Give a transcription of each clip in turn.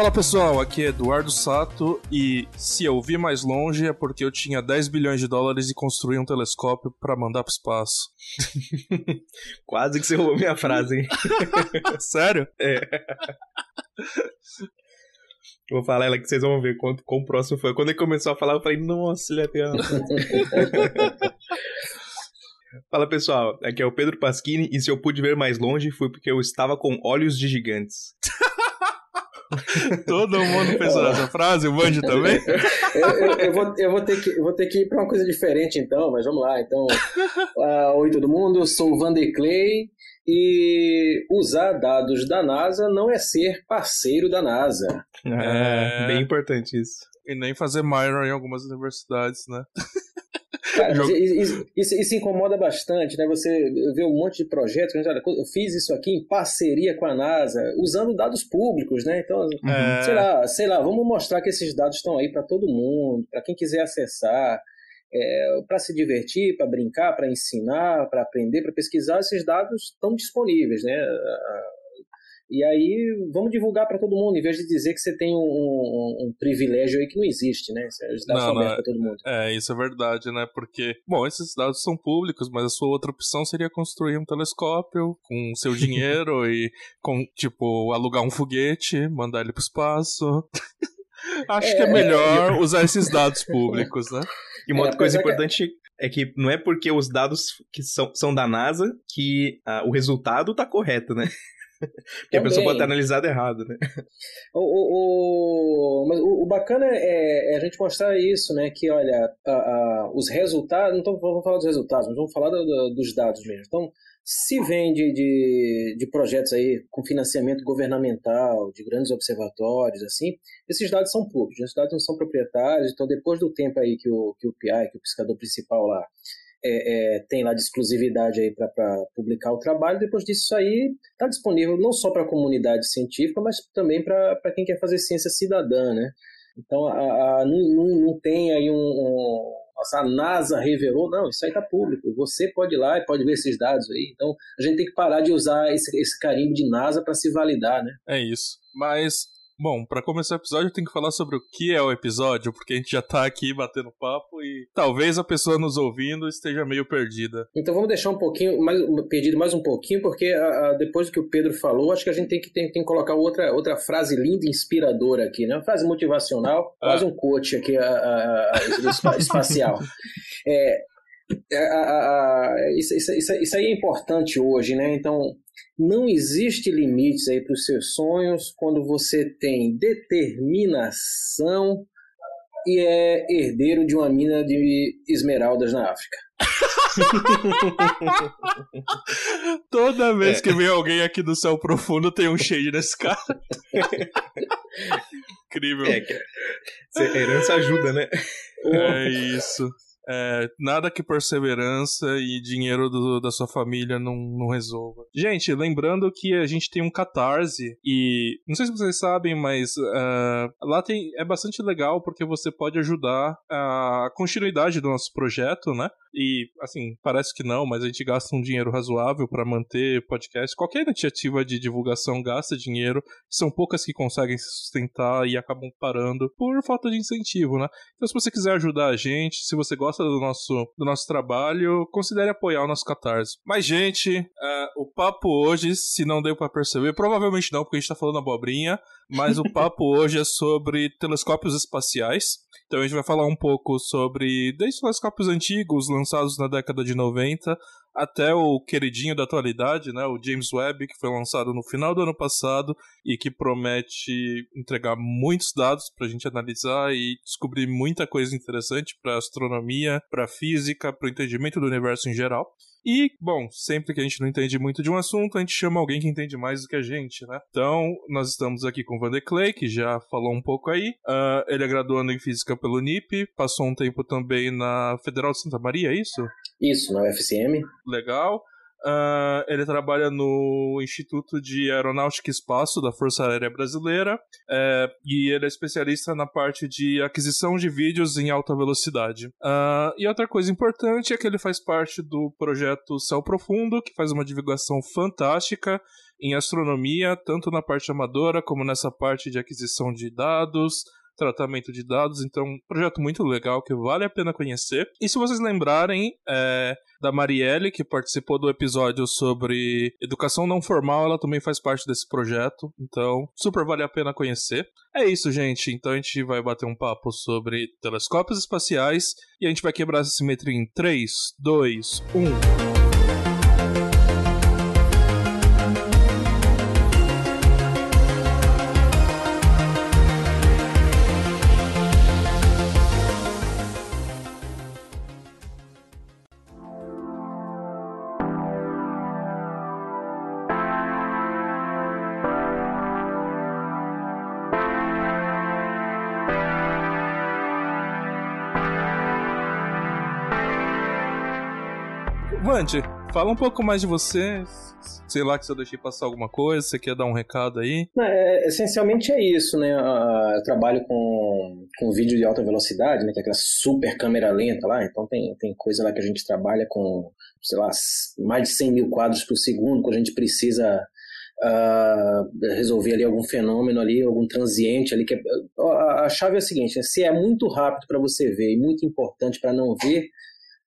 Fala pessoal, aqui é Eduardo Sato e se eu vi mais longe é porque eu tinha 10 bilhões de dólares e construí um telescópio para mandar pro espaço. Quase que você roubou minha frase, hein? Sério? É. Vou falar ela que vocês vão ver quanto, quão próximo foi. Quando ele começou a falar, eu falei, nossa, ele é pior. Fala pessoal, aqui é o Pedro Pasquini e se eu pude ver mais longe foi porque eu estava com olhos de gigantes. Todo mundo pensou nessa frase, o Band também? eu, eu, eu, vou, eu, vou ter que, eu vou ter que ir para uma coisa diferente então, mas vamos lá. Então, uh, oi todo mundo, sou o Vander Clay e usar dados da NASA não é ser parceiro da NASA. É, é bem importante isso. E nem fazer minor em algumas universidades, né? Cara, isso, isso, isso, incomoda bastante, né? Você vê um monte de projetos, olha, eu fiz isso aqui em parceria com a NASA, usando dados públicos, né? Então, é... sei lá, sei lá, vamos mostrar que esses dados estão aí para todo mundo, para quem quiser acessar, é, para se divertir, para brincar, para ensinar, para aprender, para pesquisar, esses dados estão disponíveis, né? E aí vamos divulgar para todo mundo, em vez de dizer que você tem um, um, um privilégio aí que não existe, né? Os dados são abertos para todo mundo. É, isso é verdade, né? Porque, bom, esses dados são públicos, mas a sua outra opção seria construir um telescópio com seu dinheiro e, com, tipo, alugar um foguete, mandar ele para o espaço. Acho é, que é melhor é... usar esses dados públicos, né? E uma é, outra coisa importante que... é que não é porque os dados que são, são da NASA que ah, o resultado tá correto, né? Porque a pessoa pode ter analisado errado, né? O, o, o, mas o, o bacana é, é, a gente mostrar isso, né? Que, olha, a, a, os resultados, não tô, vamos falar dos resultados, mas vamos falar do, do, dos dados mesmo. Então, se vem de, de, de, projetos aí com financiamento governamental, de grandes observatórios, assim, esses dados são públicos, esses dados não são proprietários, então depois do tempo aí que o, que o PI, que o pescador principal lá, é, é, tem lá de exclusividade aí para publicar o trabalho. Depois disso, isso aí está disponível não só para a comunidade científica, mas também para quem quer fazer ciência cidadã, né? Então, a, a, não, não, tem aí um, um a NASA revelou, não, isso aí está público. Você pode ir lá e pode ver esses dados aí. Então, a gente tem que parar de usar esse, esse carimbo de NASA para se validar, né? É isso. Mas Bom, para começar o episódio eu tenho que falar sobre o que é o episódio, porque a gente já tá aqui batendo papo e talvez a pessoa nos ouvindo esteja meio perdida. Então vamos deixar um pouquinho, mais, perdido mais um pouquinho, porque a, a, depois do que o Pedro falou, acho que a gente tem que, tem, tem que colocar outra, outra frase linda e inspiradora aqui, né? Uma frase motivacional, ah. quase um coach aqui a, espacial. É, isso, isso, isso, isso aí é importante hoje, né? Então, não existe limites aí para os seus sonhos quando você tem determinação e é herdeiro de uma mina de esmeraldas na África. Toda vez é. que vem alguém aqui do céu profundo tem um shade nesse cara. Incrível. É, herança ajuda, né? É isso. É, nada que perseverança e dinheiro do, da sua família não, não resolva. Gente, lembrando que a gente tem um catarse e não sei se vocês sabem, mas uh, lá tem, é bastante legal porque você pode ajudar a continuidade do nosso projeto, né? E, assim, parece que não, mas a gente gasta um dinheiro razoável para manter podcast. Qualquer iniciativa de divulgação gasta dinheiro. São poucas que conseguem se sustentar e acabam parando por falta de incentivo, né? Então, se você quiser ajudar a gente, se você gosta do nosso, do nosso trabalho, considere apoiar o nosso Catarse. Mas, gente, uh, o papo hoje, se não deu para perceber, provavelmente não, porque a gente tá falando abobrinha, mas o papo hoje é sobre telescópios espaciais. Então a gente vai falar um pouco sobre desde os telescópios antigos, lançados na década de 90, até o queridinho da atualidade, né, o James Webb, que foi lançado no final do ano passado e que promete entregar muitos dados para a gente analisar e descobrir muita coisa interessante para astronomia, para física, para o entendimento do universo em geral. E, bom, sempre que a gente não entende muito de um assunto, a gente chama alguém que entende mais do que a gente, né? Então, nós estamos aqui com o Vander Clay, que já falou um pouco aí. Uh, ele é graduando em Física pelo NIP, passou um tempo também na Federal de Santa Maria, é isso? Isso, na UFCM. Legal. Uh, ele trabalha no Instituto de Aeronáutica e Espaço da Força Aérea Brasileira é, e ele é especialista na parte de aquisição de vídeos em alta velocidade. Uh, e outra coisa importante é que ele faz parte do projeto Céu Profundo, que faz uma divulgação fantástica em astronomia, tanto na parte amadora como nessa parte de aquisição de dados, tratamento de dados, então um projeto muito legal que vale a pena conhecer. E se vocês lembrarem é, da Marielle, que participou do episódio sobre educação não formal, ela também faz parte desse projeto, então super vale a pena conhecer. É isso, gente, então a gente vai bater um papo sobre telescópios espaciais e a gente vai quebrar essa simetria em 3, 2, 1. Fala um pouco mais de você. Sei lá que se eu deixei passar alguma coisa, você quer dar um recado aí? É, essencialmente é isso, né? Eu trabalho com, com vídeo de alta velocidade, né? Que é aquela super câmera lenta lá. Então tem, tem coisa lá que a gente trabalha com, sei lá, mais de 100 mil quadros por segundo, quando a gente precisa uh, resolver ali algum fenômeno ali, algum transiente ali. Que é, a, a chave é a seguinte, né? se é muito rápido para você ver e muito importante para não ver,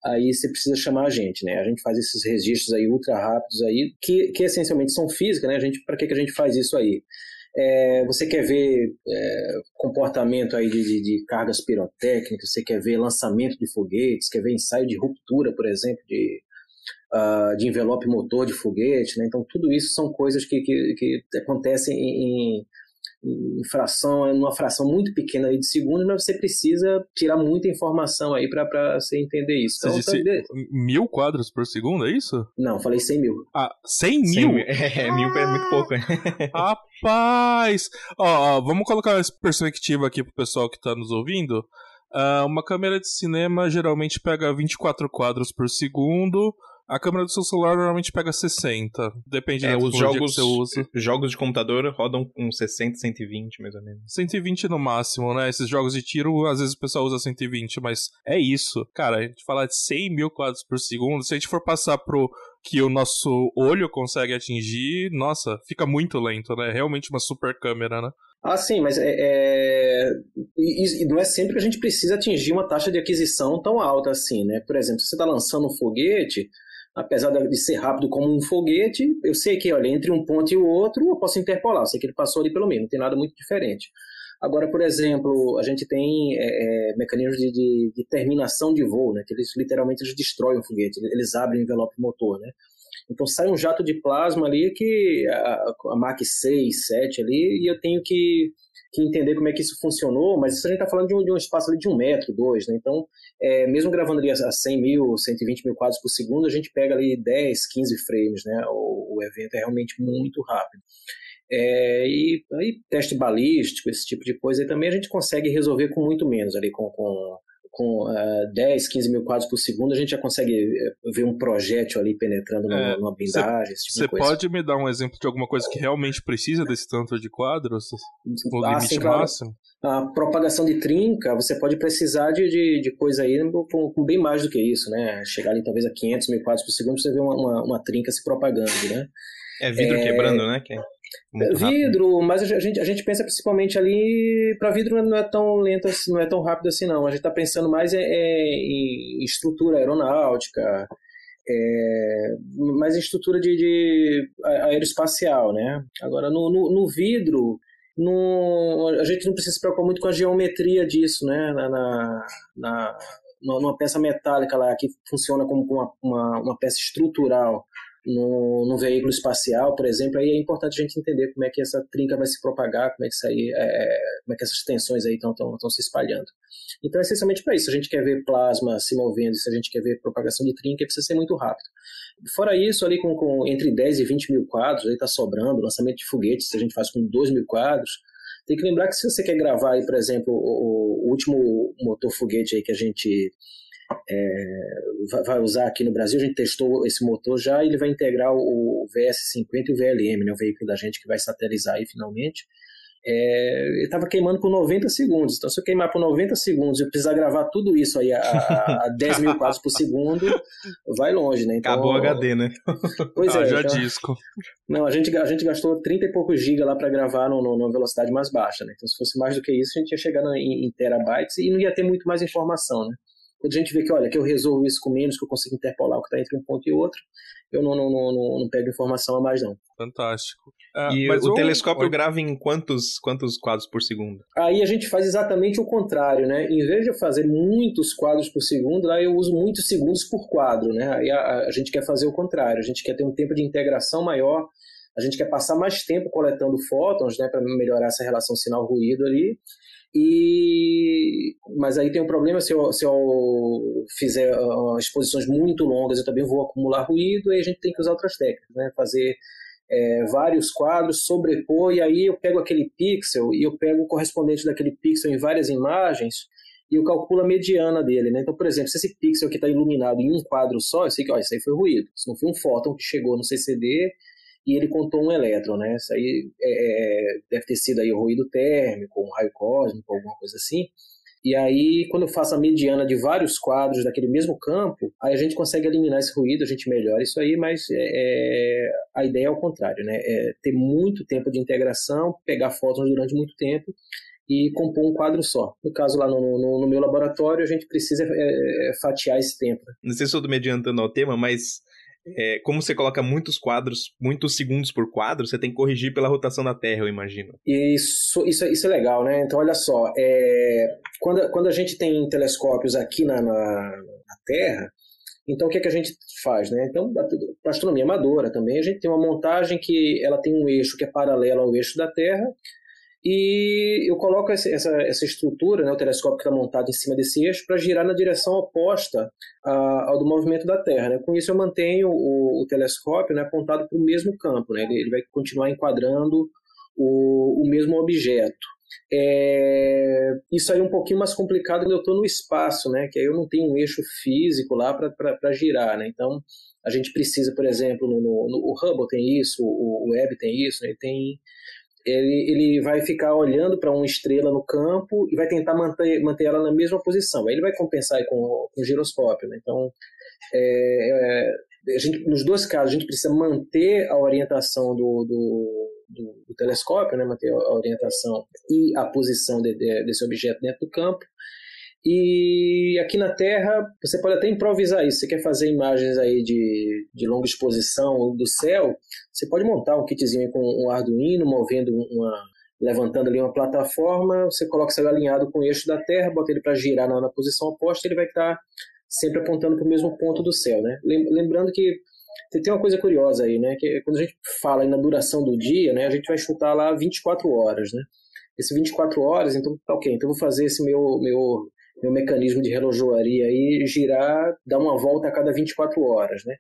aí você precisa chamar a gente, né? A gente faz esses registros aí ultra rápidos aí, que, que essencialmente são físicas, né? A gente, para que, que a gente faz isso aí? É, você quer ver é, comportamento aí de, de, de, cargas pirotécnicas, você quer ver lançamento de foguetes, quer ver ensaio de ruptura, por exemplo, de, uh, de envelope motor de foguete, né? Então tudo isso são coisas que, que, que acontecem em, em em fração, é uma fração muito pequena de segundos, mas você precisa tirar muita informação aí para você entender isso. Então, você disse mil quadros por segundo, é isso? Não, falei 100 mil. Ah, 100 mil? 100 mil. É, ah, mil é muito pouco. Rapaz! Ó, ó, vamos colocar essa perspectiva aqui pro pessoal que tá nos ouvindo. Uh, uma câmera de cinema geralmente pega 24 quadros por segundo, a câmera do seu celular normalmente pega 60, depende é, da os jogos, que você usa. Jogos de computador rodam com 60, 120 mais ou menos. 120 no máximo, né? Esses jogos de tiro, às vezes o pessoal usa 120, mas é isso. Cara, a gente fala de 100 mil quadros por segundo, se a gente for passar pro que o nosso olho consegue atingir, nossa, fica muito lento, né? É realmente uma super câmera, né? Ah, sim, mas é, é... E, não é sempre que a gente precisa atingir uma taxa de aquisição tão alta assim, né? Por exemplo, se você está lançando um foguete, apesar de ser rápido como um foguete, eu sei que, olha, entre um ponto e o outro, eu posso interpolar, eu sei que ele passou ali pelo meio, não tem nada muito diferente. Agora, por exemplo, a gente tem é, é, mecanismos de, de, de, terminação de voo, né, que eles literalmente eles destroem o foguete, eles abrem o envelope motor, né. Então sai um jato de plasma ali que a, a Mach 6, 7 ali, e eu tenho que que entender como é que isso funcionou, mas isso a gente está falando de um, de um, espaço ali de um metro, dois, né? Então, é, mesmo gravando ali a 100 mil, 120 mil quadros por segundo, a gente pega ali 10, 15 frames, né? O, o evento é realmente muito rápido. É, e aí, teste balístico, esse tipo de coisa, aí também a gente consegue resolver com muito menos ali, com, com com uh, 10, 15 mil quadros por segundo, a gente já consegue eh, ver um projétil ali penetrando é, numa blindagem, esse tipo Você pode me dar um exemplo de alguma coisa que realmente precisa desse tanto de quadros? O ah, limite sim, claro. máximo? A propagação de trinca, você pode precisar de, de, de coisa aí com, com, bem mais do que isso, né? Chegar ali talvez a 500 mil quadros por segundo, você vê uma, uma, uma trinca se propagando, né? É vidro é... quebrando, né? Que... É vidro, mas a gente, a gente pensa principalmente ali para vidro não é tão lento assim, não é tão rápido assim não. A gente está pensando mais é, é, em estrutura aeronáutica, é, mais em estrutura de, de aeroespacial, né? Agora no, no, no vidro no, a gente não precisa se preocupar muito com a geometria disso, né? Na, na, na numa peça metálica lá que funciona como uma, uma, uma peça estrutural no, veículo espacial, por exemplo, aí é importante a gente entender como é que essa trinca vai se propagar, como é que, isso aí, é, como é que essas tensões aí estão se espalhando. Então, essencialmente para isso, se a gente quer ver plasma se movendo, se a gente quer ver propagação de trinca, precisa ser muito rápido. Fora isso, ali com, com entre 10 e 20 mil quadros, aí está sobrando, lançamento de foguetes, se a gente faz com 2 mil quadros, tem que lembrar que se você quer gravar aí, por exemplo, o, o último motor foguete aí que a gente é, vai usar aqui no Brasil. A gente testou esse motor já, ele vai integrar o VS50 e o VLM, né, o veículo da gente que vai satelizar aí finalmente. é, ele estava queimando por 90 segundos. Então, se eu queimar por 90 segundos e precisar gravar tudo isso aí a, a, a 10 mil quadros por segundo, vai longe, né? Então, Acabou o HD, né? Pois é. Já então, disco. Não, a gente, a gente gastou 30 e poucos gigas lá para gravar no, no, numa velocidade mais baixa, né? Então, se fosse mais do que isso, a gente ia chegar em, em terabytes e não ia ter muito mais informação, né? Quando a gente vê que, olha, que eu resolvo isso com menos, que eu consigo interpolar o que está entre um ponto e outro, eu não, não, não, não, não pego informação a mais, não. Fantástico. Ah, e o, o telescópio grava em quantos, quantos quadros por segundo? Aí a gente faz exatamente o contrário, né? Em vez de eu fazer muitos quadros por segundo, lá eu uso muitos segundos por quadro, né? Aí a, a gente quer fazer o contrário, a gente quer ter um tempo de integração maior, a gente quer passar mais tempo coletando fótons, né, para melhorar essa relação sinal-ruído ali, e mas aí tem um problema se eu, se eu fizer uh, exposições muito longas, eu também vou acumular ruído e a gente tem que usar outras técnicas, né? Fazer é, vários quadros, sobrepor e aí eu pego aquele pixel e eu pego o correspondente daquele pixel em várias imagens e eu calculo a mediana dele, né? Então, por exemplo, se esse pixel aqui está iluminado em um quadro só, eu sei que ó, isso aí foi ruído. Isso não foi um fóton que chegou no CCD e ele contou um elétron, né? Isso aí é, é, deve ter sido aí o ruído térmico, um raio cósmico, alguma coisa assim. E aí, quando eu faço a mediana de vários quadros daquele mesmo campo, aí a gente consegue eliminar esse ruído, a gente melhora isso aí, mas é, é a ideia é o contrário, né? É ter muito tempo de integração, pegar fótons durante muito tempo e compor um quadro só. No caso, lá no, no, no meu laboratório, a gente precisa é, é fatiar esse tempo. Né? Não sei se eu estou me adiantando ao tema, mas é, como você coloca muitos quadros, muitos segundos por quadro, você tem que corrigir pela rotação da Terra, eu imagino. Isso, isso, isso é legal, né? Então, olha só, é, quando, quando a gente tem telescópios aqui na, na, na Terra, então o que, é que a gente faz, né? Então, para astronomia amadora também, a gente tem uma montagem que ela tem um eixo que é paralelo ao eixo da Terra, e eu coloco essa, essa estrutura, né, o telescópio que está montado em cima desse eixo, para girar na direção oposta a, ao do movimento da Terra. Né? Com isso, eu mantenho o, o telescópio né, apontado para o mesmo campo, né? ele, ele, vai continuar enquadrando o, o mesmo objeto. É, isso aí é um pouquinho mais complicado quando eu estou no espaço, né? que aí eu não tenho um eixo físico lá para girar. Né? Então, a gente precisa, por exemplo, no, no, no o Hubble tem isso, o, o Webb tem isso, né? tem ele, ele vai ficar olhando para uma estrela no campo e vai tentar manter, manter ela na mesma posição. Aí ele vai compensar com, com o giroscópio. Né? Então, é, é, gente, nos dois casos, a gente precisa manter a orientação do, do, do, do telescópio, né? manter a orientação e a posição de, de, desse objeto dentro do campo. E aqui na Terra, você pode até improvisar isso. Você quer fazer imagens aí de, de longa exposição do céu, você pode montar um kitzinho com um Arduino, movendo uma, levantando ali uma plataforma, você coloca isso alinhado com o eixo da Terra, bota ele para girar na, na, posição oposta, ele vai estar sempre apontando para o mesmo ponto do céu, né? Lembrando que tem uma coisa curiosa aí, né? Que quando a gente fala na duração do dia, né? A gente vai chutar lá 24 horas, né? Esse 24 horas, então, tá ok, então vou fazer esse meu, meu meu mecanismo de relojoaria aí girar, dar uma volta a cada 24 horas, né?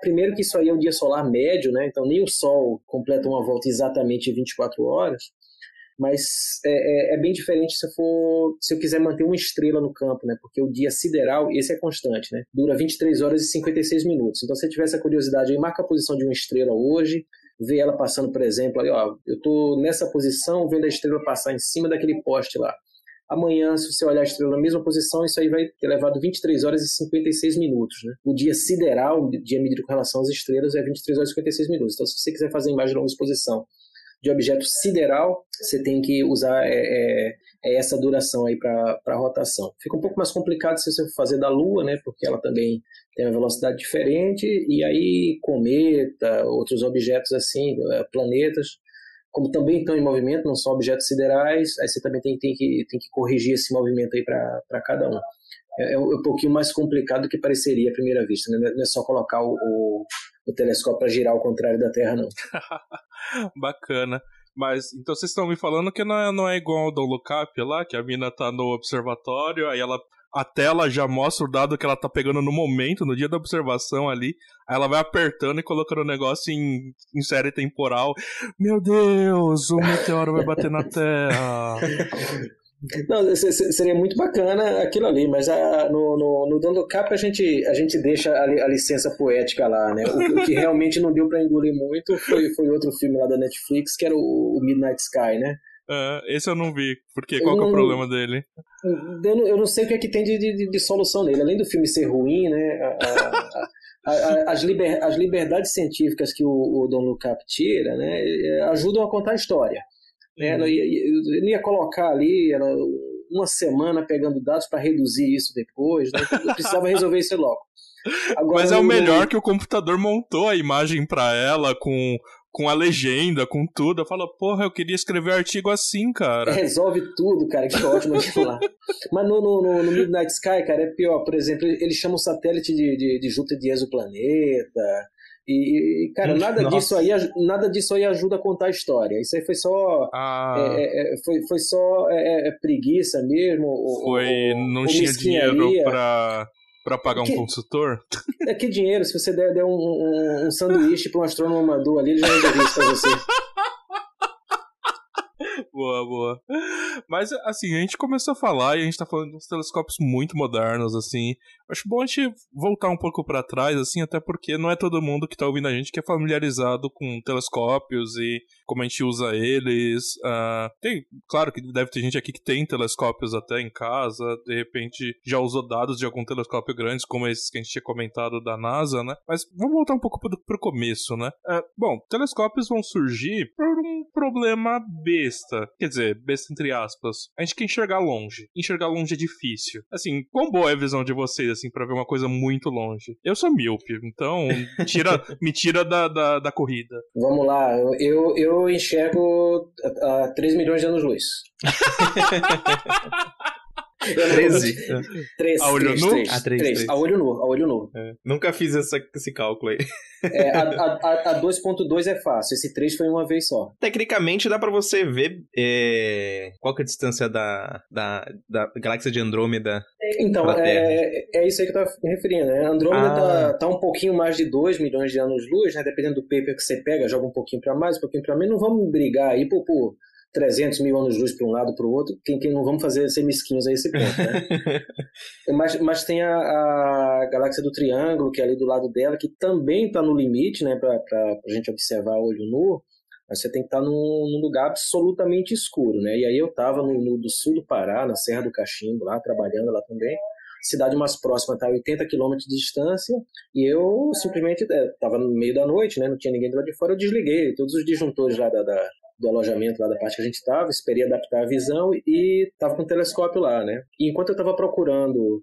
Primeiro que isso aí é um dia solar médio, né? Então nem o Sol completa uma volta exatamente em 24 horas, mas é, é, é, bem diferente se eu for se eu quiser manter uma estrela no campo, né? Porque o dia sideral, esse é constante, né? Dura 23 horas e 56 minutos. Então se você tiver essa curiosidade aí, marca a posição de uma estrela hoje, vê ela passando, por exemplo, ali, ó, eu tô nessa posição vendo a estrela passar em cima daquele poste lá. Amanhã, se você olhar a estrela na mesma posição, isso aí vai ter levado 23 horas e 56 minutos. Né? O dia sideral, o dia medido com relação às estrelas, é 23 horas e 56 minutos. Então, se você quiser fazer imagem de longa exposição de objeto sideral, você tem que usar é, é, é essa duração aí para rotação. Fica um pouco mais complicado se você for fazer da Lua, né? porque ela também tem uma velocidade diferente, e aí cometa, outros objetos assim, é, planetas, como também estão em movimento, não são objetos siderais, aí você também tem, tem, que, tem que corrigir esse movimento aí para cada um. É, é, um pouquinho mais complicado do que pareceria à primeira vista, né? não é só colocar o, o, o telescópio para girar ao contrário da Terra, não. Bacana. Mas, então vocês estão me falando que não é, não é igual ao do Lookup lá, que a mina tá no observatório, aí ela a tela já mostra o dado que ela tá pegando no momento, no dia da observação ali. Aí ela vai apertando e colocando o negócio em, em série temporal. Meu Deus, o meteoro vai bater na Terra. Não, seria muito bacana aquilo ali, mas a, no, no, no Dono Cap a gente, a gente deixa a, a, licença poética lá, né? O, o que realmente não deu para engolir muito foi, foi outro filme lá da Netflix, que era o, o Midnight Sky, né? Uh, esse eu não vi. Porque qual não, é o problema dele? Eu não, eu não, sei o que é que tem de, de, de, solução nele. Além do filme ser ruim, né? A, a, a, as, liber, as liberdades científicas que o, o Don Lucap tira, né? Ajudam a contar a história. Né? Uhum. Ele ia colocar ali uma semana pegando dados para reduzir isso depois. Né? Eu precisava resolver isso logo. Agora, Mas é o melhor que o computador montou a imagem para ela com com a legenda, com tudo. Eu falo, porra, eu queria escrever artigo assim, cara. Resolve tudo, cara, que ótimo aquilo lá. Mas no, no, no, Midnight Sky, cara, é pior. Por exemplo, ele chama o satélite de, de, de Júpiter de exoplaneta. E, cara, nada disso, aí, nada disso aí ajuda a contar a história. Isso aí foi só. Ah. É, é, é foi, foi só é, é, preguiça mesmo. Foi. Ou, não ou tinha dinheiro pra para pagar que, um consultor? É que dinheiro, se você der, der um, um, um sanduíche para um astrônomo amador ali, ele já resolveu isso para você. boa, boa. Mas, assim, a gente começou a falar e a gente tá falando de uns telescópios muito modernos, assim. Acho bom a gente voltar um pouco para trás, assim, até porque não é todo mundo que tá ouvindo a gente que é familiarizado com telescópios e como a gente usa eles. Uh, tem, claro que deve ter gente aqui que tem telescópios até em casa, de repente já usou dados de algum telescópio grande, como esses que a gente tinha comentado da NASA, né? Mas vamos voltar um pouco pro, pro começo, né? Uh, bom, telescópios vão surgir por um problema besta. Quer dizer, besta entre aspas. A gente quer enxergar longe. Enxergar longe é difícil. Assim, quão boa é a visão de vocês, assim, pra ver uma coisa muito longe? Eu sou míope, então tira, me tira da, da, da corrida. Vamos lá, eu, eu enxergo a, a 3 milhões de anos-luz. 13. 3, a olho 3, nu? 3, a, 3, 3. a olho nu, a olho nu. É, nunca fiz essa, esse cálculo aí. É, a, a, a 2.2 é fácil, esse 3 foi uma vez só. Tecnicamente dá para você ver é, qual que é a distância da, da, da galáxia de Andrômeda. Então, é, é isso aí que eu tava me referindo, né? Andrômeda ah. tá, tá um pouquinho mais de 2 milhões de anos-luz, né? Dependendo do paper que você pega, joga um pouquinho para mais, um pouquinho para menos. Não vamos brigar aí por, por 300 mil anos-luz para um lado para o outro, quem, não vamos fazer ser mesquinhos a esse ponto, né? mas, mas tem a, a, galáxia do Triângulo, que é ali do lado dela, que também está no limite, né, para a gente observar olho nu, mas você tem que estar tá num, num, lugar absolutamente escuro, né? E aí eu estava no, no, do sul do Pará, na Serra do Cachimbo, lá, trabalhando lá também, cidade mais próxima está a 80 quilômetros de distância, e eu simplesmente estava é, no meio da noite, né, não tinha ninguém do lado de fora, eu desliguei todos os disjuntores lá da, da, do alojamento lá da parte que a gente estava, esperei adaptar a visão e estava com o telescópio lá, né? E enquanto eu estava procurando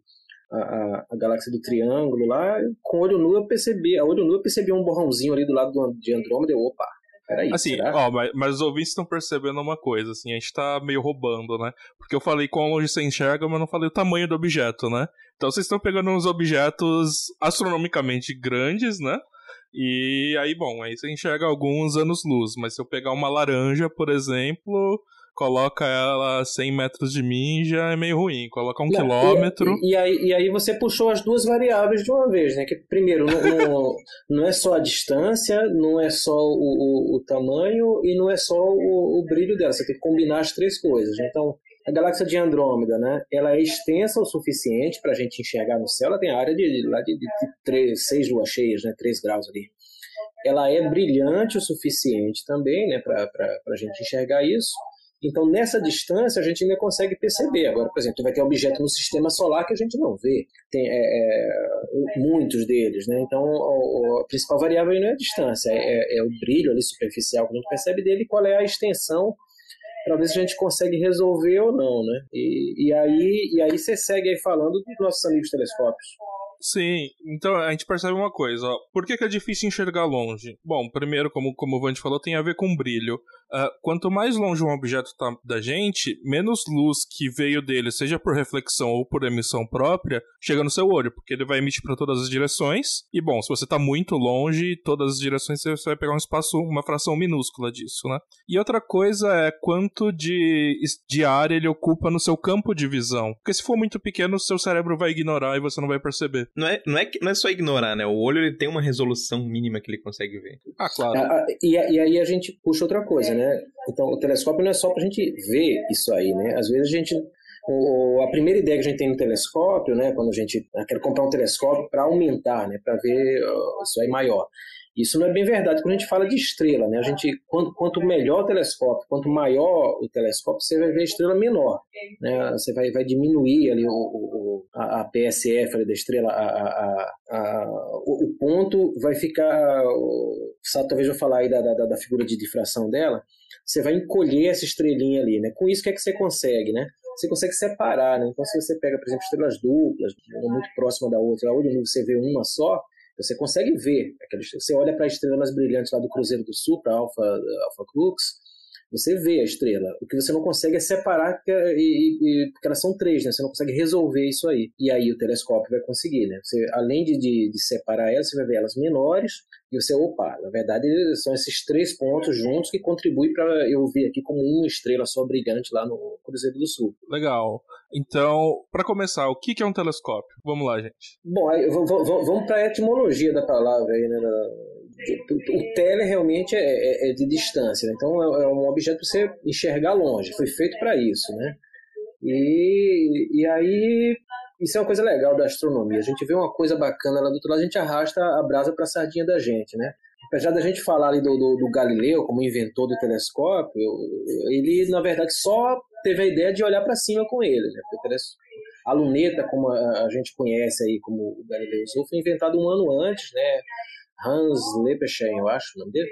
a, a, a, galáxia do Triângulo lá, com olho nu eu percebi, a olho nu eu percebi um borrãozinho ali do lado do, de Andrômeda, eu, opa, Peraí, assim, será? ó, mas, mas, os ouvintes estão percebendo uma coisa, assim, a gente tá meio roubando, né? Porque eu falei quão longe você enxerga, mas não falei o tamanho do objeto, né? Então vocês estão pegando uns objetos astronomicamente grandes, né? E aí, bom, aí você enxerga alguns anos-luz, mas se eu pegar uma laranja, por exemplo, coloca ela a 100 metros de mim já é meio ruim. Coloca um não, quilômetro. E, e, aí, e aí você puxou as duas variáveis de uma vez, né? Que primeiro, não, não, não é só a distância, não é só o, o, o tamanho e não é só o, o, brilho dela. Você tem que combinar as três coisas. Então, a galáxia de Andrômeda, né? Ela é extensa o suficiente para a gente enxergar no céu. Ela tem área de, lá de, de, três, seis luas cheias, né? Três graus ali. Ela é brilhante o suficiente também, né? Para a gente enxergar isso. Então, nessa distância, a gente ainda consegue perceber. Agora, por exemplo, vai ter objeto no sistema solar que a gente não vê. Tem é, é, muitos deles, né? Então, a, a principal variável não é a distância, é, é, é, o brilho ali superficial que a gente percebe dele e qual é a extensão para ver se a gente consegue resolver ou não, né? E, e, aí, e aí você segue aí falando dos nossos amigos telescópios. Sim, então a gente percebe uma coisa, ó. Por que, que, é difícil enxergar longe? Bom, primeiro, como, como o Vande falou, tem a ver com brilho. Uh, quanto mais longe um objeto está da gente, menos luz que veio dele, seja por reflexão ou por emissão própria, chega no seu olho, porque ele vai emitir para todas as direções. E bom, se você está muito longe, todas as direções você vai pegar um espaço, uma fração minúscula disso, né? E outra coisa é quanto de, de área ele ocupa no seu campo de visão. Porque se for muito pequeno, seu cérebro vai ignorar e você não vai perceber. Não é, não é, não é só ignorar, né? O olho ele tem uma resolução mínima que ele consegue ver. Ah, claro. Ah, e, e aí a gente puxa outra coisa, né? Então, o telescópio não é só para a gente ver isso aí, né? Às vezes a gente o, a primeira ideia que a gente tem no telescópio, né, quando a gente quer comprar um telescópio para aumentar, né, para ver uh, isso aí maior. Isso não é bem verdade quando a gente fala de estrela, né? A gente, quanto, quanto melhor o telescópio, quanto maior o telescópio, você vai ver a estrela menor, né? Você vai, vai diminuir ali o, o a, a, PSF ali da estrela, a, a, a, o, o, ponto vai ficar, sabe, talvez eu falar aí da, da, da figura de difração dela, você vai encolher essa estrelinha ali, né? Com isso, o que é que você consegue, né? Você consegue separar, né? Então, se você pega, por exemplo, estrelas duplas, muito próxima da outra, onde você vê uma só, você consegue ver aquela. Você olha para a estrela mais brilhante lá do Cruzeiro do Sul, para Alpha, Alpha Crux, você vê a estrela. O que você não consegue é separar, porque, e, e, porque elas são três, né? Você não consegue resolver isso aí. E aí o telescópio vai conseguir, né? Você, além de, de, de separar elas, você vai ver elas menores e você, opa, na verdade são esses três pontos juntos que contribuem para eu ver aqui como uma estrela só brilhante lá no Cruzeiro do Sul. Legal. Então, para começar, o que é um telescópio? Vamos lá, gente. Bom, aí, vamos para a etimologia da palavra aí, né? O tele realmente é, é, é de distância, né? então é, é um objeto para você enxergar longe, foi feito para isso, né? E, e aí, isso é uma coisa legal da astronomia. A gente vê uma coisa bacana lá do outro lado, a gente arrasta a brasa para a sardinha da gente, né? Apesar da gente falar ali do, do, do, Galileu como inventor do telescópio, ele, na verdade, só teve a ideia de olhar para cima com ele, né? A luneta, como a, gente conhece aí como o Galileu usou, foi inventado um ano antes, né? Hans Lepperstein, eu acho o nome dele,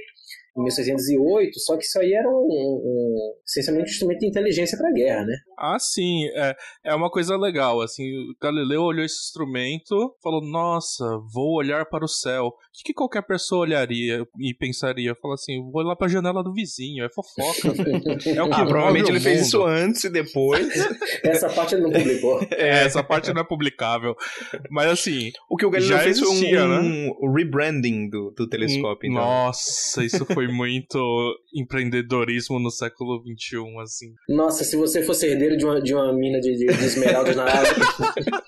em 1608, só que isso aí era um, um essencialmente um instrumento de inteligência para a guerra, né? Ah, sim, é, é uma coisa legal, assim, Galileu olhou esse instrumento, falou, nossa, vou olhar para o céu. O que, que qualquer pessoa olharia e pensaria? Falou assim, vou olhar para a janela do vizinho, é fofoca. é o que ah, provavelmente ele fez isso antes e depois. essa parte ele não publicou. É, essa parte não é publicável. Mas assim, o que o Galileu fez existia, foi um, né? um rebranding do, do telescópio. Então. Nossa, isso foi muito empreendedorismo no século XXI, assim. Nossa, se você fosse herdeiro de uma, de uma mina de, de, de esmeraldas na África.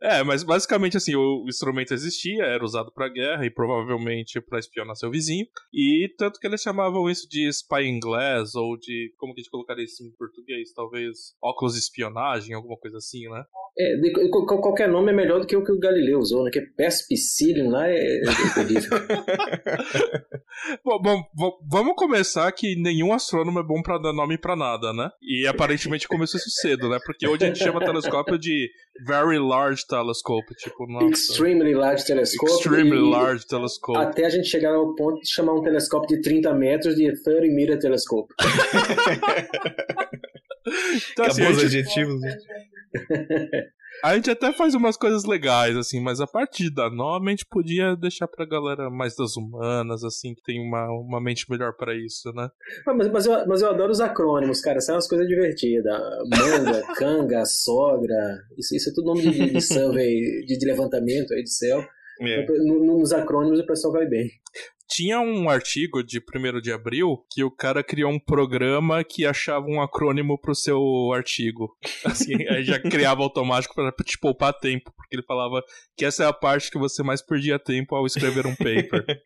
É, mas basicamente assim, o instrumento existia, era usado para guerra e provavelmente para espionar seu vizinho. E tanto que eles chamavam isso de spying glass ou de como que a gente colocaria isso em português, talvez óculos de espionagem, alguma coisa assim, né? É, de, de, qualquer nome é melhor do que o que o Galileu usou, né? Que é Perspicillium lá é, é bom, bom, vamos começar que nenhum astrônomo é bom para dar nome para nada, né? E aparentemente começou isso cedo, né? Porque hoje a gente chama telescópio de Very Large Telescope, tipo, nossa. Extremely Large Telescope. Extremely Large Telescope. Até a gente chegar ao ponto de chamar um telescópio de 30 metros de 30 Meter Telescope. então, assim, gente... adjetivos. Né? A gente até faz umas coisas legais, assim, mas a partir da nome a gente podia deixar pra galera mais das humanas, assim, que tem uma, uma mente melhor para isso, né? Ah, mas, mas, eu, mas eu adoro os acrônimos, cara, são umas coisas divertidas. Manga, canga, sogra, isso, isso é tudo nome de, de survey, de, de levantamento aí de céu. É. Nos acrônimos o pessoal vai bem. Tinha um artigo de 1 de abril que o cara criou um programa que achava um acrônimo pro seu artigo. Assim, aí já criava automático para te poupar tempo, porque ele falava que essa é a parte que você mais perdia tempo ao escrever um paper.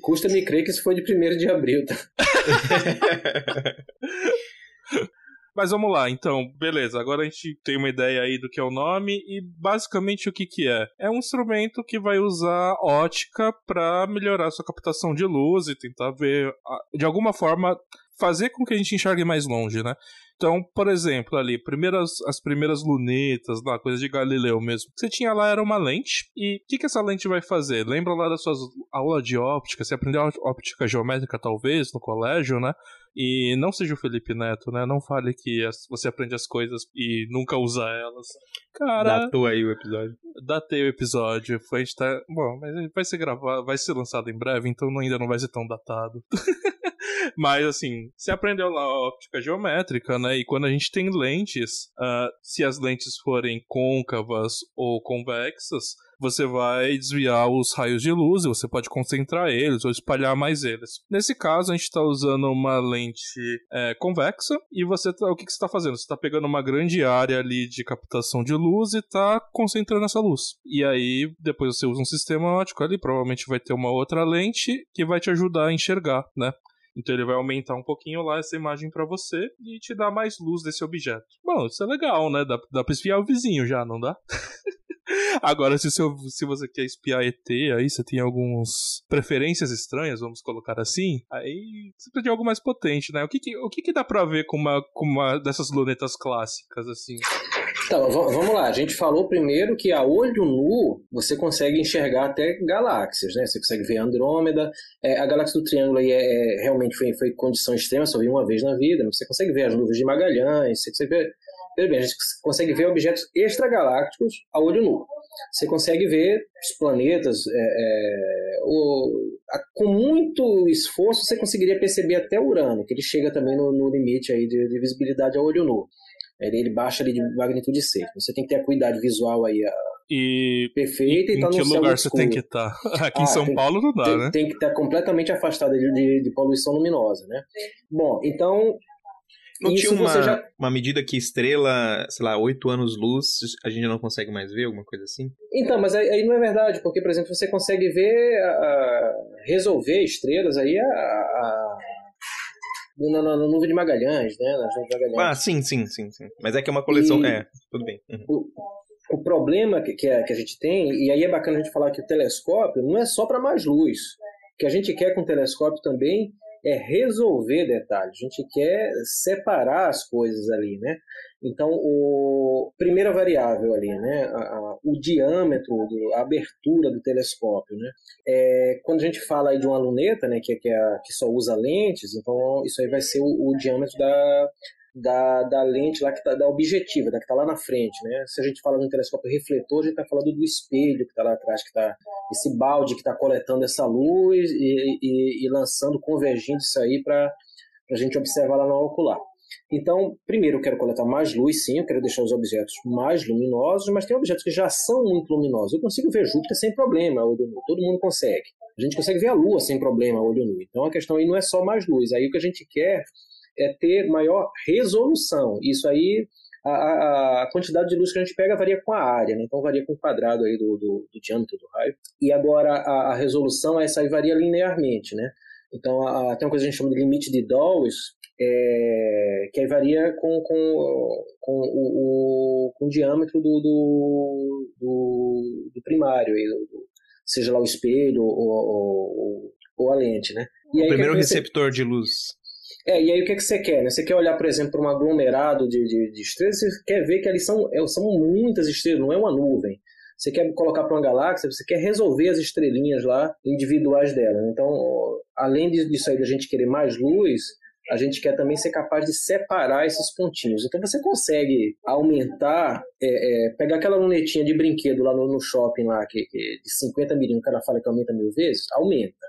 Custa-me crer que isso foi de 1 de abril, tá? Mas vamos lá, então, beleza. Agora a gente tem uma ideia aí do que é o nome e basicamente o que que é? É um instrumento que vai usar ótica para melhorar sua captação de luz e tentar ver de alguma forma fazer com que a gente enxergue mais longe, né? Então, por exemplo, ali, primeiras, as primeiras lunetas, lá, coisa de Galileu mesmo. Você tinha lá era uma lente. E o que, que essa lente vai fazer? Lembra lá das suas aulas de óptica? Você aprendeu óptica geométrica, talvez, no colégio, né? E não seja o Felipe Neto, né? Não fale que você aprende as coisas e nunca usa elas. Cara. Datou aí o episódio. Datei o episódio. Foi, a gente tá. Bom, mas vai ser gravado, vai ser lançado em breve, então ainda não vai ser tão datado. Mas assim, você aprendeu lá a óptica geométrica, né? E quando a gente tem lentes, uh, se as lentes forem côncavas ou convexas, você vai desviar os raios de luz e você pode concentrar eles ou espalhar mais eles. Nesse caso, a gente está usando uma lente é, convexa e você tá, o que, que você está fazendo? Você está pegando uma grande área ali de captação de luz e está concentrando essa luz. E aí, depois você usa um sistema óptico ali, provavelmente vai ter uma outra lente que vai te ajudar a enxergar, né? Então ele vai aumentar um pouquinho lá essa imagem para você e te dar mais luz desse objeto. Bom, isso é legal, né? Dá, dá pra esfiar o vizinho já, não dá? Agora, se, seu, se você quer espiar ET, aí você tem algumas preferências estranhas, vamos colocar assim, aí você precisa de algo mais potente, né? O que, que o que, que dá pra ver com uma, com uma dessas lunetas clássicas, assim? Então, vamos lá. A gente falou primeiro que a olho nu você consegue enxergar até galáxias, né? Você consegue ver Andrômeda. É, a galáxia do Triângulo aí é, é, realmente foi, foi condição extrema, só vi uma vez na vida. Você consegue ver as nuvens de Magalhães, você consegue ver bem, a gente consegue ver objetos extragalácticos a olho nu. Você consegue ver os planetas, é, é, o, a, com muito esforço você conseguiria perceber até Urano, que ele chega também no, no limite aí de, de, visibilidade a olho nu. Ele, ele, baixa ali de magnitude 6. Você tem que ter a cuidado visual aí a, e perfeita em, e tá em que lugar você tem que estar? Tá? Aqui ah, em São tem, Paulo não dá, tem, né? Tem que estar completamente afastado de, de, de poluição luminosa, né? Bom, então não Isso tinha uma, já... uma medida que estrela, sei lá, oito anos-luz, a gente não consegue mais ver, alguma coisa assim? Então, mas aí, aí não é verdade, porque, por exemplo, você consegue ver, resolver estrelas aí a, a na, na, na, nuvem de Magalhães, né? Na nuvem de Magalhães. Ah, sim, sim, sim, sim. Mas é que é uma coleção. E é, tudo bem. Uhum. O, o problema que, que, a, que a gente tem, e aí é bacana a gente falar que o telescópio não é só para mais luz. O que a gente quer com o telescópio também é resolver detalhes, a gente quer separar as coisas ali, né? Então, o primeira variável ali, né, a, a, o diâmetro, a abertura do telescópio, né? É, quando a gente fala aí de uma luneta, né, que, que, é, que só usa lentes, então isso aí vai ser o, o diâmetro da, da, da lente lá que tá, da objetiva, da que está lá na frente, né? Se a gente fala no telescópio refletor, a gente está falando do espelho que está lá atrás, que está esse balde que está coletando essa luz e, e, e lançando, convergindo isso aí para a gente observar lá no ocular. Então, primeiro eu quero coletar mais luz, sim, eu quero deixar os objetos mais luminosos, mas tem objetos que já são muito luminosos. Eu consigo ver Júpiter sem problema, olho nu. Todo mundo consegue. A gente consegue ver a Lua sem problema, olho nu. Então a questão aí não é só mais luz. Aí o que a gente quer é ter maior resolução. Isso aí, a, a, quantidade de luz que a gente pega varia com a área, né? então varia com o quadrado aí do, do, do diâmetro do raio. E agora a, a, resolução, essa aí varia linearmente, né? Então a, tem uma coisa que a gente chama de limite de Dawes, é, que aí varia com, com, com, o, o, com o diâmetro do, do, do, do primário, seja lá o espelho ou, ou, ou a lente, né? E o primeiro receptor de luz. É, e aí o que, é que você quer? Né? Você quer olhar, por exemplo, para um aglomerado de, de, de, estrelas, você quer ver que ali são, é, são muitas estrelas, não é uma nuvem. Você quer colocar para uma galáxia, você quer resolver as estrelinhas lá individuais dela. Então, além disso aí da gente querer mais luz, a gente quer também ser capaz de separar esses pontinhos. Então você consegue aumentar, é, é, pegar aquela lunetinha de brinquedo lá no, no shopping lá, que, que de 50 milímetros, o cara fala que aumenta mil vezes, aumenta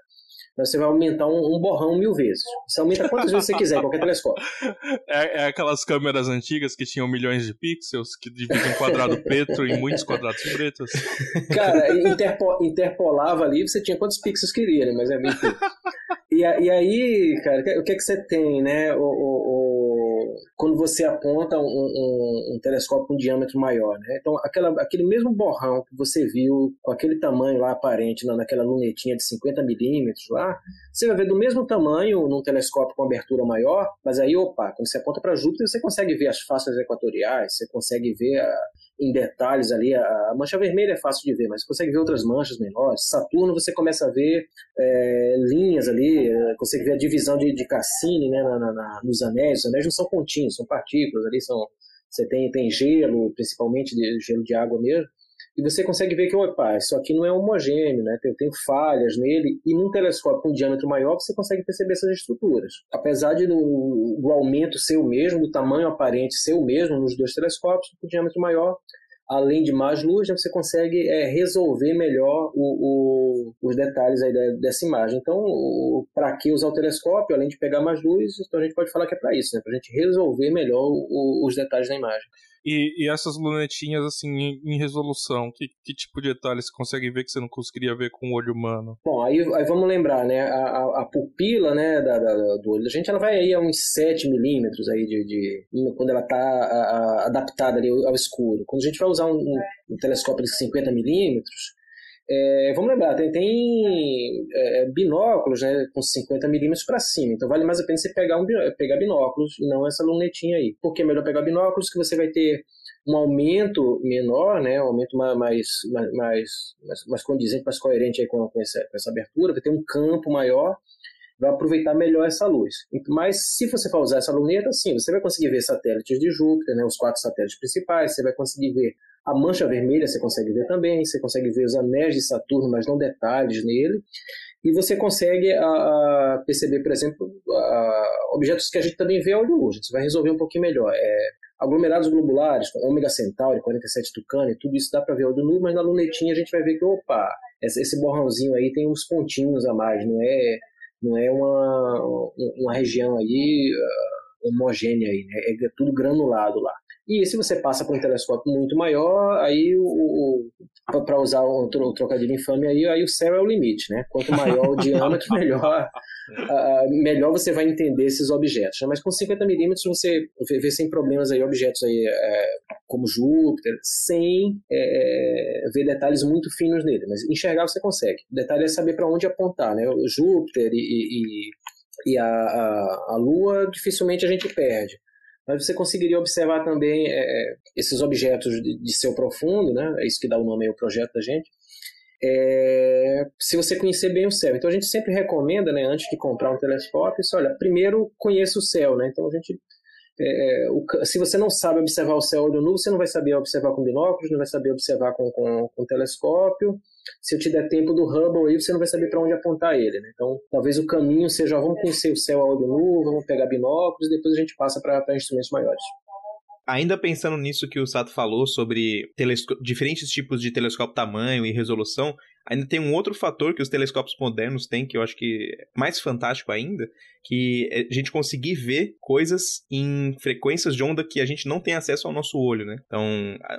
você vai aumentar um, um, borrão mil vezes. Você aumenta quantas vezes você quiser, qualquer telescópio. É, é, aquelas câmeras antigas que tinham milhões de pixels, que dividem um quadrado preto em muitos quadrados pretos. Cara, interpo, interpolava ali, você tinha quantos pixels queria, né? Mas é bem e, e aí, cara, o que é que você tem, né? O, o, quando você aponta um, um, um, telescópio com um diâmetro maior. Né? Então, aquela, aquele mesmo borrão que você viu com aquele tamanho lá aparente na, naquela lunetinha de 50 milímetros lá, você vai ver do mesmo tamanho num telescópio com abertura maior, mas aí, opa, quando você aponta para Júpiter, você consegue ver as faces equatoriais, você consegue ver a, em detalhes ali. A, mancha vermelha é fácil de ver, mas você consegue ver outras manchas menores. Saturno você começa a ver é, linhas ali, é, consegue ver a divisão de, de Cassini né, na, na, nos anéis. Os anéis não são pontinhos, são partículas ali, são, você tem, tem gelo, principalmente de, gelo de água mesmo e você consegue ver que, opa, isso aqui não é homogêneo, né? Tem, tem falhas nele, e num telescópio com um diâmetro maior você consegue perceber essas estruturas. Apesar de no, o aumento ser o mesmo, do tamanho aparente ser o mesmo nos dois telescópios, com diâmetro maior, além de mais luz, né, você consegue é, resolver melhor o, o, os detalhes aí dessa imagem. Então, para que usar o telescópio, além de pegar mais luz, então a gente pode falar que é para isso, né, para a gente resolver melhor o, os detalhes da imagem. E, e essas lunetinhas, assim, em, em, resolução, que, que tipo de detalhes você consegue ver que você não conseguiria ver com o olho humano? Bom, aí, aí vamos lembrar, né? A, a, a pupila né, da, da, do olho da gente, ela vai aí a uns 7 milímetros aí de, de, quando ela está adaptada ali ao escuro. Quando a gente vai usar um, um telescópio de 50 milímetros, É, vamos lembrar, tem, tem é, binóculos né, com 50 milímetros para cima, então vale mais a pena você pegar, um, pegar binóculos e não essa lunetinha aí. Por que é melhor pegar binóculos? Que você vai ter um aumento menor, né, um aumento mais, mais, mais, mais, condizente, mais coerente aí com, com, essa, com essa abertura, vai ter um campo maior, vai aproveitar melhor essa luz. Mas se você for usar essa luneta, sim, você vai conseguir ver satélites de Júpiter, né, os quatro satélites principais, você vai conseguir ver a mancha vermelha, você consegue ver também, você consegue ver os anéis de Saturno, mas não detalhes nele. E você consegue a, a perceber, por exemplo, a, objetos que a gente também vê ao olho nu. Você vai resolver um pouquinho melhor. É, aglomerados globulares, ômega centauri, 47 tucano, tudo isso dá para ver ao olho nu, mas na lunetinha a gente vai ver que, opa, esse borrãozinho aí tem uns pontinhos a mais, não é, não é uma, uma região aí uh, homogênea aí, né? é tudo granulado lá. E se você passa para um telescópio muito maior, aí o, o para usar um, um trocadilho infame aí, aí o céu é o limite, né? Quanto maior o diâmetro, melhor, uh, melhor você vai entender esses objetos. Mas com 50 milímetros você vê, vê, sem problemas aí objetos aí é, como Júpiter, sem é, ver detalhes muito finos nele. Mas enxergar você consegue. O detalhe é saber para onde apontar, né? O Júpiter e, e, e a, a, a Lua dificilmente a gente perde mas você conseguiria observar também é, esses objetos de, de seu profundo, né? É isso que dá o nome ao projeto da gente. É, se você conhecer bem o céu. Então a gente sempre recomenda, né, antes de comprar um telescópio, isso, olha, primeiro conheça o céu, né? Então a gente é, o, se você não sabe observar o céu olho nu, você não vai saber observar com binóculos, não vai saber observar com, com, com telescópio. Se eu te der tempo do Hubble aí, você não vai saber para onde apontar ele. Né? Então, talvez o caminho seja: vamos conhecer o céu a olho nu, vamos pegar binóculos, e depois a gente passa para instrumentos maiores. Ainda pensando nisso que o Sato falou sobre diferentes tipos de telescópio tamanho e resolução, ainda tem um outro fator que os telescópios modernos têm, que eu acho que é mais fantástico ainda, que é a gente conseguir ver coisas em frequências de onda que a gente não tem acesso ao nosso olho, né? Então,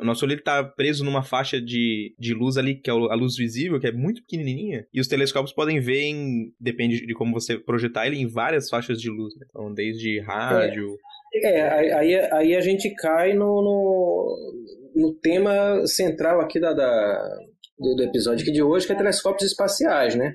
o nosso olho está preso numa faixa de, de luz ali, que é a luz visível, que é muito pequenininha, e os telescópios podem ver em, depende de como você projetar ele, em várias faixas de luz, né? Então, desde rádio... É é, aí, aí a gente cai no, no, no tema central aqui da, da do, do, episódio aqui de hoje, que é telescópios espaciais, né?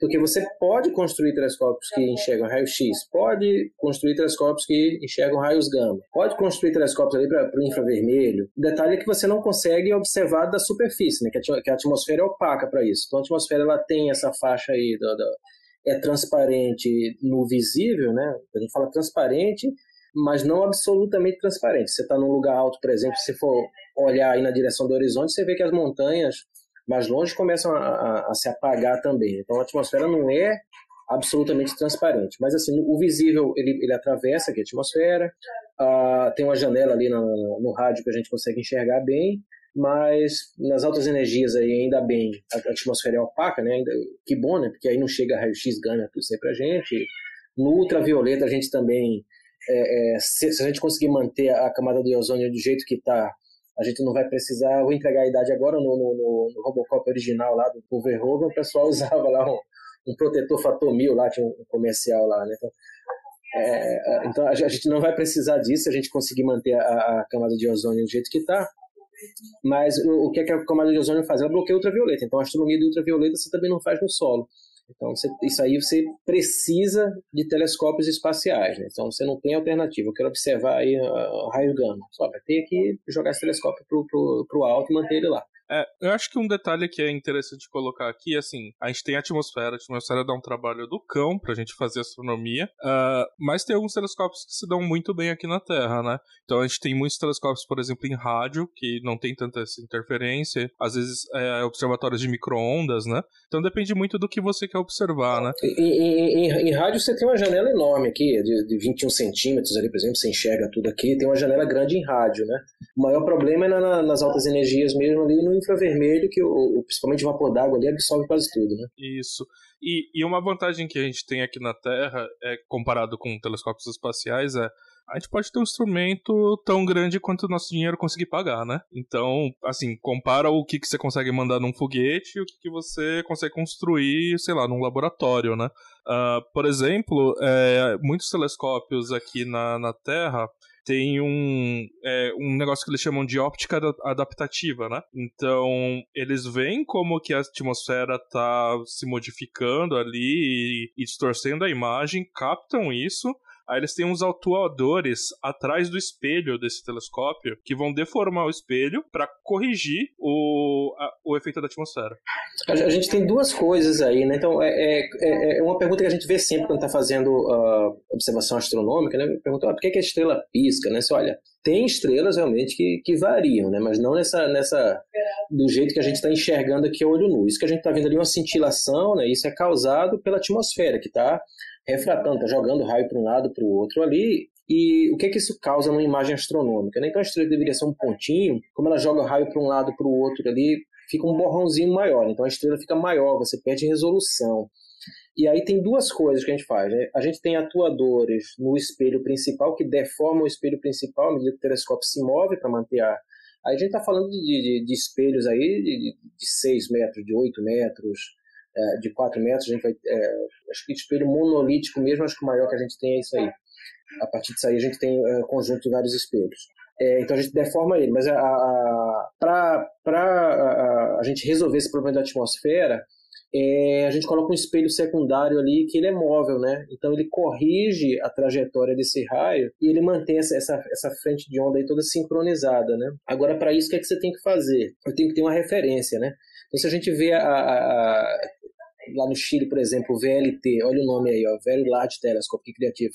Porque você pode construir telescópios que enxergam raio-x, pode construir telescópios que enxergam raios gama, pode construir telescópios ali para o infravermelho. O detalhe é que você não consegue observar da superfície, né? Que a, que a atmosfera é opaca para isso. Então a atmosfera ela tem essa faixa aí do, do, é transparente no visível, né? A gente fala transparente mas não absolutamente transparente. Você está num lugar alto, por exemplo, se for olhar aí na direção do horizonte, você vê que as montanhas mais longe começam a, a, a se apagar também. Então a atmosfera não é absolutamente transparente. Mas assim, o visível ele, ele atravessa aqui a atmosfera, uh, tem uma janela ali no, no rádio que a gente consegue enxergar bem, mas nas altas energias aí ainda bem a, atmosfera é opaca, né? Ainda, que bom, né? Porque aí não chega raio-x gama tudo isso aí pra gente. No ultravioleta a gente também é, é, se, se, a gente conseguir manter a camada de ozônio do jeito que está, a gente não vai precisar. Vou entregar a idade agora no, no, no Robocop original lá do Verhoeven, o pessoal usava lá um, um protetor fator mil, lá tinha um comercial lá, né? Então, é, então a gente não vai precisar disso a gente conseguir manter a, a camada de ozônio do jeito que está. Mas o, o que, é que a camada de ozônio faz? Ela bloqueia ultravioleta. Então a astronomia do ultravioleta você também não faz no solo. Então, você, isso aí você precisa de telescópios espaciais, né? Então, você não tem alternativa. Eu quero observar aí uh, raio gama. Só vai ter que jogar esse telescópio para o alto e manter ele lá. É, eu acho que um detalhe que é interessante colocar aqui, assim, a gente tem a atmosfera, a atmosfera dá um trabalho do cão pra gente fazer astronomia, uh, mas tem alguns telescópios que se dão muito bem aqui na Terra, né? Então a gente tem muitos telescópios, por exemplo, em rádio, que não tem tanta essa interferência, às vezes é, observatórios de micro-ondas, né? Então depende muito do que você quer observar, né? Em, em, em, em rádio você tem uma janela enorme aqui, de, de 21 centímetros ali, por exemplo, você enxerga tudo aqui, tem uma janela grande em rádio, né? O maior problema é na, nas altas energias mesmo ali no infravermelho, que o, principalmente o vapor d'água ali absorve quase tudo, né? Isso. E, e uma vantagem que a gente tem aqui na Terra, é comparado com telescópios espaciais, é a gente pode ter um instrumento tão grande quanto o nosso dinheiro conseguir pagar, né? Então, assim, compara o que, que você consegue mandar num foguete e o que, que você consegue construir, sei lá, num laboratório, né? Uh, por exemplo, é, muitos telescópios aqui na, na Terra tem um, é, um negócio que eles chamam de óptica adaptativa, né? Então, eles veem como que a atmosfera está se modificando ali e, e distorcendo a imagem, captam isso Aí eles têm uns atuadores atrás do espelho desse telescópio que vão deformar o espelho para corrigir o, a, o efeito da atmosfera. A gente tem duas coisas aí, né? Então, é, é, é, é uma pergunta que a gente vê sempre quando está fazendo uh, observação astronômica, né? Pergunta, ah, por que, que a estrela pisca, né? Se olha, tem estrelas realmente que, que variam, né? Mas não nessa, nessa do jeito que a gente está enxergando aqui a olho nu. Isso que a gente está vendo ali é uma cintilação, né? Isso é causado pela atmosfera que está refratando, está jogando raio para um lado para o outro ali. E o que, que isso causa numa imagem astronômica? Né? Então a estrela deveria ser um pontinho, como ela joga raio para um lado para o outro ali, fica um borrãozinho maior. Então a estrela fica maior, você perde resolução. E aí tem duas coisas que a gente faz. Né? A gente tem atuadores no espelho principal que deformam o espelho principal à medida que o telescópio se move para manter a. Aí a gente está falando de, de, de, espelhos aí de, de 6 metros, de 8 metros, é, de 4 metros, a gente vai. É, acho que espelho monolítico mesmo, acho que o maior que a gente tem é isso aí. A partir disso aí a gente tem é, conjunto de vários espelhos. É, então a gente deforma ele, mas para a, a gente resolver esse problema da atmosfera, é, a gente coloca um espelho secundário ali que ele é móvel, né? Então ele corrige a trajetória desse raio e ele mantém essa, essa, essa frente de onda aí toda sincronizada, né? Agora, para isso, o que, é que você tem que fazer? Eu tenho que ter uma referência, né? Então, se a gente vê a, a, a lá no Chile, por exemplo, o VLT, olha o nome aí, ó, Very Large Telescope, que criativo.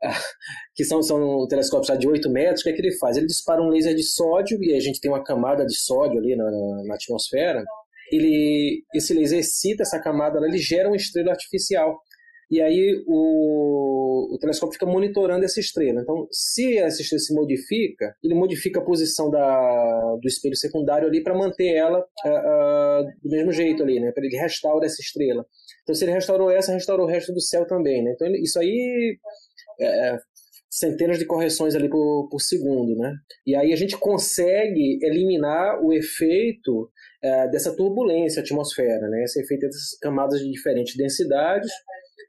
que são, são telescópios de 8 metros, o que, é que ele faz? Ele dispara um laser de sódio, e a gente tem uma camada de sódio ali na, na atmosfera, ele, esse laser excita essa camada, ele gera uma estrela artificial. E aí o, o telescópio fica monitorando essa estrela. Então, se essa estrela se modifica, ele modifica a posição da, do espelho secundário ali para manter ela uh, uh, do mesmo jeito ali, né? Ele restaurar essa estrela. Então, se ele restaurou essa, restaurou o resto do céu também, né? Então, isso aí é, centenas de correções ali por, por segundo, né? E aí a gente consegue eliminar o efeito é, dessa turbulência atmosfera, né? Esse efeito dessas camadas de diferentes densidades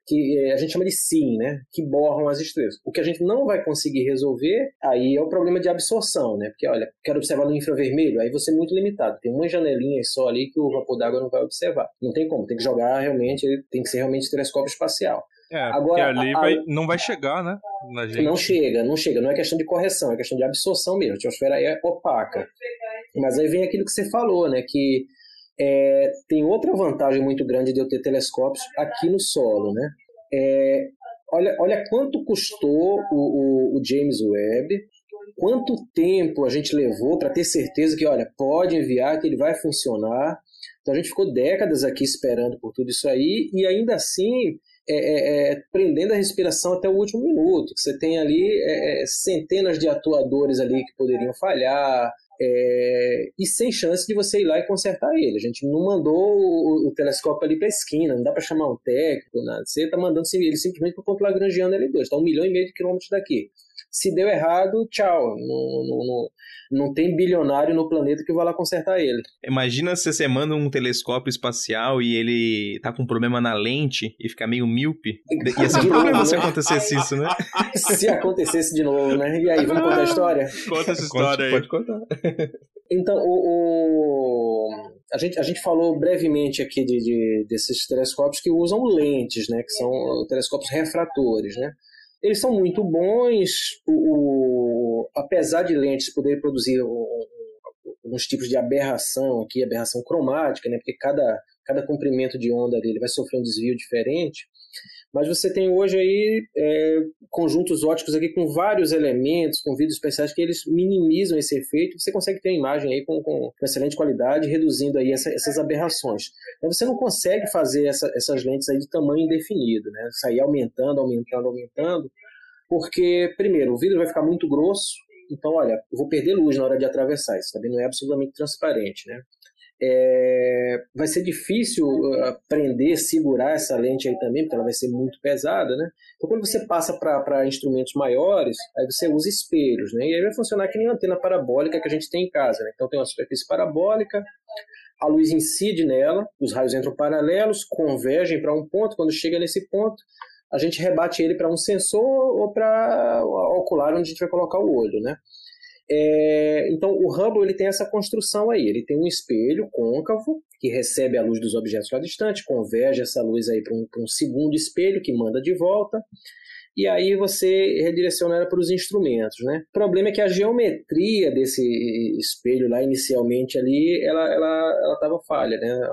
que é, a gente chama de sim, né? Que borram as estrelas. O que a gente não vai conseguir resolver aí é o problema de absorção, né? Porque, olha, quero observar no infravermelho, aí você é muito limitado. Tem uma janelinha só ali que o vapor d'água não vai observar. Não tem como, tem que jogar realmente, tem que ser realmente telescópio espacial. É, Agora, ali a, vai, não vai chegar, né? Não chega, não chega. Não é questão de correção, é questão de absorção mesmo. A atmosfera é opaca. Mas aí vem aquilo que você falou, né? Que é, tem outra vantagem muito grande de eu ter telescópios aqui no solo, né? É, olha, olha quanto custou o, o, o James Webb, quanto tempo a gente levou para ter certeza que, olha, pode enviar, que ele vai funcionar. Então a gente ficou décadas aqui esperando por tudo isso aí e ainda assim é, é, é, prendendo a respiração até o último minuto. Você tem ali é, é, centenas de atuadores ali que poderiam falhar, é, e sem chance de você ir lá e consertar ele. A gente não mandou o, o telescópio ali para a esquina, não dá para chamar um técnico, nada. Você está mandando ele simplesmente para o ponto lagrangiano L2, está um milhão e meio de quilômetros daqui. Se deu errado, tchau. Não, não, não, não tem bilionário no planeta que vai lá consertar ele. Imagina se você manda um telescópio espacial e ele tá com um problema na lente e fica meio míope. Ia ser um problema novo, se né? acontecesse isso, né? Se acontecesse de novo, né? E aí, vamos contar a história? Conta essa história aí. Pode contar. Então, o, o, a, gente, a gente falou brevemente aqui de, de, desses telescópios que usam lentes, né? Que são telescópios refratores, né? Eles são muito bons, o, o apesar de lentes poderem produzir alguns tipos de aberração aqui, aberração cromática, né? Porque cada, cada comprimento de onda ali ele vai sofrer um desvio diferente. Mas você tem hoje aí é, conjuntos óticos aqui com vários elementos, com vidros especiais que eles minimizam esse efeito. Você consegue ter uma imagem aí com, com excelente qualidade, reduzindo aí essa, essas aberrações. Então você não consegue fazer essa, essas lentes aí de tamanho indefinido, né? Sair aumentando, aumentando, aumentando, porque primeiro o vidro vai ficar muito grosso. Então, olha, eu vou perder luz na hora de atravessar. Isso também não é absolutamente transparente, né? É, vai ser difícil uh, prender, segurar essa lente aí também, porque ela vai ser muito pesada, né? Então, quando você passa para instrumentos maiores, aí você usa espelhos, né? E aí vai funcionar que nem uma antena parabólica que a gente tem em casa, né? Então, tem uma superfície parabólica, a luz incide nela, os raios entram paralelos, convergem para um ponto, quando chega nesse ponto, a gente rebate ele para um sensor ou para o ocular onde a gente vai colocar o olho, né? É, então o Hubble ele tem essa construção aí, ele tem um espelho côncavo que recebe a luz dos objetos lá distante, converge essa luz aí para um, um, segundo espelho que manda de volta e aí você redireciona ela para os instrumentos, né? O problema é que a geometria desse espelho lá inicialmente ali, ela ela estava falha, né?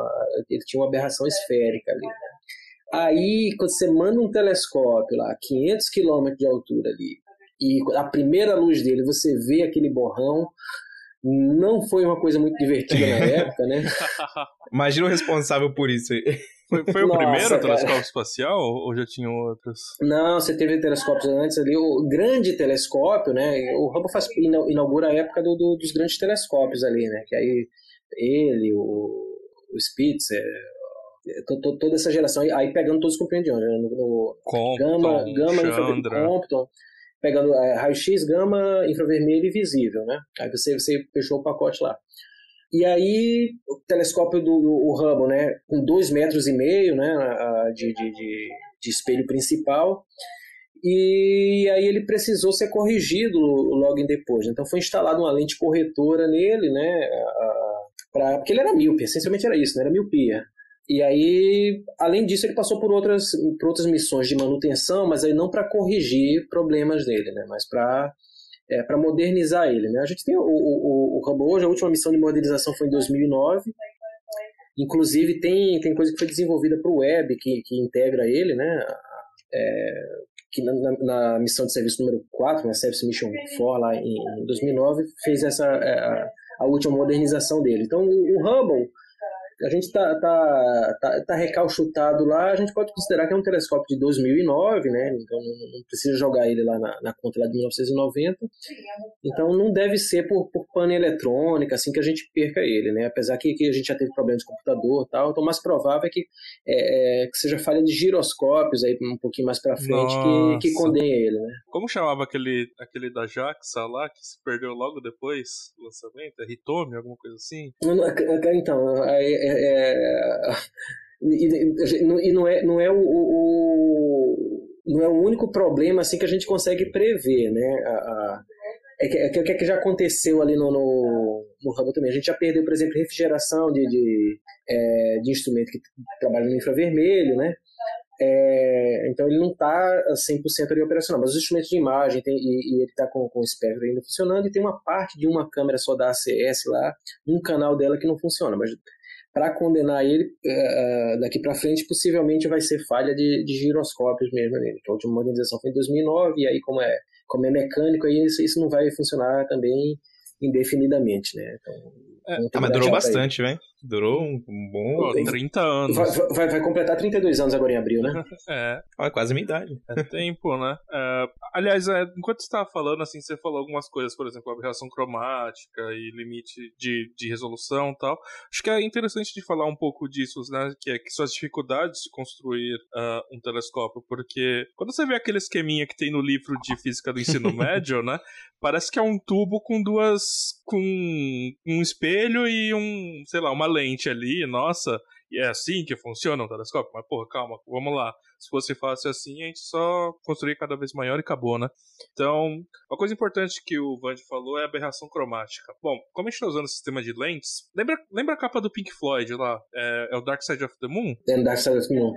Ele tinha uma aberração esférica ali. Aí quando você manda um telescópio lá, 500 km de altura ali, e a primeira luz dele, você vê aquele borrão. Não foi uma coisa muito divertida na época, né? Imagina o responsável por isso aí. Foi, foi Nossa, o primeiro cara. telescópio espacial ou já tinham outros? Não, você teve telescópios antes ali. O grande telescópio, né? O Hubble faz, inaugura a época do, do, dos grandes telescópios ali, né? Que aí ele, o, o Spitzer, toda essa geração, aí pegando todos os compreendentes, né? No, no Compton, Gama, Gama Compton pegando é, raio-x, gama, infravermelho e visível, né? Aí você, você fechou o pacote lá. E aí, o telescópio do, do Hubble, né, com dois metros e meio, né, de, de, de, de espelho principal, e aí ele precisou ser corrigido logo depois. Então foi instalada uma lente corretora nele, né, pra, porque ele era míope, essencialmente era isso, né, era miopia. E aí, além disso, ele passou por outras, por outras missões de manutenção, mas aí não para corrigir problemas dele, né? mas para é, para modernizar ele. Né? A gente tem o, o, o Hubble hoje, a última missão de modernização foi em 2009. Inclusive, tem, tem coisa que foi desenvolvida para o web que, que integra ele, né? É, que na, na, missão de serviço número 4, né, Service Mission 4, lá em, em 2009, fez essa, é, a, a última modernização dele. Então, o Hubble a gente está tá, tá, tá recalchutado lá, a gente pode considerar que é um telescópio de 2009, né? Então não precisa jogar ele lá na, na conta lá de 1990. Então não deve ser por, por pane eletrônica, assim que a gente perca ele, né? Apesar que, que a gente já teve problemas de computador e tal, então o mais provável é que, é, é, que seja falha de giroscópios aí um pouquinho mais para frente que, que condene ele, né? Como chamava aquele, aquele da JAXA lá que se perdeu logo depois do lançamento? É Hitomi, alguma coisa assim? Então, é, é, e, e, não é, não é o, o, não é o único problema assim que a gente consegue prever, né? A, a, é que, é que, é que já aconteceu ali no, no, no Hubble também. A gente já perdeu, por exemplo, refrigeração de, de, é, de instrumento que trabalha no infravermelho, né? É, então ele não está 100% ali operacional, mas os instrumentos de imagem tem, e, e, ele está com, com o espectro ainda funcionando e tem uma parte de uma câmera só da ACS lá, um canal dela que não funciona, mas para condenar ele uh, daqui para frente, possivelmente vai ser falha de, de giroscópios mesmo nele. Que a última modernização foi em 2009, e aí, como é, como é mecânico, aí isso, isso não vai funcionar também indefinidamente, né? Então, é, ah, mas durou bastante, Durou um, um bom. Pô, 30 anos. Vai, vai, vai, completar 32 anos agora em abril, né? é. Olha, quase a minha idade. É tempo, né? É, aliás, é, enquanto você estava falando, assim, você falou algumas coisas, por exemplo, aberração cromática e limite de, de resolução e tal. Acho que é interessante de falar um pouco disso, né? Que, é, que são as dificuldades de construir uh, um telescópio, porque quando você vê aquele esqueminha que tem no livro de física do ensino médio, né? Parece que é um tubo com duas. com um espelho e um, sei lá, uma lente ali, nossa, e é assim que funciona um telescópio? Mas, porra, calma, vamos lá. Se fosse fácil assim, a gente só construía cada vez maior e acabou, né? Então, uma coisa importante que o Vand falou é a aberração cromática. Bom, como a gente está usando o sistema de lentes, lembra, lembra a capa do Pink Floyd lá? É, é o Dark Side of the Moon? É Dark Side of the Moon.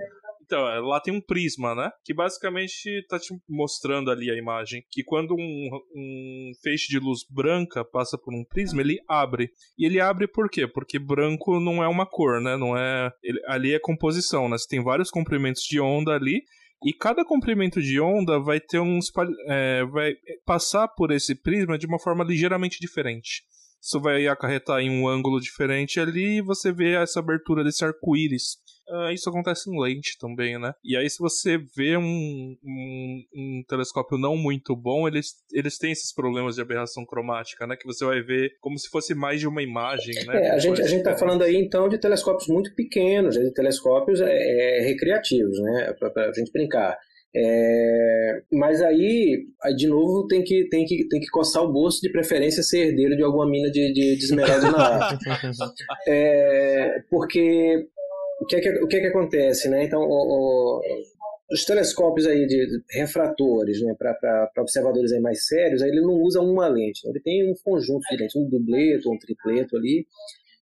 Então, é, lá tem um prisma, né? Que basicamente tá te mostrando ali a imagem. Que quando um, um feixe de luz branca passa por um prisma, ele abre. E ele abre por quê? Porque branco não é uma cor, né? Não é. Ele, ali é composição, né? Você tem vários comprimentos de onda ali. E cada comprimento de onda vai ter um. É, vai passar por esse prisma de uma forma ligeiramente diferente. Isso vai acarretar em um ângulo diferente ali e você vê essa abertura desse arco-íris uh, isso acontece em lente também, né? E aí, se você vê um, um, um, telescópio não muito bom, eles, eles têm esses problemas de aberração cromática, né? Que você vai ver como se fosse mais de uma imagem, né? É, a gente, a gente tá falando aí, então, de telescópios muito pequenos, de telescópios é, é, recreativos, né? Pra, pra gente brincar. É, mas aí, aí, de novo, tem que, tem, que, tem que coçar o bolso, de preferência ser herdeiro de alguma mina de, de, de esmeralda na. É, porque o que, é que, o que, é que acontece, né? Então, o, o, os telescópios aí de refratores, né, para observadores aí mais sérios, aí ele não usa uma lente, né? ele tem um conjunto de lentes, um dubleto, um tripleto ali,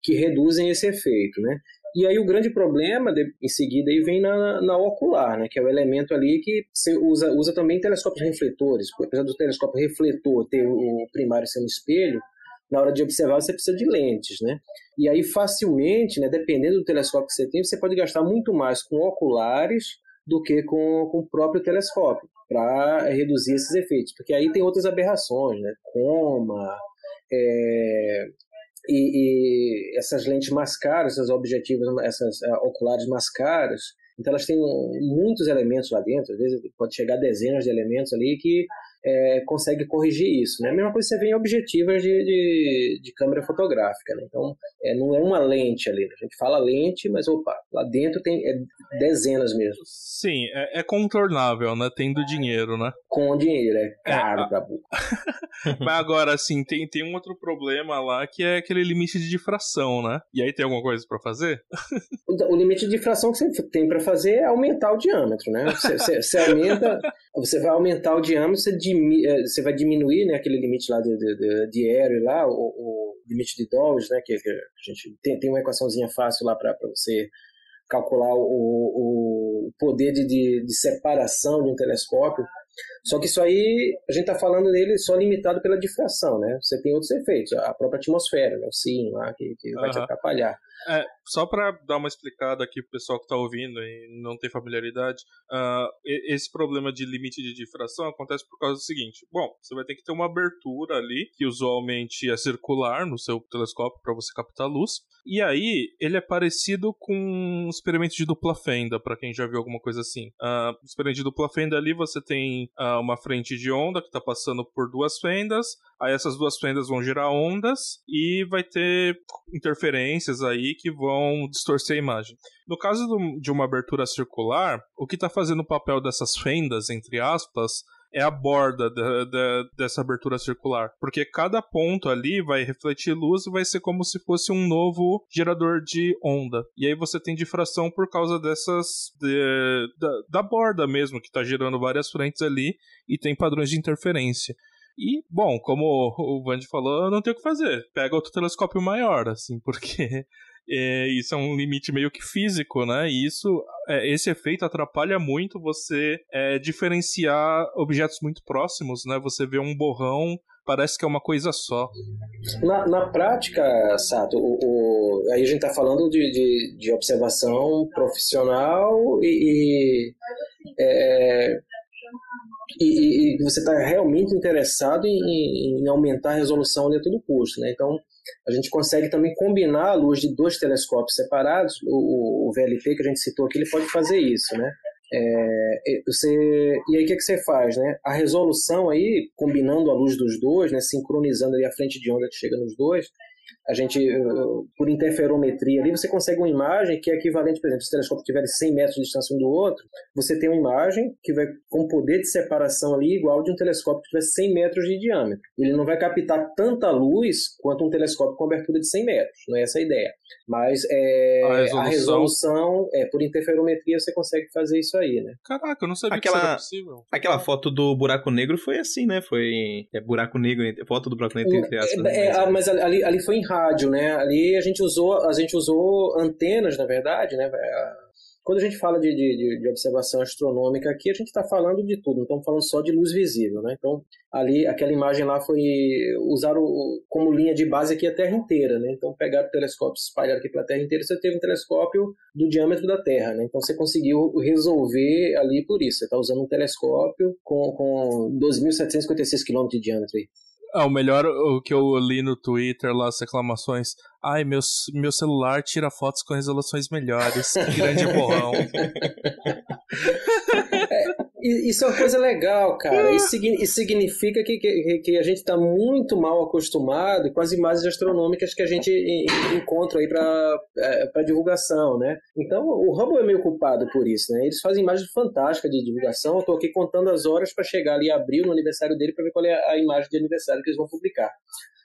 que reduzem esse efeito, né? E aí o grande problema, de, em seguida, aí vem na, na, ocular, né, que é o elemento ali que você usa, usa também telescópios refletores. Apesar do telescópio refletor ter o primário sendo espelho, na hora de observar você precisa de lentes, né? E aí facilmente, né, dependendo do telescópio que você tem, você pode gastar muito mais com oculares do que com, com o próprio telescópio para reduzir esses efeitos, porque aí tem outras aberrações, né? Coma, é, e, e, essas lentes mais caras, essas objetivas, essas uh, oculares mais caras, então elas têm muitos elementos lá dentro, às vezes pode chegar a dezenas de elementos ali que é, consegue corrigir isso. Né? A mesma coisa você vê em objetivas de, de, de câmera fotográfica. Né? Então, é, não é uma lente ali. Né? A gente fala lente, mas opa, lá dentro tem é, dezenas mesmo. Sim, é, é, contornável, né? Tendo dinheiro, né? Com dinheiro, é caro é, pra mas agora, assim, tem, tem um outro problema lá que é aquele limite de difração, né? E aí tem alguma coisa para fazer? o limite de difração que você tem para fazer é aumentar o diâmetro, né? Você, você, você aumenta, você vai aumentar o diâmetro, você é, você vai diminuir né, aquele limite lá de, de, de aéreo lá, o, o, limite de Dawes, né, que, que, a gente tem, tem uma equaçãozinha fácil lá para você calcular o, o poder de, de, de separação de um telescópio. Só que isso aí, a gente está falando dele só limitado pela difração, né? Você tem outros efeitos, a própria atmosfera, né? o sim lá, que, que vai te atrapalhar. É, só para dar uma explicada aqui pro pessoal que está ouvindo e não tem familiaridade, uh, esse problema de limite de difração acontece por causa do seguinte: bom, você vai ter que ter uma abertura ali, que usualmente é circular no seu telescópio para você captar luz, e aí ele é parecido com um experimento de dupla fenda, para quem já viu alguma coisa assim. Uh, experimento de dupla fenda ali você tem uh, uma frente de onda que está passando por duas fendas, aí essas duas fendas vão gerar ondas e vai ter interferências aí que vão distorcer a imagem. No caso de uma abertura circular, o que está fazendo o papel dessas fendas, entre aspas, é a borda da, da, dessa abertura circular. Porque cada ponto ali vai refletir luz e vai ser como se fosse um novo gerador de onda. E aí você tem difração por causa dessas. De, da, da borda mesmo, que está gerando várias frentes ali e tem padrões de interferência. E, bom, como o Vandy falou, não tem o que fazer. Pega outro telescópio maior, assim, porque é, isso é um limite meio que físico, né? E isso, é, esse efeito atrapalha muito você é, diferenciar objetos muito próximos, né? Você vê um borrão, parece que é uma coisa só. Na, na prática, Sato, o, o, aí a gente está falando de, de, de, observação profissional e, e é, e, e, você está realmente interessado em, em, aumentar a resolução a todo custo. Né? Então, a gente consegue também combinar a luz de dois telescópios separados. O, o VLT que a gente citou aqui, ele pode fazer isso. Né? É, você, e aí o que, que você faz? Né? A resolução aí, combinando a luz dos dois, né? sincronizando ali a frente de onda que chega nos dois, a gente, por interferometria ali, você consegue uma imagem que é equivalente, por exemplo, se o telescópio tiver 100 metros de distância um do outro, você tem uma imagem que vai com poder de separação ali igual de um telescópio que tiver 100 metros de diâmetro. Ele não vai captar tanta luz quanto um telescópio com abertura de 100 metros, não é essa a ideia. Mas é, a resolução, a resolução é, por interferometria você consegue fazer isso aí, né? Caraca, eu não sabia aquela, que isso era possível. Aquela foto do buraco negro foi assim, né? Foi é, buraco negro, foto do buraco negro entre aspas. É, é, mas ali, ali foi rádio, né? Ali a gente usou, a gente usou antenas, na verdade, né? Quando a gente fala de, de, de observação astronômica aqui, a gente está falando de tudo, não estamos falando só de luz visível, né? Então, ali, aquela imagem lá foi usar como linha de base aqui a Terra inteira, né? Então, pegaram o telescópio espalhado aqui pela Terra inteira, você teve um telescópio do diâmetro da Terra, né? Então, você conseguiu resolver ali por isso. Você está usando um telescópio com, com 12.756 km de diâmetro aí. Ah, o melhor, o que eu li no Twitter lá, as reclamações. Ai, meu, meu celular tira fotos com resoluções melhores. Grande borrão. Isso é uma coisa legal, cara. Isso, isso significa que, que, que, a gente está muito mal acostumado com as imagens astronômicas que a gente encontra aí para é, divulgação, né? Então, o Hubble é meio culpado por isso, né? Eles fazem imagens fantásticas de divulgação. Eu estou aqui contando as horas para chegar ali em abril, no aniversário dele, para ver qual é a imagem de aniversário que eles vão publicar.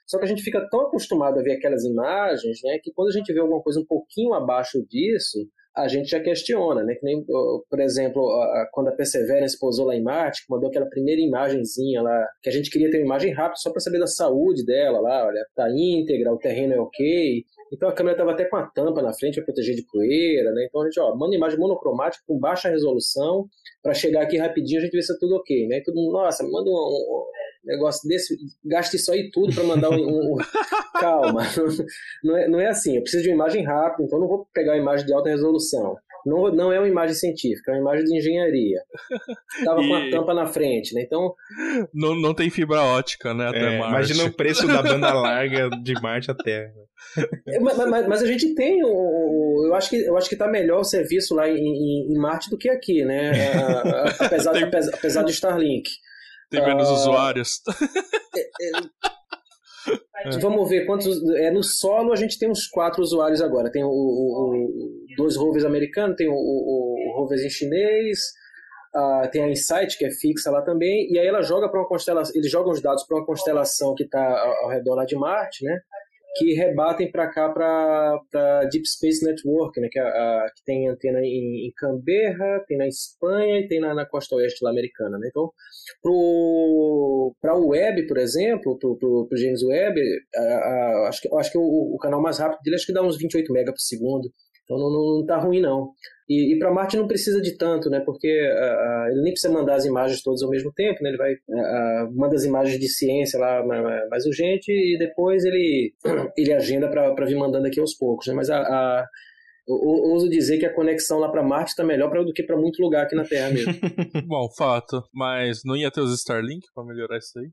Só que a gente fica tão acostumado a ver aquelas imagens, né, que quando a gente vê alguma coisa um pouquinho abaixo disso, a gente já questiona, né? Que nem, por exemplo, quando a Perseverance pousou lá em Marte, que mandou aquela primeira imagenzinha lá, que a gente queria ter uma imagem rápida só para saber da saúde dela lá, olha, tá íntegra, o terreno é ok. Então a câmera estava até com a tampa na frente para proteger de poeira, né? Então a gente, ó, manda imagem monocromática com baixa resolução para chegar aqui rapidinho a gente ver se tá tudo ok, né? E todo mundo, nossa, manda um, um negócio desse, gaste isso aí tudo para mandar um, um... Calma, não é, não é assim. Eu preciso de uma imagem rápida, então não vou pegar uma imagem de alta resolução. Não, não é uma imagem científica, é uma imagem de engenharia. Tava e... com a tampa na frente, né? Então. Não, não tem fibra ótica, né? Até é, Marte. Imagina o preço da banda larga de Marte à Terra. É, mas, mas, mas, a gente tem o, eu acho que eu acho que tá melhor o serviço lá em, em, em Marte do que aqui, né? apesar, tem... apesar, apesar de Starlink. Tem menos uh, usuários. É, é. Vamos ver quantos. É, no solo a gente tem uns quatro usuários agora. Tem o, o, o dois rovers americanos, tem o, o, o roverzinho chinês, uh, tem a Insight, que é fixa lá também, e aí ela joga para uma constelação. Eles jogam os dados para uma constelação que está ao, ao redor lá de Marte, né? Que rebatem para cá para Deep Space Network, né, que, a, a, que tem antena em, em, Canberra, tem na Espanha e tem na, na costa oeste lá americana. Né? Então, para o Web, por exemplo, para o James Webb, a, acho que, acho que o, o, canal mais rápido dele acho que dá uns 28 MB por segundo. Então não, não, não tá ruim não. E, e para Marte não precisa de tanto, né? Porque uh, ele nem precisa mandar as imagens todas ao mesmo tempo, né? Ele vai uh, manda as imagens de ciência lá mais, mais urgente e depois ele ele agenda para vir mandando aqui aos poucos, né? Mas a, a ouso dizer que a conexão lá para Marte está melhor pra, do que para muito lugar aqui na Terra mesmo. Bom, fato. Mas não ia ter os Starlink para melhorar isso aí?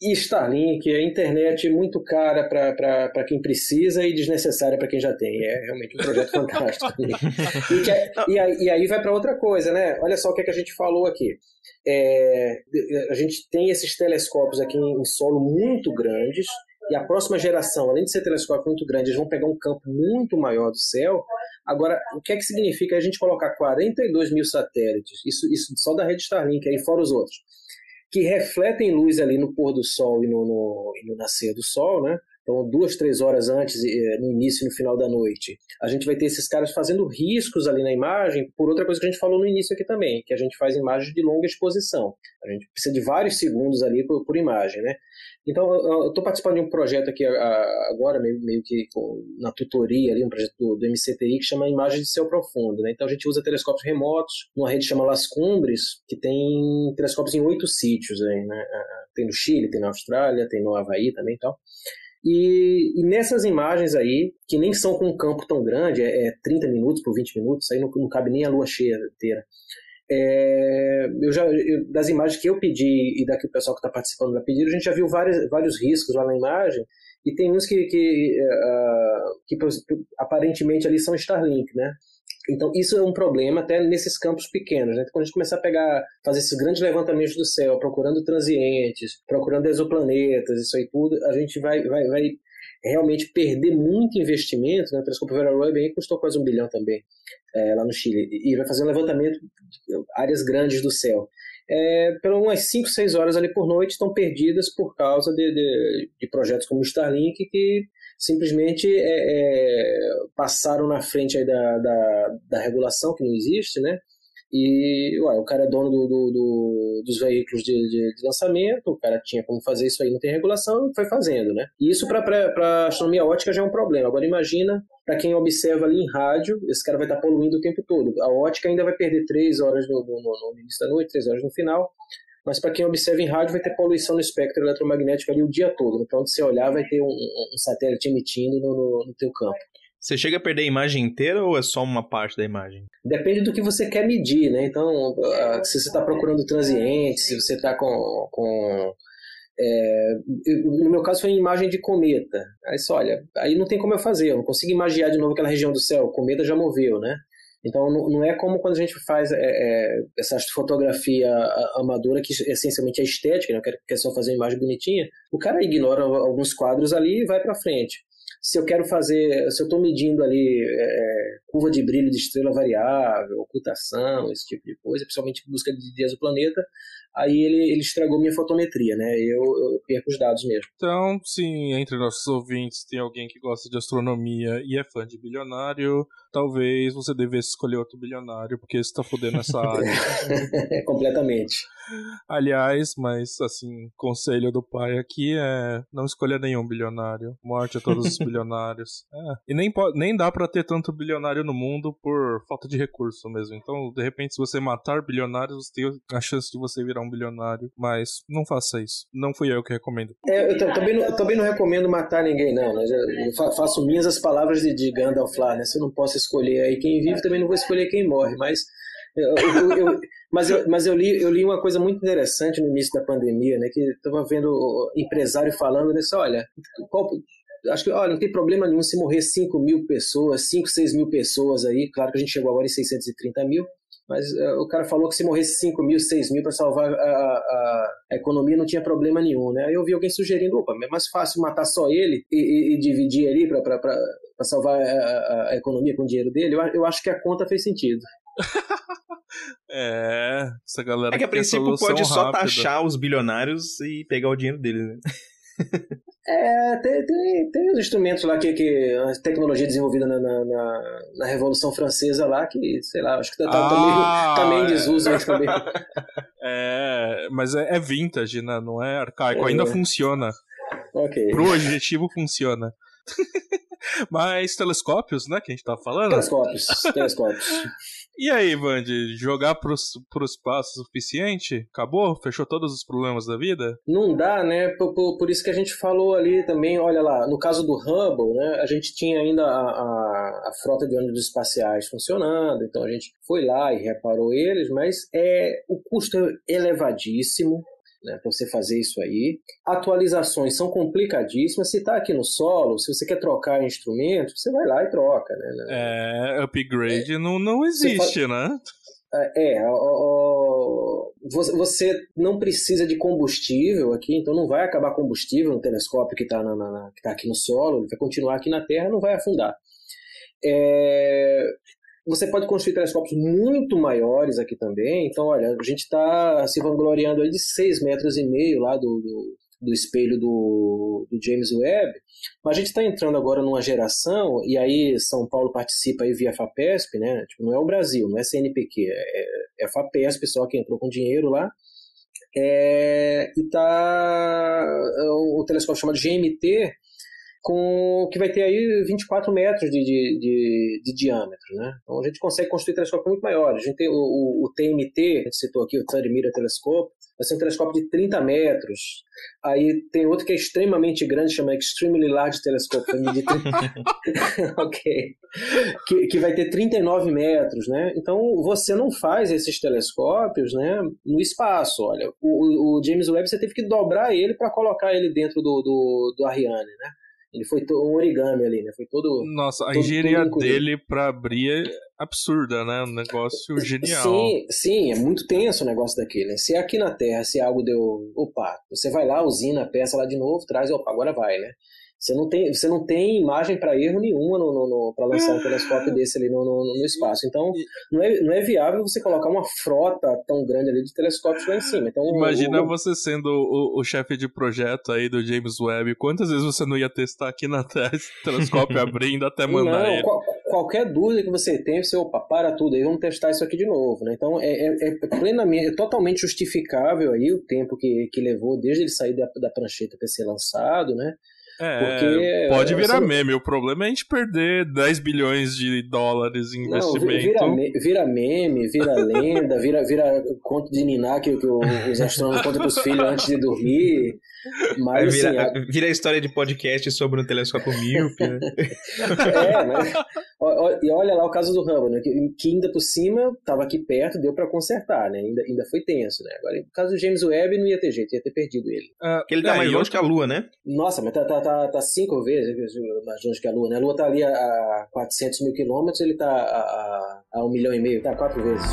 E Starlink, a internet muito cara para quem precisa e desnecessária para quem já tem. É realmente um projeto fantástico. e, é, e, aí, e, aí, vai para outra coisa, né? Olha só o que, é que a gente falou aqui. É, a gente tem esses telescópios aqui em solo muito grandes, e a próxima geração, além de ser telescópio muito grande, eles vão pegar um campo muito maior do céu. Agora, o que é que significa a gente colocar 42 mil satélites, isso, isso só da rede Starlink, aí fora os outros, que refletem luz ali no pôr do sol e no, no, no nascer do sol, né? Então, duas, três horas antes, eh, no início e no final da noite, a gente vai ter esses caras fazendo riscos ali na imagem, por outra coisa que a gente falou no início aqui também, que a gente faz imagens de longa exposição. A gente precisa de vários segundos ali por, por imagem, né? Então, eu estou participando de um projeto aqui agora, meio, meio que na tutoria ali, um projeto do, do, MCTI que chama Imagem de Céu Profundo, né? Então, a gente usa telescópios remotos, numa rede chamada Las Cumbres, que tem telescópios em oito sítios aí, né? Tem no Chile, tem na Austrália, tem no Havaí também e tal. E, e, nessas imagens aí, que nem são com um campo tão grande, é, é 30 minutos por 20 minutos, aí não, não cabe nem a lua cheia inteira. É, eu já, eu, das imagens que eu pedi e daqui o pessoal que está participando vai pedir, a gente já viu vários, vários riscos lá na imagem, e tem uns que, que, uh, que, que aparentemente ali são Starlink, né? Então, isso é um problema até nesses campos pequenos. Né? Quando a gente começar a pegar, fazer esses grandes levantamentos do céu, procurando transientes, procurando exoplanetas, isso aí tudo, a gente vai, vai, vai realmente perder muito investimento. Né? O telescópio Vera Rubin custou quase um bilhão também, é, lá no Chile. E vai fazer um levantamento de áreas grandes do céu. É, pelo umas 5, 6 horas ali por noite estão perdidas por causa de, de, de projetos como o Starlink que simplesmente é, é, passaram na frente da, da, da, regulação, que não existe, né? E ué, o cara é dono do, do, do, dos veículos de, de, de, lançamento, o cara tinha como fazer isso aí, não tem regulação, e foi fazendo, né? E isso para astronomia ótica já é um problema. Agora imagina para quem observa ali em rádio, esse cara vai estar tá poluindo o tempo todo. A ótica ainda vai perder três horas no, no, no início da noite, três horas no final, mas para quem observa em rádio vai ter poluição no espectro eletromagnético ali o dia todo. Então, onde você olhar, vai ter um, um satélite emitindo no, no, no teu campo. Você chega a perder a imagem inteira ou é só uma parte da imagem? Depende do que você quer medir, né? Então, ah, se você está procurando transientes, se você está com, com É, no meu caso foi em imagem de cometa. Aí só, olha, aí não tem como eu fazer, eu não consigo imaginar de novo aquela região do céu, o cometa já moveu, né? Então não, é como quando a gente faz é, é, essa fotografia amadora que essencialmente é estética, né? quer, só fazer uma imagem bonitinha. O cara ignora alguns quadros ali e vai para frente. Se eu quero fazer, se eu estou medindo ali é, curva de brilho de estrela variável, ocultação, esse tipo de coisa, principalmente busca de dias do planeta, aí ele, ele estragou minha fotometria, né? Eu, eu perco os dados mesmo. Então, sim, entre nossos ouvintes tem alguém que gosta de astronomia e é fã de bilionário, talvez você devesse escolher outro bilionário, porque você tá fodendo essa área. Completamente. Aliás, mas assim, conselho do pai aqui é não escolha nenhum bilionário. Morte a todos os bilionários. É. E nem, pode, nem dá para ter tanto bilionário no mundo por falta de recurso mesmo. Então, de repente, se você matar bilionários, você tem a chance de você virar um bilionário. Mas não faça isso. Não fui eu que recomendo. É, eu também não, também não recomendo matar ninguém, não. Mas eu faço minhas as palavras de, de Gandalf lá, né? Se eu não posso escolher aí quem vive, também não vou escolher quem morre. Mas eu, eu, eu, mas eu, mas eu, li, eu li uma coisa muito interessante no início da pandemia, né? Que estava vendo empresário falando, né? Olha, qual, acho que olha, não tem problema nenhum se morrer 5 mil pessoas, 5, 6 mil pessoas aí. Claro que a gente chegou agora em 630 mil. Mas uh, o cara falou que se morresse 5 mil, 6 mil para salvar a, a, a, economia não tinha problema nenhum, né? Aí eu vi alguém sugerindo, opa, é mais fácil matar só ele e, e, e dividir ali para salvar a, a, economia com o dinheiro dele. Eu, eu acho que a conta fez sentido. é, essa galera. É que a princípio pode só taxar os bilionários e pegar o dinheiro deles, né? É, tem, tem, tem os instrumentos lá que, que a tecnologia desenvolvida na, na, na, na Revolução Francesa lá, que, sei lá, acho que tá, tá, ah, tá meio, tá meio em desuso é. também. É, mas é, é, vintage, né? Não é arcaico, é. ainda funciona. Ok. Pro objetivo funciona. Mas telescópios, né, que a gente tava falando? Telescópios, telescópios. E aí, Vandy, jogar pro, pro espaço suficiente? Acabou? Fechou todos os problemas da vida? Não dá, né? Por, por, por, isso que a gente falou ali também, olha lá, no caso do Hubble, né, a gente tinha ainda a, a, a frota de ônibus espaciais funcionando, então a gente foi lá e reparou eles, mas é, o custo é elevadíssimo, né, para você fazer isso aí. Atualizações são complicadíssimas. Se está aqui no solo, se você quer trocar instrumento, você vai lá e troca. Né? É, upgrade é, não, não existe, fala, né? É, é você não precisa de combustível aqui, então não vai acabar combustível no telescópio que está tá aqui no solo, ele vai continuar aqui na Terra, não vai afundar. É, você pode construir telescópios muito maiores aqui também. Então, olha, a gente está se vangloriando aí de 6 metros e meio lá do, do, do espelho do, do, James Webb. Mas a gente está entrando agora numa geração, e aí São Paulo participa aí via FAPESP, né? Tipo, não é o Brasil, não é CNPq, é, é FAPESP, pessoal que entrou com dinheiro lá. É, e tá o telescópio chamado GMT, com que vai ter aí 24 metros de, de, de, de, diâmetro, né? Então a gente consegue construir telescópios muito maiores. A gente tem o, o, o TMT, a gente citou aqui, o 30 Mirror Telescope, vai ser um telescópio de 30 metros. Aí tem outro que é extremamente grande, chama Extremely Large Telescope, medir 30... ok. Que, que vai ter 39 metros, né? Então você não faz esses telescópios, né, no espaço. Olha, o, o James Webb você teve que dobrar ele para colocar ele dentro do, do, do Ariane, né? Ele foi um origami ali, né? Foi todo. Nossa, a engenharia dele para abrir é absurda, né? Um negócio genial. Sim, sim, é muito tenso o negócio daquele. Né? Se é aqui na Terra, se algo deu. Opa, você vai lá, usina a peça lá de novo, traz, opa, agora vai, né? Você não tem, você não tem imagem para erro nenhuma no, no, no para lançar um telescópio desse ali no, no, no, espaço. Então, não é, não é viável você colocar uma frota tão grande ali de telescópios lá em cima. Então, Imagina o, você sendo o, o chefe de projeto aí do James Webb. Quantas vezes você não ia testar aqui na Terra esse telescópio abrindo até mandar não, ele? Qual, qualquer dúvida que você tenha, você, opa, para tudo aí, vamos testar isso aqui de novo. Né? Então, é, é, é plenamente, é totalmente justificável aí o tempo que, que levou desde ele sair da, da prancheta para ser lançado, né? É, Porque, pode virar meme. O problema é a gente perder 10 bilhões de dólares em investimento. Não, vira, vira meme, vira lenda, vira, vira conto de Niná que, que os astrônomos contam para os filhos antes de dormir. Mas, vira, assim, a... vira a história de podcast sobre um telescópio míope, né? é, mas e olha lá o caso do Hubble, né? Que, que ainda por cima estava aqui perto, deu para consertar, né? Ainda, ainda foi tenso, né? Agora, no caso do James Webb, não ia ter jeito, ia ter perdido ele. Uh, Porque ele tá é, mais longe que a Lua, né? Nossa, mas tá, tá, tá, tá, cinco vezes mais longe que a Lua, né? A Lua tá ali a 400 mil quilômetros, ele tá a, a, a um milhão e meio, tá quatro vezes.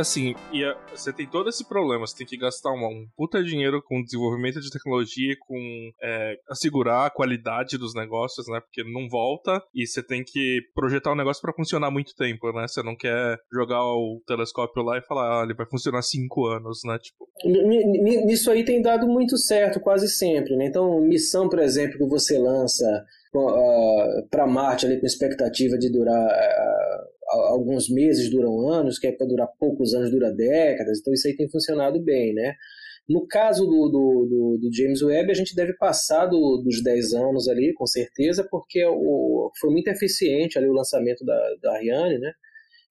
Assim, e a, você tem todo esse problema, você tem que gastar uma, um puta dinheiro com desenvolvimento de tecnologia, com é, assegurar a qualidade dos negócios, né? Porque não volta e você tem que projetar o um negócio para funcionar muito tempo, né? Você não quer jogar o telescópio lá e falar, ah, ele vai funcionar cinco anos, né? Tipo. Nisso aí tem dado muito certo, quase sempre, né? Então, missão, por exemplo, que você lança uh, para Marte ali com expectativa de durar uh, alguns meses duram anos, que é para durar poucos anos dura décadas, então isso aí tem funcionado bem, né? No caso do, do, do, do James Webb, a gente deve passar do, dos 10 anos ali, com certeza, porque o, foi muito eficiente ali o lançamento da, da Ariane, né?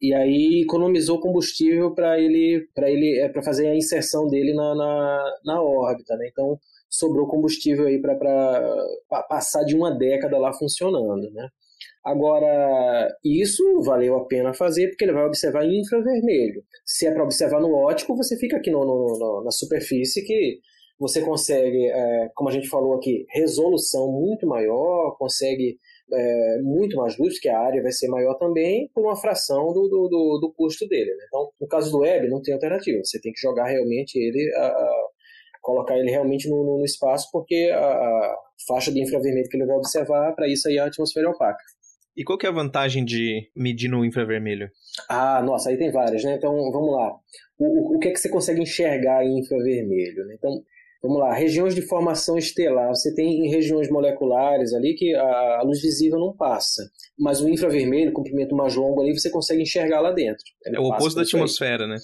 E aí economizou combustível para ele, para ele, é, para fazer a inserção dele na, na, na órbita, né? Então sobrou combustível aí para passar de uma década lá funcionando, né? Agora, isso valeu a pena fazer porque ele vai observar em infravermelho. Se é para observar no ótico, você fica aqui no, no, no, na superfície que você consegue, é, como a gente falou aqui, resolução muito maior, consegue é, muito mais luz, que a área vai ser maior também, por uma fração do, do, do, do custo dele. Né? Então, no caso do web, não tem alternativa. Você tem que jogar realmente ele, a, a, colocar ele realmente no, no espaço, porque a, a, faixa de infravermelho que ele vai observar, para isso aí é a atmosfera opaca. E qual que é a vantagem de medir no infravermelho? Ah, nossa, aí tem várias, né? Então, vamos lá. O, o, o que é que você consegue enxergar em infravermelho? Né? Então, vamos lá. Regiões de formação estelar. Você tem regiões moleculares ali que a, a luz visível não passa. Mas o infravermelho, comprimento mais longo ali, você consegue enxergar lá dentro. Ele é o oposto da atmosfera, né?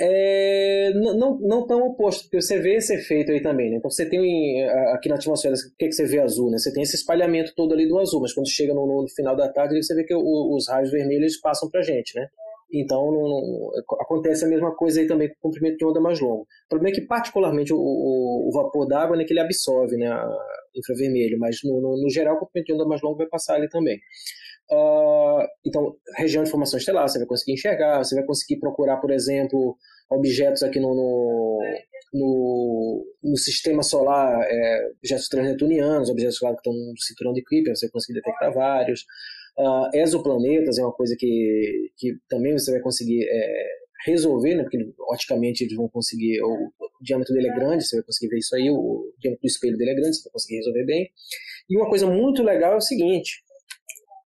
É, não, não tão oposto, porque você vê esse efeito aí também, né? Então você tem aqui na atmosfera, o que, que você vê azul, né? Você tem esse espalhamento todo ali do azul, mas quando chega no, no final da tarde, você vê que o, os raios vermelhos passam pra gente, né? Então não, não, acontece a mesma coisa aí também com o comprimento de onda mais longo. O problema é que particularmente o, o, o vapor d'água né, que ele absorve né, infravermelho, mas no, no, no, geral o comprimento de onda mais longo vai passar ali também. Uh, então, região de formação estelar, você vai conseguir enxergar, você vai conseguir procurar, por exemplo, objetos aqui no, no, no, no sistema solar, é, objetos transnetunianos, objetos que estão no cinturão de Kuiper, você vai conseguir detectar vários. Uh, exoplanetas é uma coisa que, que também você vai conseguir é, resolver, né, porque oticamente eles vão conseguir, o, o, diâmetro dele é grande, você vai conseguir ver isso aí, o, o diâmetro do espelho dele é grande, você vai conseguir resolver bem. E uma coisa muito legal é o seguinte,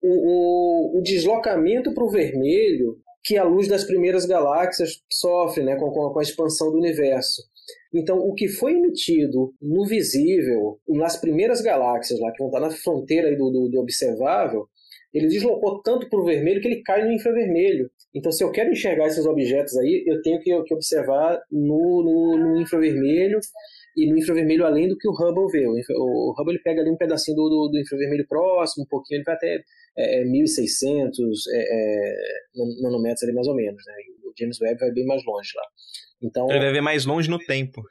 o, o, deslocamento para o vermelho que a luz das primeiras galáxias sofre né, com, com a expansão do universo. Então, o que foi emitido no visível, nas primeiras galáxias, lá que vão estar na fronteira do, do, do observável, ele deslocou tanto para o vermelho que ele cai no infravermelho. Então, se eu quero enxergar esses objetos aí, eu tenho que, que observar no, no, no, infravermelho e no infravermelho além do que o Hubble vê. O, o Hubble ele pega ali um pedacinho do, do, do infravermelho próximo, um pouquinho, ele vai até é, 1.600 é, é, é nanômetros ali mais ou menos, né? O James Webb vai bem mais longe lá. Então, Ele vai ver mais longe no tempo.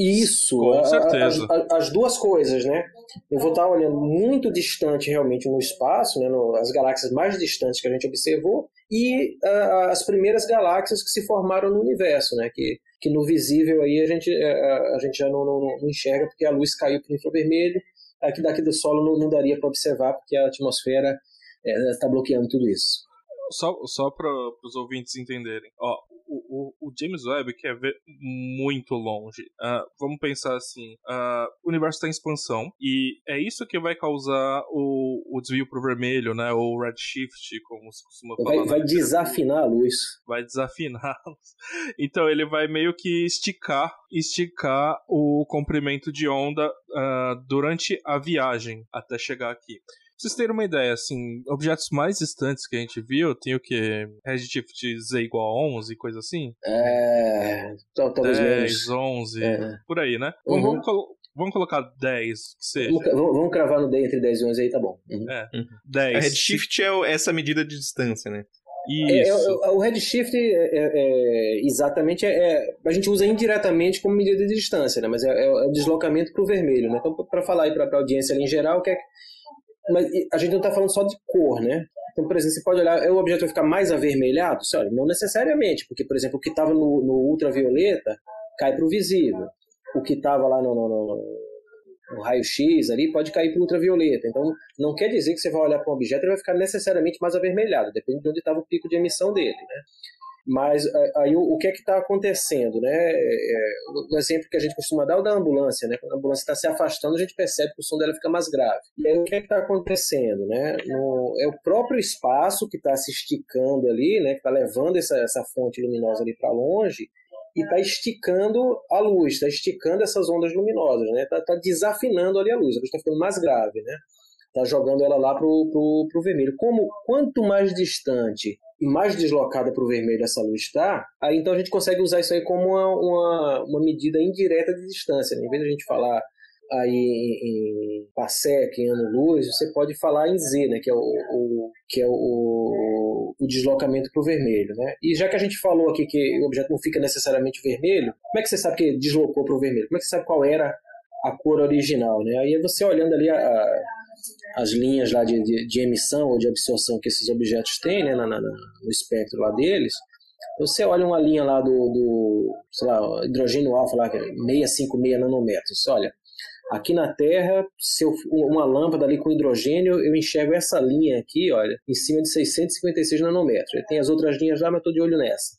Isso, Com certeza. A, a, as duas coisas, né? Eu vou estar olhando muito distante realmente no espaço, né? No, as galáxias mais distantes que a gente observou e uh, as primeiras galáxias que se formaram no universo, né? Que, que no visível aí a gente, uh, a gente já não, não, não enxerga porque a luz caiu para o infravermelho. Aqui daqui do solo não, não daria para observar porque a atmosfera está é, bloqueando tudo isso. Só, só para os ouvintes entenderem. Ó, o, o, o, James Webb quer ver muito longe. Uh, vamos pensar assim: uh, o universo está em expansão e é isso que vai causar o, o desvio para o vermelho, né? Ou redshift, como se costuma falar. Vai, vai desafinar a luz. Vai desafinar. Então ele vai meio que esticar, esticar o comprimento de onda uh, durante a viagem até chegar aqui. Pra vocês terem uma ideia, assim, objetos mais distantes que a gente viu, tem o que? Redshift Z igual a 11, coisa assim? É. Talvez 10, 11, é. por aí, né? Uhum. Vamos, Vamos colocar 10, que seja. Vamos, vamos cravar no D entre 10 e 11 aí, tá bom. Uhum. É, 10. A redshift é essa medida de distância, né? É, é, o redshift é, é, exatamente é, a gente usa indiretamente como medida de distância, né? Mas é, o deslocamento para o vermelho, né? Então, para falar aí para a audiência ali em geral, que é, mas a gente não está falando só de cor, né? Então, por exemplo, você pode olhar, o objeto vai ficar mais avermelhado? Olha, não necessariamente, porque, por exemplo, o que estava no, no ultravioleta cai para o visível. O que estava lá no, no, no um raio-x ali, pode cair para ultravioleta. Então, não quer dizer que você vai olhar para um objeto e vai ficar necessariamente mais avermelhado, depende de onde estava o pico de emissão dele, né? Mas aí o, que é que está acontecendo, né? É, é, o exemplo que a gente costuma dar é o da ambulância, né? Quando a ambulância está se afastando, a gente percebe que o som dela fica mais grave. E aí o que é que está acontecendo, né? No, é o próprio espaço que está se esticando ali, né? Que está levando essa, essa fonte luminosa ali para longe e está esticando a luz, está esticando essas ondas luminosas, né? Está tá desafinando ali a luz, a luz está ficando mais grave, né? Está jogando ela lá pro, pro, pro vermelho. Como quanto mais distante mais deslocada para o vermelho essa luz está, aí então a gente consegue usar isso aí como uma, uma, uma medida indireta de distância. Né? Em vez de a gente falar aí em, parsec, em ano-luz, você pode falar em Z, né, que é o, o que é o, o deslocamento para o vermelho. Né? E já que a gente falou aqui que o objeto não fica necessariamente vermelho, como é que você sabe que deslocou para o vermelho? Como é que você sabe qual era a cor original? Né? Aí você olhando ali a, as linhas lá de, de, de, emissão ou de absorção que esses objetos têm né, na, na, no espectro lá deles, você olha uma linha lá do, do sei lá, hidrogênio alfa lá, que é 656 nanômetros, olha, Aqui na Terra, se eu, uma lâmpada ali com hidrogênio, eu enxergo essa linha aqui, olha, em cima de 656 nanômetros. Tem as outras linhas lá, mas estou de olho nessa.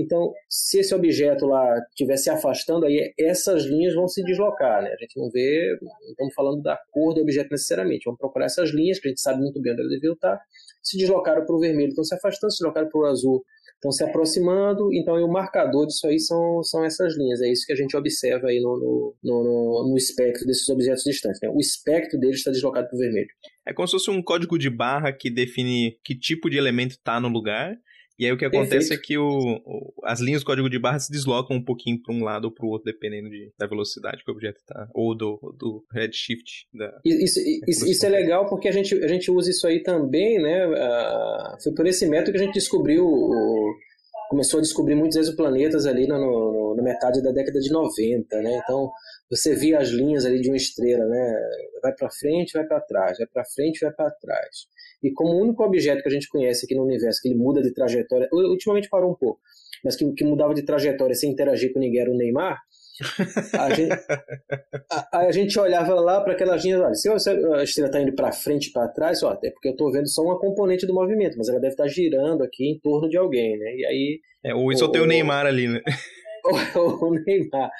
Então, se esse objeto lá estiver se afastando, aí essas linhas vão se deslocar, né? A gente não vê, não estamos falando da cor do objeto necessariamente. Vamos procurar essas linhas, que a gente sabe muito bem onde elas deviam estar, se deslocaram para o vermelho, estão se afastando, se deslocaram para o azul, estão se aproximando, então o marcador disso aí são, são essas linhas. É isso que a gente observa aí no, no, no, no espectro desses objetos distantes. Né? O espectro deles está deslocado para o vermelho. É como se fosse um código de barra que define que tipo de elemento está no lugar. E aí o que acontece Perfeito. é que o, o, as linhas do código de barra se deslocam um pouquinho para um lado ou para o outro, dependendo de, da velocidade que o objeto está, ou do, do redshift. Da, isso, isso, isso, é legal porque a gente, a gente usa isso aí também, né? Uh, foi por esse método que a gente descobriu o, começou a descobrir muitos exoplanetas ali no, no, na metade da década de 90, né? Então, você via as linhas ali de uma estrela, né? Vai para frente, vai para trás, vai para frente, vai para trás. E como o único objeto que a gente conhece aqui no universo que ele muda de trajetória, ultimamente parou um pouco, mas que, que mudava de trajetória sem interagir com ninguém era o Neymar, a gente, a, a gente olhava lá para aquelas linhas, olha, se a estrela está indo para frente para trás, ó, é porque eu estou vendo só uma componente do movimento, mas ela deve estar tá girando aqui em torno de alguém, né? E aí. É, ou só tem o Neymar ali, né? o, o Neymar.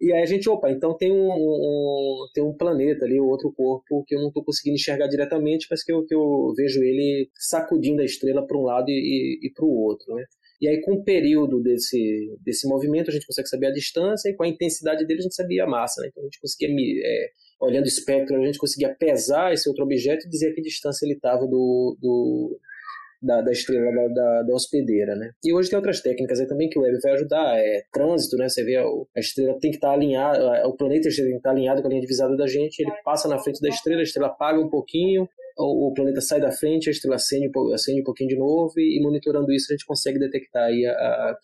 E aí a gente, opa, então tem um, um, tem um planeta ali, outro corpo que eu não estou conseguindo enxergar diretamente, mas que eu, que eu vejo ele sacudindo a estrela para um lado e, e, e para o outro, né? E aí, com o período desse, desse movimento, a gente consegue saber a distância, e com a intensidade dele, a gente sabia a massa. Né? Então, a gente conseguia, é, olhando o espectro, a gente conseguia pesar esse outro objeto e dizer a que distância ele estava do, do, da, da estrela da, da, da, hospedeira, né? E hoje tem outras técnicas aí também que o web vai ajudar, é trânsito, né? Você vê a, estrela tem que estar tá alinhada, o planeta tem que estar tá alinhado com a linha divisada da gente, ele passa na frente da estrela, a estrela apaga um pouquinho, o, planeta sai da frente, a estrela acende, acende um pouquinho de novo e, e, monitorando isso a gente consegue detectar aí a, a,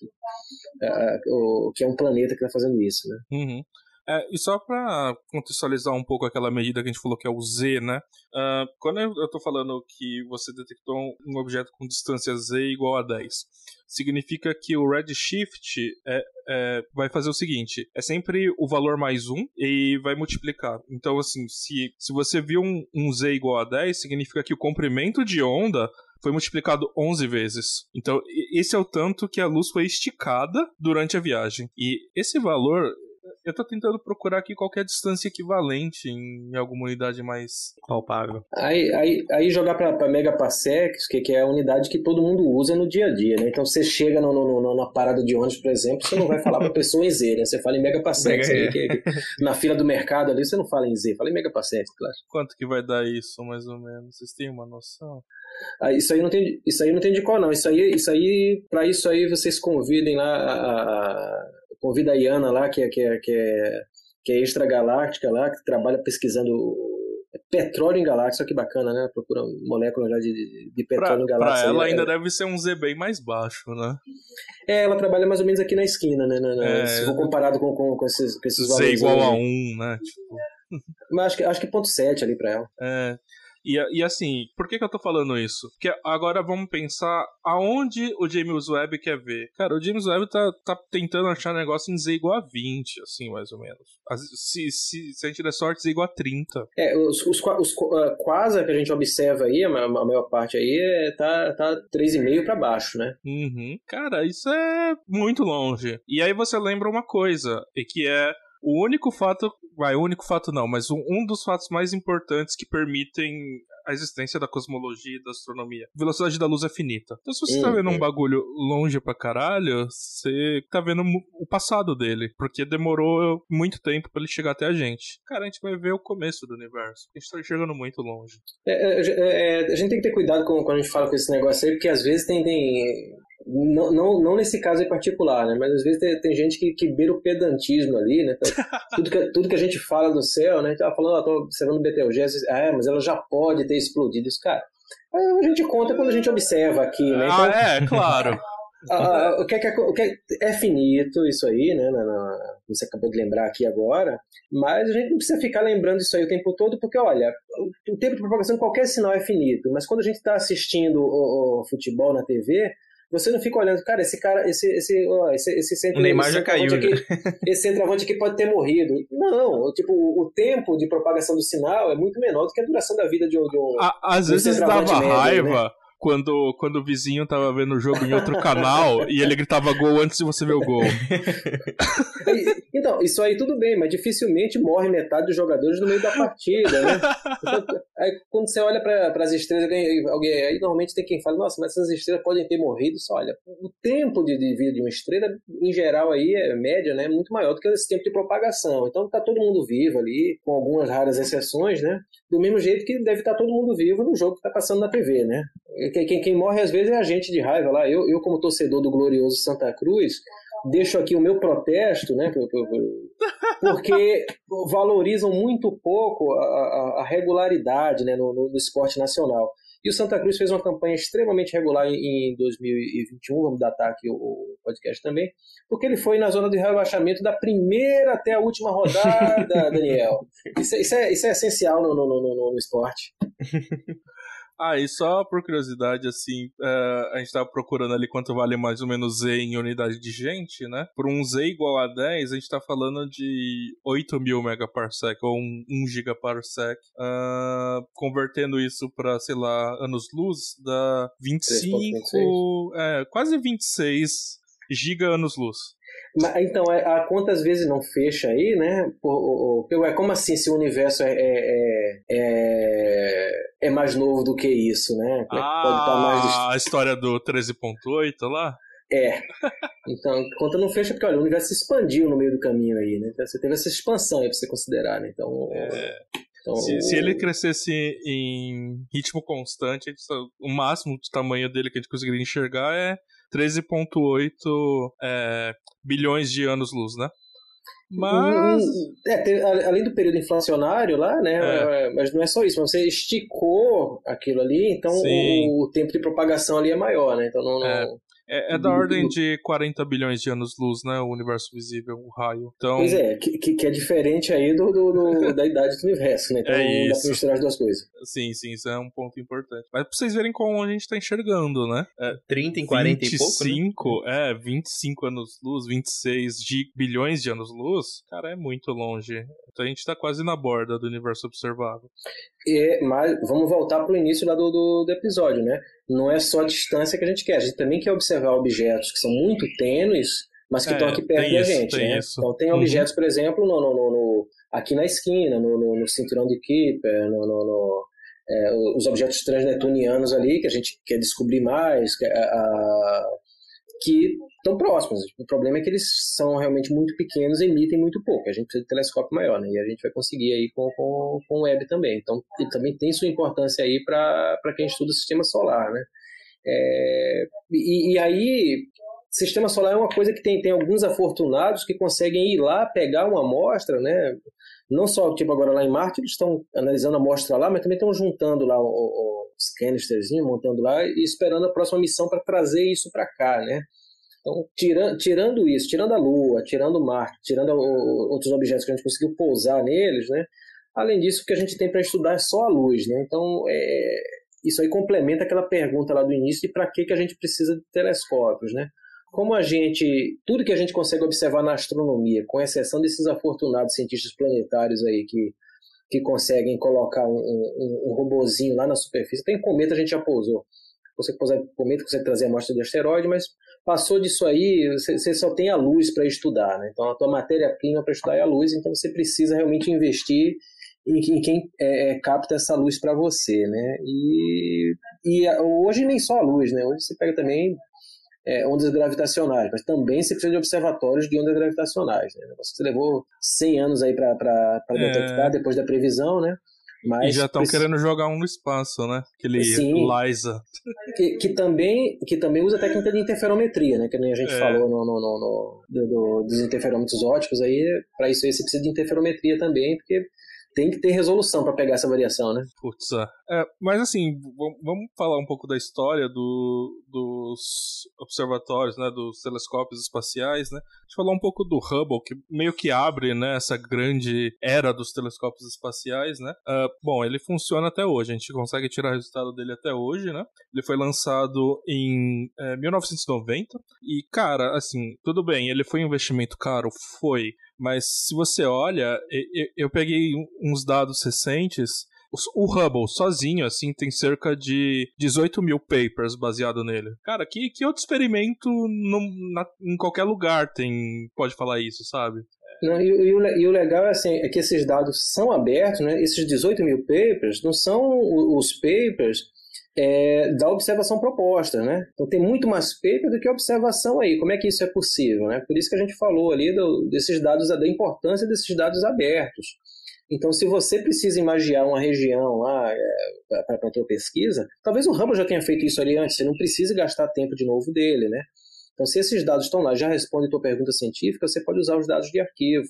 a, o que é um planeta que está fazendo isso, né? Uhum. É, e só para contextualizar um pouco aquela medida que a gente falou que é o Z, né? Uh, quando eu estou falando que você detectou um objeto com distância Z igual a 10, significa que o redshift é, é, vai fazer o seguinte: é sempre o valor mais 1 e vai multiplicar. Então, assim, se, se você viu um, um Z igual a 10, significa que o comprimento de onda foi multiplicado 11 vezes. Então, esse é o tanto que a luz foi esticada durante a viagem. E esse valor eu tô tentando procurar aqui qualquer distância equivalente em alguma unidade mais palpável. Aí, aí, aí jogar pra, pra megaparsecs, que, que é a unidade que todo mundo usa no dia a dia, né? Então você chega no, no, no na parada de ônibus, por exemplo, você não vai falar pra pessoa em Z, né? Você fala em megaparsecs. Mega, né? que, que, na fila do mercado ali, você não fala em Z, fala em megaparsecs, claro. Quanto que vai dar isso, mais ou menos? Vocês têm uma noção? Ah, isso aí não tem, isso aí não tem de qual não. Isso aí, isso aí, para isso aí vocês convidem lá a, a convida a Iana lá, que é, que é, que é que é extragaláctica lá, que trabalha pesquisando petróleo em galáxia, que bacana, né? Procura moléculas lá de, de petróleo pra, em galáxia. Pra ela ainda é... deve ser um Z bem mais baixo, né? É, ela trabalha mais ou menos aqui na esquina, né? Na, na, é... Se for comparado com, com, com esses, com esses Z igual a 1, um, né? Tipo... Mas acho que, acho que ponto 7 ali pra ela. É. E, e assim, por que, que eu tô falando isso? Porque agora vamos pensar aonde o James Webb quer ver. Cara, o James Webb tá, tá tentando achar negócio em Z igual a 20, assim, mais ou menos. Se, se, se a gente der sorte, Z igual a 30. É, os, os, os uh, quase que a gente observa aí, a, a maior parte aí, é, tá, tá 3,5 para baixo, né? Uhum. Cara, isso é muito longe. E aí você lembra uma coisa, e que é o único fato, vai, o único fato não, mas um, um dos fatos mais importantes que permitem a existência da cosmologia e da astronomia. A velocidade da luz é finita. Então, se você tá vendo um bagulho longe pra caralho, você tá vendo o passado dele, porque demorou muito tempo para ele chegar até a gente. Cara, a gente vai ver o começo do universo. A gente tá chegando muito longe. É, é, é, a gente tem que ter cuidado com, quando a gente fala com esse negócio aí, porque às vezes tem, tem não, não, não nesse caso em particular, né? Mas às vezes tem, tem gente que, que beira o pedantismo ali, né? Então, tudo, que, tudo que a gente fala do céu, né? A gente tava falando, ó, tô observando o Betelgeuse, ah, é, mas ela já pode ter explodido. Isso, cara, a gente conta quando a gente observa aqui, né? Então, ah, é, claro. Ah, o, que é, o que é, finito isso aí, né? Na, na, você acabou de lembrar aqui agora, mas a gente não precisa ficar lembrando isso aí o tempo todo, porque olha, o, o tempo de propagação de qualquer sinal é finito, mas quando a gente está assistindo o, o futebol na TV, você não fica olhando, cara, esse cara, esse, esse, ó, esse, esse centro. O Neymar já caiu. Aqui, né? esse centroavante aqui pode ter morrido. Não, tipo, o tempo de propagação do sinal é muito menor do que a duração da vida de um. De um Às de um vezes dava médio, raiva. Né? Quando, quando o vizinho tava vendo o jogo em outro canal e ele gritava gol antes de você ver o gol. então, isso aí tudo bem, mas dificilmente morre metade dos jogadores no meio da partida, né? Aí quando você olha para as estrelas, alguém, aí normalmente tem quem fala, nossa, mas essas estrelas podem ter morrido. Só olha, o tempo de, de vida de uma estrela, em geral, aí é média, né? Muito maior do que esse tempo de propagação. Então tá todo mundo vivo ali, com algumas raras exceções, né? Do mesmo jeito que deve estar todo mundo vivo no jogo que tá passando na TV, né? Quem, quem, morre às vezes é a gente de raiva lá. Eu, eu como torcedor do glorioso Santa Cruz, deixo aqui o meu protesto, né? Porque valorizam muito pouco a, a, a regularidade né, no, no, esporte nacional. E o Santa Cruz fez uma campanha extremamente regular em, 2021, vamos datar aqui o, o, podcast também, porque ele foi na zona de rebaixamento da primeira até a última rodada, Daniel. Isso, isso, é, isso é essencial no, no, no, no esporte. Ah, e só por curiosidade, assim, uh, a gente tava procurando ali quanto vale mais ou menos Z em unidade de gente, né? Por um Z igual a 10, a gente tá falando de 8 mil megaparsec, ou 1, 1 gigaparsec. Uh, convertendo isso pra, sei lá, anos-luz, dá 25... É, quase 26 giga anos-luz. Então, é, a quantas vezes não fecha aí, né? É como assim se o universo é, é, é, é mais novo do que isso, né? Como ah, pode estar mais... a história do 13.8 lá? É. Então, a conta não fecha porque olha, o universo se expandiu no meio do caminho aí, né? Então, você teve essa expansão aí pra você considerar, né? Então. É. Então, se, se, ele crescesse em ritmo constante, o máximo de tamanho dele que a gente conseguiria enxergar é 13,8 é, bilhões de anos-luz, né? Mas. É, além do período inflacionário lá, né? É. é. Mas não é só isso, você esticou aquilo ali, então o, o, tempo de propagação ali é maior, né? Então não. não... É. É, da ordem de 40 bilhões de anos-luz, né? O universo visível, o raio. Então... Pois é, que, que é diferente aí do, do, do da idade do universo, né? Então é isso. dá pra misturar as duas coisas. Sim, sim, isso é um ponto importante. Mas pra vocês verem como a gente tá enxergando, né? É, 30 em 40 25, e pouco, né? é, 25 anos-luz, 26 de bilhões de anos-luz, cara, é muito longe. Então a gente tá quase na borda do universo observável. E, mas vamos voltar pro início lá do, do, do episódio, né? não é só a distância que a gente quer, a gente também quer observar objetos que são muito tênues, mas que estão é, aqui perto da isso, gente. Né? Isso. Então, tem uhum. objetos, por exemplo, no, no, no, aqui na esquina, no, cinturão de Kuiper, no, é, os objetos transnetunianos ali, que a gente quer descobrir mais, que, a, que estão próximos. O problema é que eles são realmente muito pequenos e emitem muito pouco. A gente precisa de telescópio maior, né? E a gente vai conseguir aí com, com, com o web também. Então, ele também tem sua importância aí para quem estuda o sistema solar, né? É, e, e, aí, sistema solar é uma coisa que tem, tem alguns afortunados que conseguem ir lá, pegar uma amostra, né? Não só, tipo, agora lá em Marte, eles estão analisando a amostra lá, mas também estão juntando lá os canisterzinhos, montando lá e esperando a próxima missão para trazer isso para cá, né? Então, tirando, tirando isso, tirando a Lua, tirando Marte, tirando o, outros objetos que a gente conseguiu pousar neles, né? Além disso, o que a gente tem para estudar é só a luz, né? Então, é, isso aí complementa aquela pergunta lá do início de para que, que a gente precisa de telescópios, né? Como a gente, tudo que a gente consegue observar na astronomia, com exceção desses afortunados cientistas planetários aí que, que conseguem colocar um, um, um robozinho lá na superfície, tem cometa a gente já pousou. Você pousar cometa, consegue trazer amostra de asteroide, mas passou disso aí, você, você só tem a luz para estudar, né? Então a tua matéria-prima para estudar é a luz, então você precisa realmente investir em, em quem é, é capta essa luz para você, né? E, e hoje nem só a luz, né? Hoje você pega também é, ondas gravitacionais, mas também você precisa de observatórios de ondas gravitacionais. Né? Você levou 100 anos aí para é. detectar depois da previsão, né? Mas e já estão querendo jogar um no espaço, né? Aquele Sim, LISA. Que, que, também, que também usa técnica de interferometria, né? Que nem a gente é. falou no, no, no, no do, dos interferômetros óticos aí. Para isso aí você precisa de interferometria também, porque tem que ter resolução para pegar essa variação, né? Putz, é, mas assim, vamos falar um pouco da história do, dos observatórios, né, dos telescópios espaciais, né? A gente falou um pouco do Hubble, que meio que abre, né, essa grande era dos telescópios espaciais, né? Uh, bom, ele funciona até hoje, a gente consegue tirar resultado dele até hoje, né? Ele foi lançado em é, 1990 e, cara, assim, tudo bem, ele foi um investimento caro, foi, mas se você olha, eu peguei uns dados recentes. O Hubble sozinho, assim, tem cerca de 18 mil papers baseado nele. Cara, que, que outro experimento na, em qualquer lugar tem pode falar isso, sabe? Não, e, e, o, e, o, legal é, assim, é que esses dados são abertos, né? Esses 18 mil papers não são os papers é, da observação proposta, né? Então tem muito mais paper do que observação aí. Como é que isso é possível, né? Por isso que a gente falou ali do, desses dados, da importância desses dados abertos. Então, se você precisa imaginar uma região lá é, para a tua pesquisa, talvez o Hubble já tenha feito isso ali antes, você não precisa gastar tempo de novo dele, né? Então, se esses dados estão lá, já respondem a tua pergunta científica, você pode usar os dados de arquivo.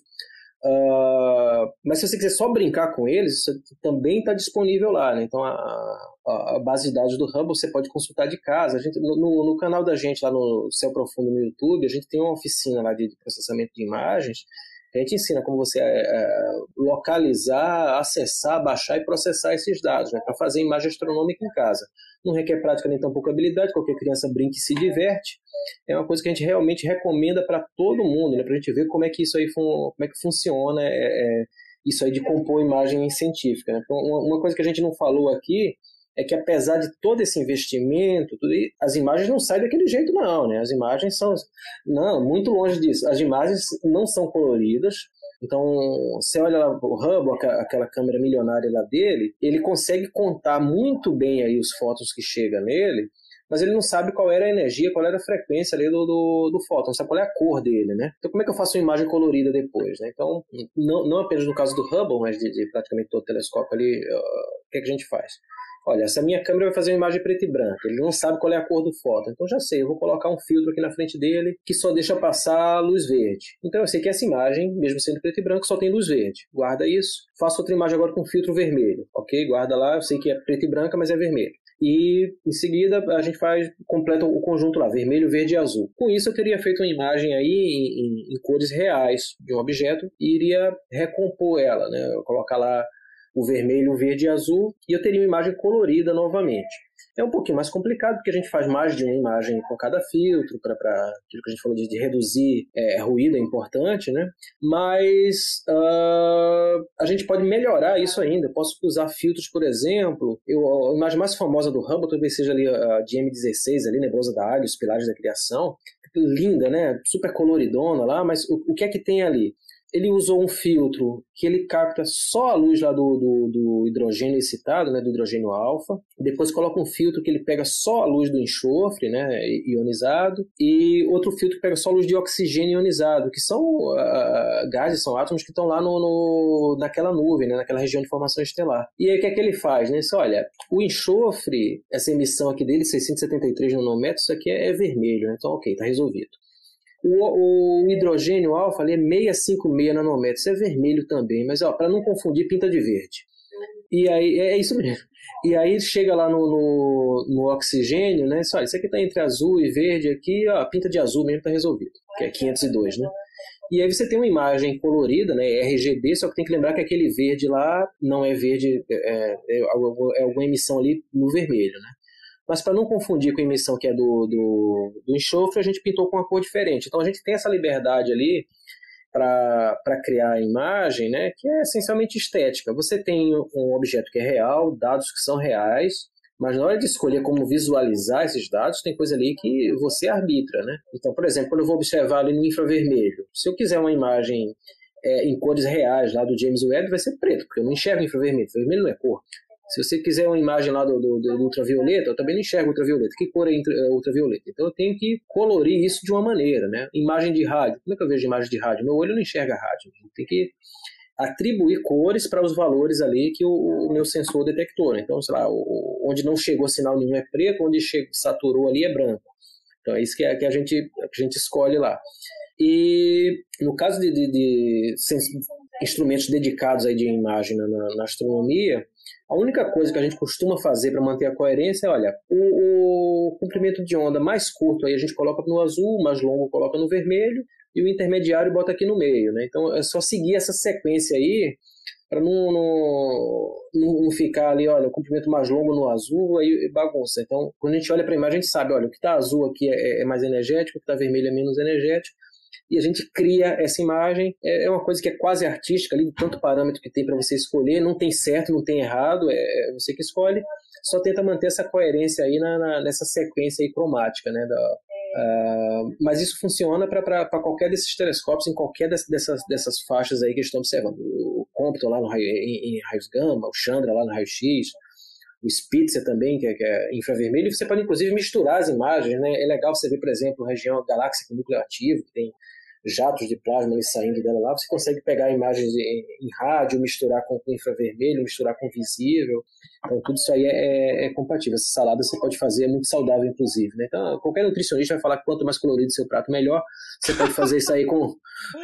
Uh, mas se você quiser só brincar com eles, também está disponível lá. Né? Então a, a, a, base de dados do Hubble você pode consultar de casa. A gente, no, no, canal da gente lá no Céu Profundo no YouTube, a gente tem uma oficina lá de processamento de imagens. A gente ensina como você é, é, localizar, acessar, baixar e processar esses dados, né, para fazer imagem astronômica em casa. Não requer prática nem tão pouca habilidade, qualquer criança brinca e se diverte. É uma coisa que a gente realmente recomenda para todo mundo, né, para a gente ver como é que isso aí como é que funciona, é, é, isso aí de compor imagem científica. Né? Então, uma coisa que a gente não falou aqui é que apesar de todo esse investimento, as imagens não saem daquele jeito não, né? As imagens são não, muito longe disso. As imagens não são coloridas. Então, você olha lá o Hubble, aquela câmera milionária lá dele, ele consegue contar muito bem aí os fótons que chegam nele, mas ele não sabe qual era a energia, qual era a frequência ali do, do, do fóton, não sabe qual é a cor dele, né? Então, como é que eu faço uma imagem colorida depois, né? Então, não, não apenas no caso do Hubble, mas de, de praticamente todo o telescópio ali, uh, o que, é que a gente faz? Olha, essa minha câmera vai fazer uma imagem preta e branca. Ele não sabe qual é a cor do fóton. Então já sei, eu vou colocar um filtro aqui na frente dele que só deixa passar luz verde. Então eu sei que essa imagem, mesmo sendo preta e branca, só tem luz verde. Guarda isso. Faço outra imagem agora com filtro vermelho. Ok? Guarda lá, eu sei que é preta e branca, mas é vermelho. E em seguida a gente faz, completa o conjunto lá, vermelho, verde e azul. Com isso eu teria feito uma imagem aí em, em, em cores reais de um objeto e iria recompor ela, né? Eu colocar lá o vermelho, o verde e azul, e eu teria uma imagem colorida novamente. É um pouquinho mais complicado, porque a gente faz mais de uma imagem com cada filtro, para aquilo que a gente falou de, de reduzir é, ruído, é importante, né? Mas uh, a gente pode melhorar isso ainda. Eu posso usar filtros, por exemplo, eu, a imagem mais famosa do Hubble talvez seja ali a de M16, ali, Nebulosa da Águia, os Pilares da Criação. Linda, né? Super coloridona lá, mas o, o que é que tem ali? Ele usou um filtro que ele capta só a luz lá do, do, do hidrogênio excitado, né, do hidrogênio alfa. Depois coloca um filtro que ele pega só a luz do enxofre, né, ionizado, e outro filtro que pega só a luz de oxigênio ionizado, que são uh, gases, são átomos que estão lá no, no, naquela nuvem, né, naquela região de formação estelar. E aí o que é que ele faz? Né? Isso, olha, o enxofre, essa emissão aqui dele, 673 nanômetros, isso aqui é, é vermelho, né? então ok, está resolvido. O, o hidrogênio alfa ali é 656 nanômetros, é vermelho também, mas para não confundir, pinta de verde. E aí, é, é isso mesmo. E aí chega lá no, no, no oxigênio, né? Só, isso aqui está entre azul e verde aqui, ó, pinta de azul mesmo está resolvido, que é 502, né? E aí você tem uma imagem colorida, né, RGB, só que tem que lembrar que aquele verde lá não é verde, é, é, é alguma emissão ali no vermelho, né? Mas para não confundir com a emissão que é do, do, do enxofre, a gente pintou com uma cor diferente. Então a gente tem essa liberdade ali para criar a imagem, né, que é essencialmente estética. Você tem um objeto que é real, dados que são reais, mas na hora de escolher como visualizar esses dados, tem coisa ali que você arbitra, né? Então, por exemplo, quando eu vou observar ali no infravermelho, se eu quiser uma imagem é, em cores reais lá do James Webb, vai ser preto, porque eu não enxergo infravermelho. Vermelho não é cor. Se você quiser uma imagem lá do, do, do ultravioleta, eu também não enxergo ultravioleta. Que cor é, é ultravioleta? Então eu tenho que colorir isso de uma maneira, né? Imagem de rádio. Como é que eu vejo imagem de rádio? Meu olho não enxerga rádio. Tem que atribuir cores para os valores ali que o, o, meu sensor detectou. Né? Então, sei lá, onde não chegou sinal nenhum é preto, onde chegou, saturou ali é branco. Então é isso que, é, que a, gente, a gente escolhe lá. E no caso de, de, de instrumentos dedicados aí de imagem na, na, astronomia, a única coisa que a gente costuma fazer para manter a coerência é, olha, o, o, comprimento de onda mais curto aí a gente coloca no azul, mais longo coloca no vermelho, e o intermediário bota aqui no meio, né? Então é só seguir essa sequência aí para não, não, não, ficar ali, olha, o comprimento mais longo no azul, aí bagunça. Então, quando a gente olha para a imagem, a gente sabe, olha, o que está azul aqui é, é mais energético, o que está vermelho é menos energético, e a gente cria essa imagem. É, é uma coisa que é quase artística ali, tanto parâmetro que tem para você escolher. Não tem certo, não tem errado, é, é você que escolhe. Só tenta manter essa coerência aí na, na nessa sequência aí cromática, né? Da, uh, mas isso funciona para qualquer desses telescópios, em qualquer dessas, dessas faixas aí que estão observando. O Compton lá no raio, em, em raios gama, o Chandra lá no raio-x, o Spitzer também, que é, que é, infravermelho, e você pode inclusive misturar as imagens, né? É legal você ver, por exemplo, região galáxia com núcleo ativo, que tem jatos de plasma ali saindo dela lá, você consegue pegar imagens em, em rádio, misturar com, infravermelho, misturar com visível. Então, tudo isso aí é, é, é, compatível. Essa salada você pode fazer, é muito saudável, inclusive. Né? Então, qualquer nutricionista vai falar que quanto mais colorido seu prato, melhor. Você pode fazer isso aí com,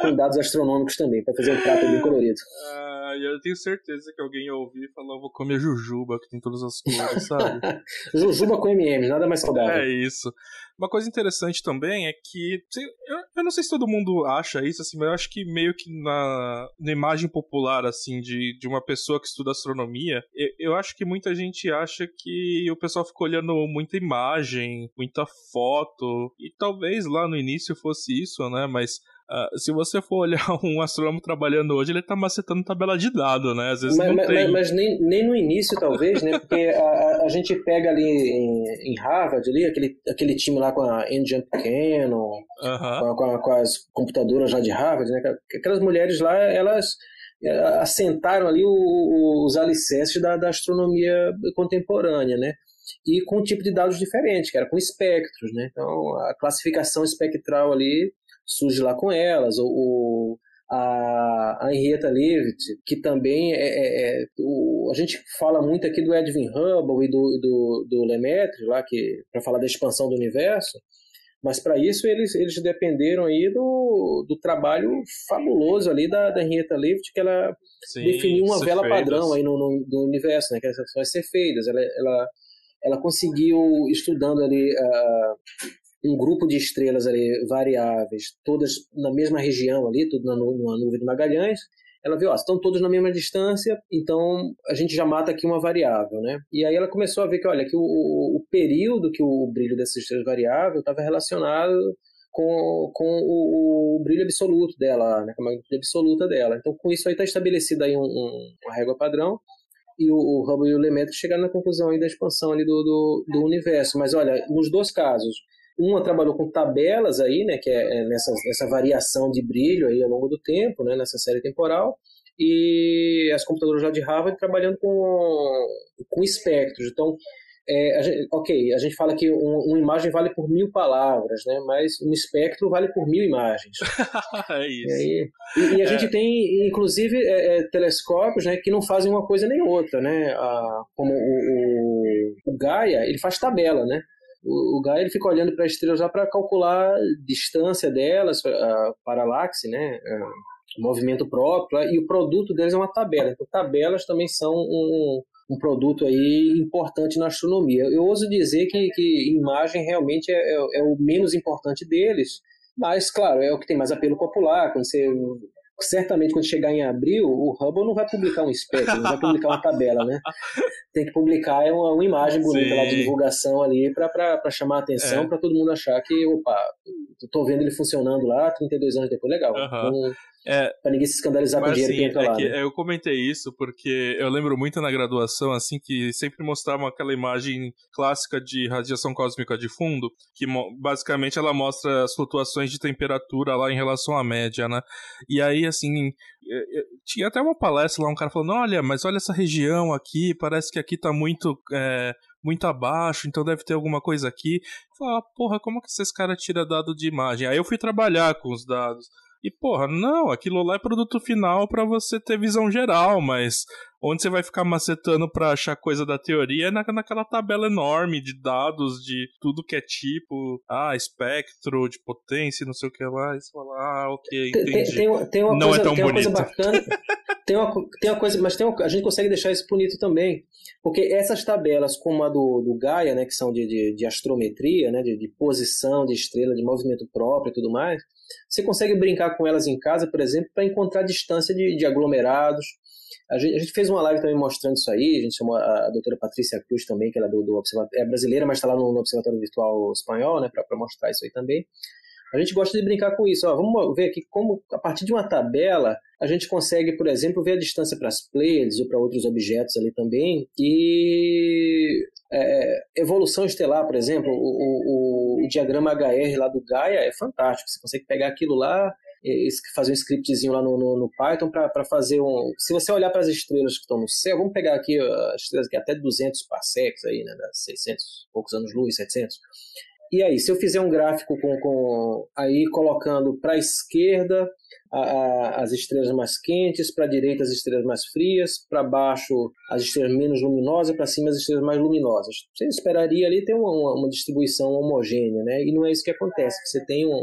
com dados astronômicos também, para fazer um prato bem colorido. Ah, eu tenho certeza que alguém ia ouvir e falar, vou comer jujuba, que tem todas as cores, sabe? jujuba com MM, nada mais saudável. É isso. Uma coisa interessante também é que eu, eu, não sei se todo mundo acha isso, assim, mas eu acho que meio que na, na imagem popular, assim, de, de uma pessoa que estuda astronomia, eu, eu acho que muita gente acha que o pessoal fica olhando muita imagem, muita foto, e talvez lá no início fosse isso, né? Mas Uh, se você for olhar um astrônomo trabalhando hoje, ele tá macetando tabela de dado, né? Às vezes mas, não mas, tem. Mas, nem, nem no início, talvez, né? Porque a, a gente pega ali em, em, Harvard, ali, aquele, aquele time lá com a Engine Cannon, uh -huh. com, com, com, as computadoras lá de Harvard, né? Aquelas mulheres lá, elas assentaram ali os alicerces da, da astronomia contemporânea, né? e com um tipo de dados diferente, que era com espectros, né? Então a classificação espectral ali surge lá com elas, o, a, a Henrietta Leavitt, que também é, é, é, o, a gente fala muito aqui do Edwin Hubble e do, do, do Lemaitre, lá que para falar da expansão do universo, mas para isso eles, eles dependeram aí do, do trabalho fabuloso ali da, da Henrietta Leavitt, que ela Sim, definiu uma vela padrão aí no, no, no, universo, né, que são as cefeidas. Ela, ela, ela conseguiu, estudando ali uh, um grupo de estrelas ali variáveis, todas na mesma região ali, tudo na, numa nuvem de Magalhães, ela viu, ó, estão todos na mesma distância, então a gente já mata aqui uma variável, né? E aí ela começou a ver que, olha, que o, o período que o brilho dessas estrelas variável estava relacionado com, com o, o, brilho absoluto dela, né, com a magnitude absoluta dela. Então, com isso aí está estabelecida aí um, um, uma régua padrão e o, o Hubble e o Lemaitre chegaram na conclusão aí da expansão ali do, do, do universo. Mas olha, nos dois casos, Uma trabalhou com tabelas aí, né, que é, é nessa, nessa variação de brilho aí ao longo do tempo, né, nessa série temporal, e as computadoras lá de Harvard trabalhando com, com espectros. Então, é, a gente, ok, a gente fala que um, uma imagem vale por mil palavras, né? Mas um espectro vale por mil imagens. é isso. E, aí, e, e a é. gente tem, inclusive, é, é, telescópios né, que não fazem uma coisa nem outra, né? Ah, como o, o, o, Gaia, ele faz tabela, né? O, o Gaia ele fica olhando para as estrelas lá para calcular a distância delas, a paralaxe, né? A, movimento próprio, e o produto deles é uma tabela. Então, tabelas também são um, um produto aí importante na astronomia. Eu ouso dizer que, que imagem realmente é, é, é, o menos importante deles, mas, claro, é o que tem mais apelo popular. Quando você, certamente, quando chegar em abril, o Hubble não vai publicar um espectro, não vai publicar uma tabela, né? Tem que publicar uma, uma imagem bonita Sim. lá de divulgação ali para chamar a atenção, é. para todo mundo achar que, opa, estou vendo ele funcionando lá, 32 anos depois, legal. Uhum. Então, é, pra ninguém se escandalizar com o dinheiro assim, que entra é lá. Que né? Eu comentei isso porque eu lembro muito na graduação, assim, que sempre mostravam aquela imagem clássica de radiação cósmica de fundo, que basicamente ela mostra as flutuações de temperatura lá em relação à média, né? E aí, assim, tinha até uma palestra lá, um cara falando, olha, mas olha essa região aqui, parece que aqui tá muito... É, muito abaixo, então deve ter alguma coisa aqui. Falei, ah, porra, como que esses caras tiram dado de imagem? Aí eu fui trabalhar com os dados. E porra, não, aquilo lá é produto final para você ter visão geral, mas onde você vai ficar macetando para achar coisa da teoria é na, naquela tabela enorme de dados de tudo que é tipo, ah, espectro de potência, não sei o que lá, e você fala, ah, ok, entendi. Tem, tem, tem uma não coisa, é tão tem bonito. Uma coisa bacana, tem uma, tem uma coisa, mas tem uma, a gente consegue deixar isso bonito também, porque essas tabelas, como a do, do Gaia, né, que são de, de, de astrometria, né, de, de posição de estrela, de movimento próprio e tudo mais, você consegue brincar com elas em casa, por exemplo, para encontrar distância de, de aglomerados. A gente, a gente, fez uma live também mostrando isso aí, a gente chamou a, a doutora Patrícia Cruz também, que ela é, do, do é brasileira, mas está lá no, no, Observatório Virtual Espanhol, né, para mostrar isso aí também. A gente gosta de brincar com isso. Ó, vamos ver aqui como, a partir de uma tabela, a gente consegue, por exemplo, ver a distância para as Pleiades ou para outros objetos ali também. E é, evolução estelar, por exemplo, o, o, o, diagrama HR lá do Gaia é fantástico. Você consegue pegar aquilo lá, fazer um scriptzinho lá no, no, no Python para fazer um. Se você olhar para as estrelas que estão no céu, vamos pegar aqui as estrelas que até 200 parsecs aí, né, 600 poucos anos luz, 700. E aí, se eu fizer um gráfico com, com aí colocando para a esquerda as estrelas mais quentes, para a direita as estrelas mais frias, para baixo as estrelas menos luminosas, para cima as estrelas mais luminosas. Você esperaria ali ter uma, uma, distribuição homogênea, né? E não é isso que acontece. Você tem um,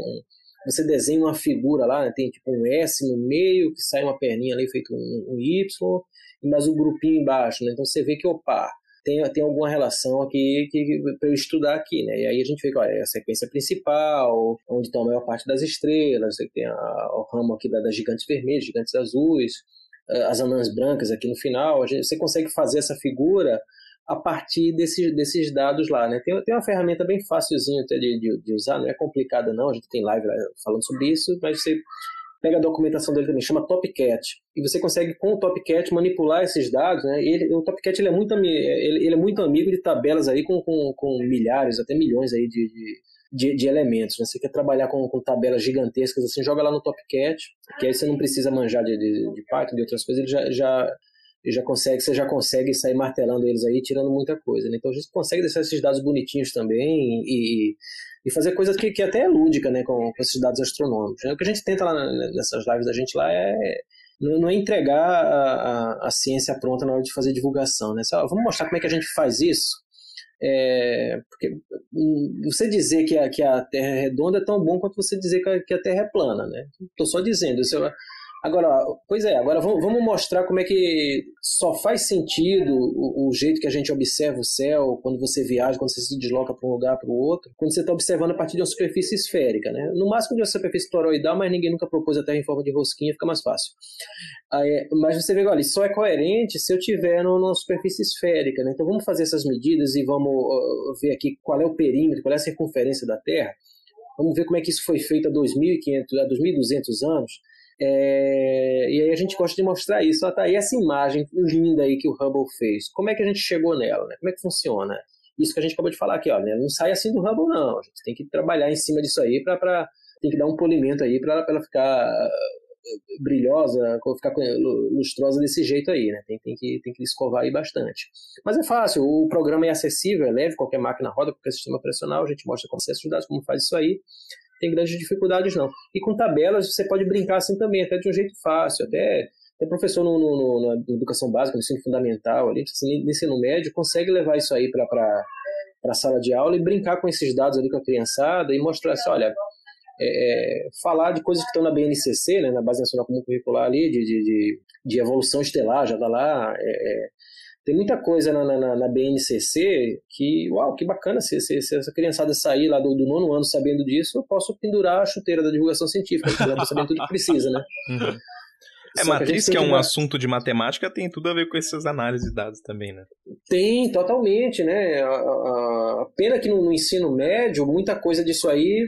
você desenha uma figura lá, né? tem tipo um S no meio, que sai uma perninha ali feito um, um Y, mais um grupinho embaixo, né? Então você vê que, opa, tem, tem alguma relação aqui que, para eu estudar aqui, né? E aí a gente vê que olha, é a sequência principal, onde está a maior parte das estrelas, tem a, o ramo aqui das gigantes vermelhas, gigantes azuis, as anãs brancas aqui no final. Gente, você consegue fazer essa figura a partir desses, desses dados lá, né? Tem, tem uma ferramenta bem fácilzinha de, de, de usar, não é complicada não, a gente tem live falando sobre isso, mas você pega a documentação dele também, chama Topcat. E você consegue, com o Topcat, manipular esses dados. Né? Ele, o Topcat ele é, muito, ele, ele, é muito amigo de tabelas aí com, com, com milhares, até milhões aí de, de, de, de elementos. Né? Você quer trabalhar com, com, tabelas gigantescas, assim, joga lá no Topcat, que aí você não precisa manjar de, de, de Python, de outras coisas, ele já, já, já consegue, você já consegue sair martelando eles aí, tirando muita coisa. Né? Então a gente consegue deixar esses dados bonitinhos também e, e fazer coisas que, que até é lúdica, né, com, com esses dados astronômicos. Né? O que a gente tenta lá nessas lives da gente lá é não, é entregar a, a, a, ciência pronta na hora de fazer divulgação, né? Só, vamos mostrar como é que a gente faz isso. É, porque você dizer que a, que a Terra é redonda é tão bom quanto você dizer que a, que a Terra é plana, né? Estou só dizendo. Isso, Agora, pois é, agora vamos mostrar como é que só faz sentido o, o, jeito que a gente observa o céu quando você viaja, quando você se desloca para um lugar para o outro, quando você está observando a partir de uma superfície esférica, né? No máximo de uma superfície toroidal, mas ninguém nunca propôs a Terra em forma de rosquinha, fica mais fácil. Aí, mas você vê, olha, só é coerente se eu tiver numa superfície esférica, né? Então vamos fazer essas medidas e vamos ver aqui qual é o perímetro, qual é a circunferência da Terra. Vamos ver como é que isso foi feito há 2.500, há 2.200 anos. É, e aí a gente gosta de mostrar isso. Ah, tá aí essa imagem linda aí que o Hubble fez. Como é que a gente chegou nela? Né? Como é que funciona? isso que a gente acabou de falar aqui, ó, né? não sai assim do Hubble não, a gente tem que trabalhar em cima disso aí para tem que dar um polimento aí para ela ficar brilhosa, ficar lustrosa desse jeito aí, né? Tem, tem, que, tem que escovar aí bastante. Mas é fácil, o programa é acessível, é leve, qualquer máquina roda, qualquer sistema operacional, a gente mostra como acessa os dados, como faz isso aí. Tem grandes dificuldades não. E com tabelas você pode brincar assim também, até de um jeito fácil, até tem professor no, no, no, na educação básica, no ensino fundamental, ali, assim, no ensino médio, consegue levar isso aí para a sala de aula e brincar com esses dados ali com a criançada e mostrar assim, olha, é, é, falar de coisas que estão na BNCC, né, na Base Nacional Comum Curricular ali, de, de, de, de evolução estelar, já está lá. É, é, tem muita coisa na, na, na, BNCC que, uau, que bacana, se, se, se essa criançada sair lá do, do, nono ano sabendo disso, eu posso pendurar a chuteira da divulgação científica, sabendo tudo que precisa, né? Uhum. É, Só matriz, que, que é um assunto de matemática, tem tudo a ver com essas análises de dados também, né? Tem, totalmente, né? A, a, a pena que no, no, ensino médio, muita coisa disso aí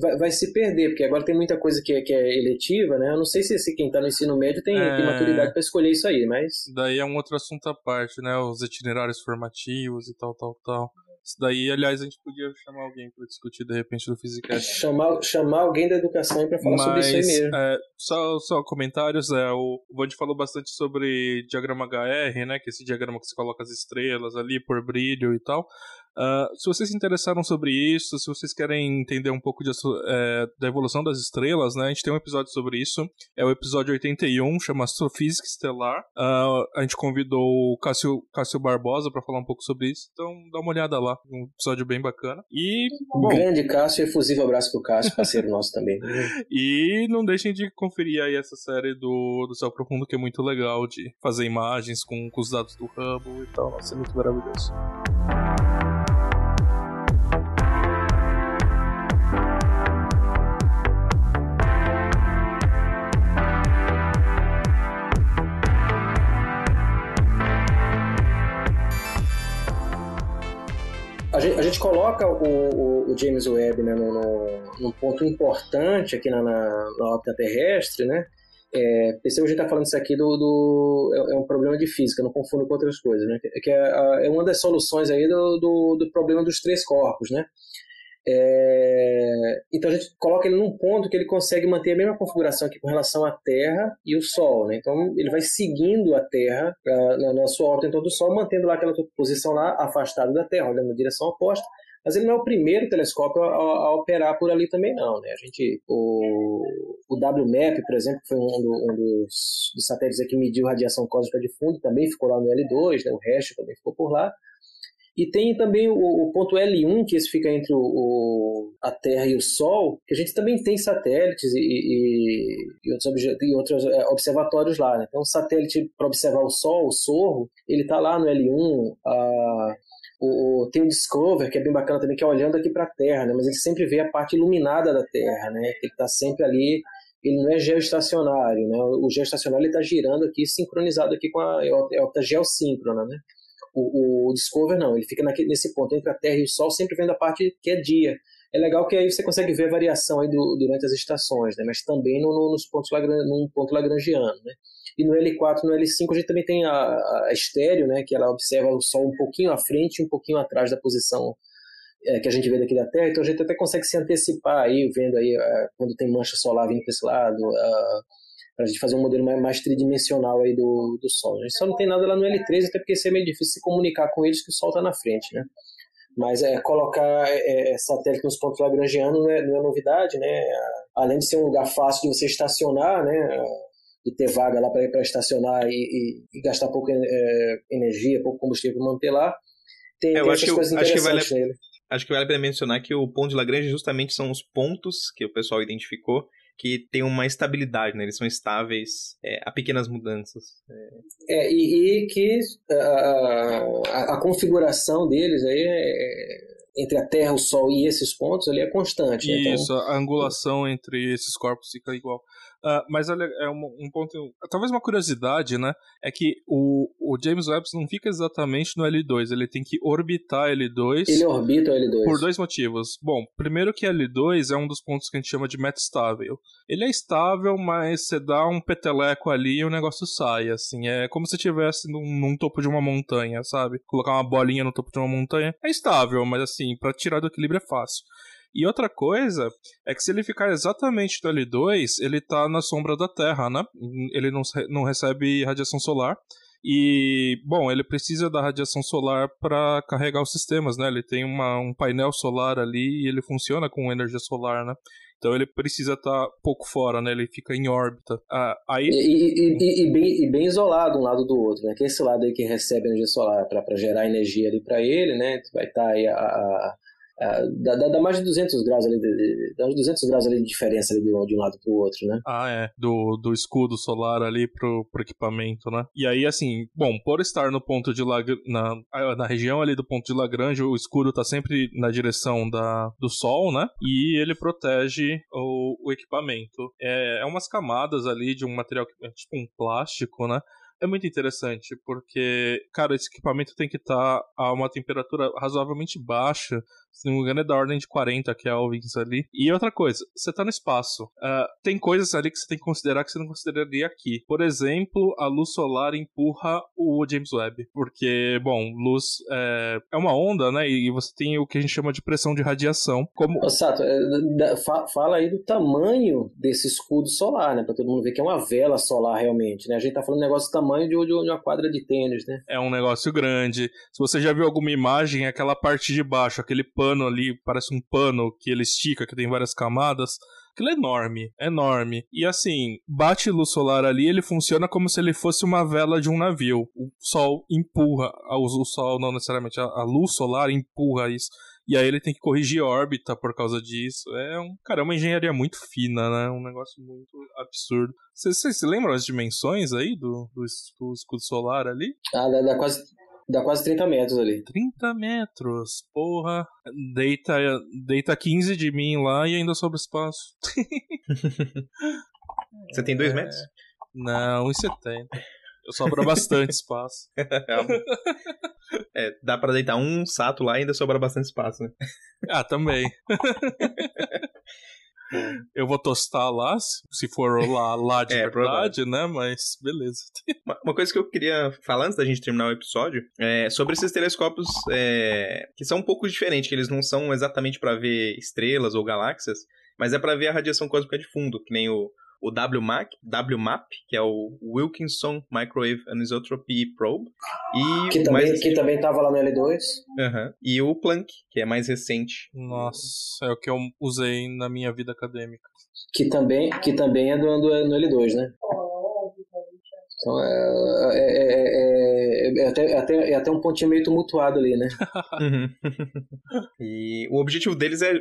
vai, vai, se perder, porque agora tem muita coisa que é, que é eletiva, né? Eu não sei se, se quem está no ensino médio tem, é... tem maturidade para escolher isso aí, mas... Daí é um outro assunto à parte, né? Os itinerários formativos e tal, tal, tal. Isso daí, aliás, a gente podia chamar alguém para discutir de repente do Physicast. Chamar, chamar alguém da educação para falar Mas, sobre isso aí mesmo. É, só, só comentários, é, o Bond falou bastante sobre diagrama HR, né? Que é esse diagrama que você coloca as estrelas ali por brilho e tal. Uh, se vocês se interessaram sobre isso, se vocês querem entender um pouco de, é, da evolução das estrelas, né, a gente tem um episódio sobre isso. É o episódio 81, chama Astrofísica Estelar. Uh, a gente convidou o Cássio, Cássio Barbosa para falar um pouco sobre isso, então dá uma olhada lá. Um episódio bem bacana. E. Bom, grande Cássio, efusivo abraço pro Cássio, parceiro nosso também. e não deixem de conferir aí essa série do, do Céu Profundo, que é muito legal de fazer imagens com, com os dados do Hubble e tal. Nossa, é muito maravilhoso. Gente, coloca o, o, o, James Webb né, no, num ponto importante aqui na, na, na órbita terrestre, né? É, que a gente está falando isso aqui do, do é, é, um problema de física, não confundo com outras coisas, né? Que é, é uma das soluções aí do, do, do problema dos três corpos, né? É, então a gente coloca ele num ponto que ele consegue manter a mesma configuração aqui com relação à Terra e o Sol. Né? Então ele vai seguindo a Terra uh, na, na, sua órbita em torno do Sol, mantendo lá aquela posição lá afastado da Terra, olhando na direção oposta. Mas ele não é o primeiro telescópio a, a, operar por ali também não. Né? A gente, o, o WMAP, por exemplo, foi um, do, um dos, dos, satélites que mediu radiação cósmica de fundo, também ficou lá no L2, né? o resto também ficou por lá. E tem também o, o, ponto L1, que esse fica entre o, o, a Terra e o Sol, que a gente também tem satélites e, e, e outros, e outros é, observatórios lá. Né? Então, o satélite para observar o Sol, o Sorro, ele está lá no L1. A, o, tem o Discover, que é bem bacana também, que é olhando aqui para a Terra, né? mas ele sempre vê a parte iluminada da Terra, né? ele está sempre ali ele não é geoestacionário, né? O geoestacionário está girando aqui, sincronizado aqui com a órbita geossíncrona, né? O, o Discover não, ele fica naquele, nesse ponto entre a Terra e o Sol, sempre vendo a parte que é dia. É legal que aí você consegue ver a variação aí do, durante as estações, né? mas também no, no, nos pontos num ponto lagrangiano. Né? E no L4 no L5 a gente também tem a, a estéreo, né? que ela observa o Sol um pouquinho à frente um pouquinho atrás da posição é, que a gente vê daqui da Terra, então a gente até consegue se antecipar aí, vendo aí uh, quando tem mancha solar vindo para esse lado, uh, para a gente fazer um modelo mais, mais, tridimensional aí do, do Sol. A gente só não tem nada lá no L3, até porque isso é meio difícil se comunicar com eles que o Sol está na frente, né? Mas é, colocar é, é, satélite nos pontos lagrangianos não é, não é novidade, né? Além de ser um lugar fácil de você estacionar, né? De ter vaga lá para estacionar e, e, e, gastar pouca é, energia, pouco combustível para manter lá. Tem, é, tem essas coisas interessantes acho que vale, nele. Acho que vale para mencionar que o ponto de Lagrange justamente são os pontos que o pessoal identificou que tem uma estabilidade, né? Eles são estáveis é, a pequenas mudanças. É, é e, e, que a, a, a, configuração deles aí é, entre a Terra, o Sol e esses pontos ali é constante. Né? Isso, então, a angulação entre esses corpos fica igual. Uh, mas olha, é um, um, ponto. Talvez uma curiosidade, né? É que o, o James Webb não fica exatamente no L2, ele tem que orbitar L2. Ele orbita o L2. Por dois motivos. Bom, primeiro que L2 é um dos pontos que a gente chama de metastável. Ele é estável, mas você dá um peteleco ali e o negócio sai, assim. É como se estivesse num, num topo de uma montanha, sabe? Colocar uma bolinha no topo de uma montanha é estável, mas assim, para tirar do equilíbrio é fácil. E outra coisa é que se ele ficar exatamente no L2, ele tá na sombra da Terra, né? Ele não, não recebe radiação solar. E, bom, ele precisa da radiação solar para carregar os sistemas, né? Ele tem uma, um painel solar ali e ele funciona com energia solar, né? Então ele precisa estar tá pouco fora, né? Ele fica em órbita. Ah, aí... E, e, e, e, bem, e bem isolado um lado do outro, né? Que é esse lado aí que recebe energia solar para gerar energia ali para ele, né? Vai estar tá aí a, a Uh, dá, dá, mais de 200 graus ali, de, dá uns 200 graus ali de diferença ali de, um, de um lado pro outro, né? Ah, é. Do, do escudo solar ali pro, pro equipamento, né? E aí, assim, bom, por estar no ponto de Lag... na, na região ali do ponto de Lagrange, o escudo tá sempre na direção da, do Sol, né? E ele protege o, o equipamento. É, é umas camadas ali de um material, é tipo um plástico, né? é muito interessante, porque, cara, esse equipamento tem que estar tá a uma temperatura razoavelmente baixa se não me engano, é da ordem de 40 Kelvins ali. E outra coisa, você tá no espaço. Uh, tem coisas ali que você tem que considerar que você não consideraria aqui. Por exemplo, a luz solar empurra o James Webb. Porque, bom, luz é, é uma onda, né? E você tem o que a gente chama de pressão de radiação. Como... Ô, Sato, é, fala aí do tamanho desse escudo solar, né? Pra todo mundo ver que é uma vela solar realmente, né? A gente tá falando um negócio do tamanho de, de uma quadra de tênis, né? É um negócio grande. Se você já viu alguma imagem, aquela parte de baixo, aquele pano pano ali, parece um pano que ele estica, que tem várias camadas. Aquilo é enorme, enorme. E assim, bate luz solar ali, ele funciona como se ele fosse uma vela de um navio. O sol empurra, o sol não necessariamente, a luz solar empurra isso. E aí ele tem que corrigir órbita por causa disso. É um, cara, é uma engenharia muito fina, né? Um negócio muito absurdo. Vocês se lembram as dimensões aí do, do, do escudo solar ali? Ah, dá, dá quase Dá quase 30 metros ali. 30 metros, porra. Deita, deita 15 de mim lá e ainda sobra espaço. Você tem 2 é... metros? Não, 1,70. Eu sobra bastante espaço. é, dá pra deitar um sato lá e ainda sobra bastante espaço, né? Ah, também. Eu vou tostar lá, se for lá, lá de é, verdade, né? Mas beleza. Uma, coisa que eu queria falar antes da gente terminar o episódio é sobre esses telescópios é, que são um pouco diferentes, que eles não são exatamente para ver estrelas ou galáxias, mas é para ver a radiação cósmica de fundo, que nem o, o WMAP, WMAP, que é o Wilkinson Microwave Anisotropy Probe. E que também, mais... que também tava lá no L2. Uhum. E o Planck, que é mais recente. Nossa, é o que eu usei na minha vida acadêmica. Que também, que também é do, do no L2, né? Então é, é, é, é, até, é, até, é até um pontinho meio tumultuado ali, né? uhum. e o objetivo deles é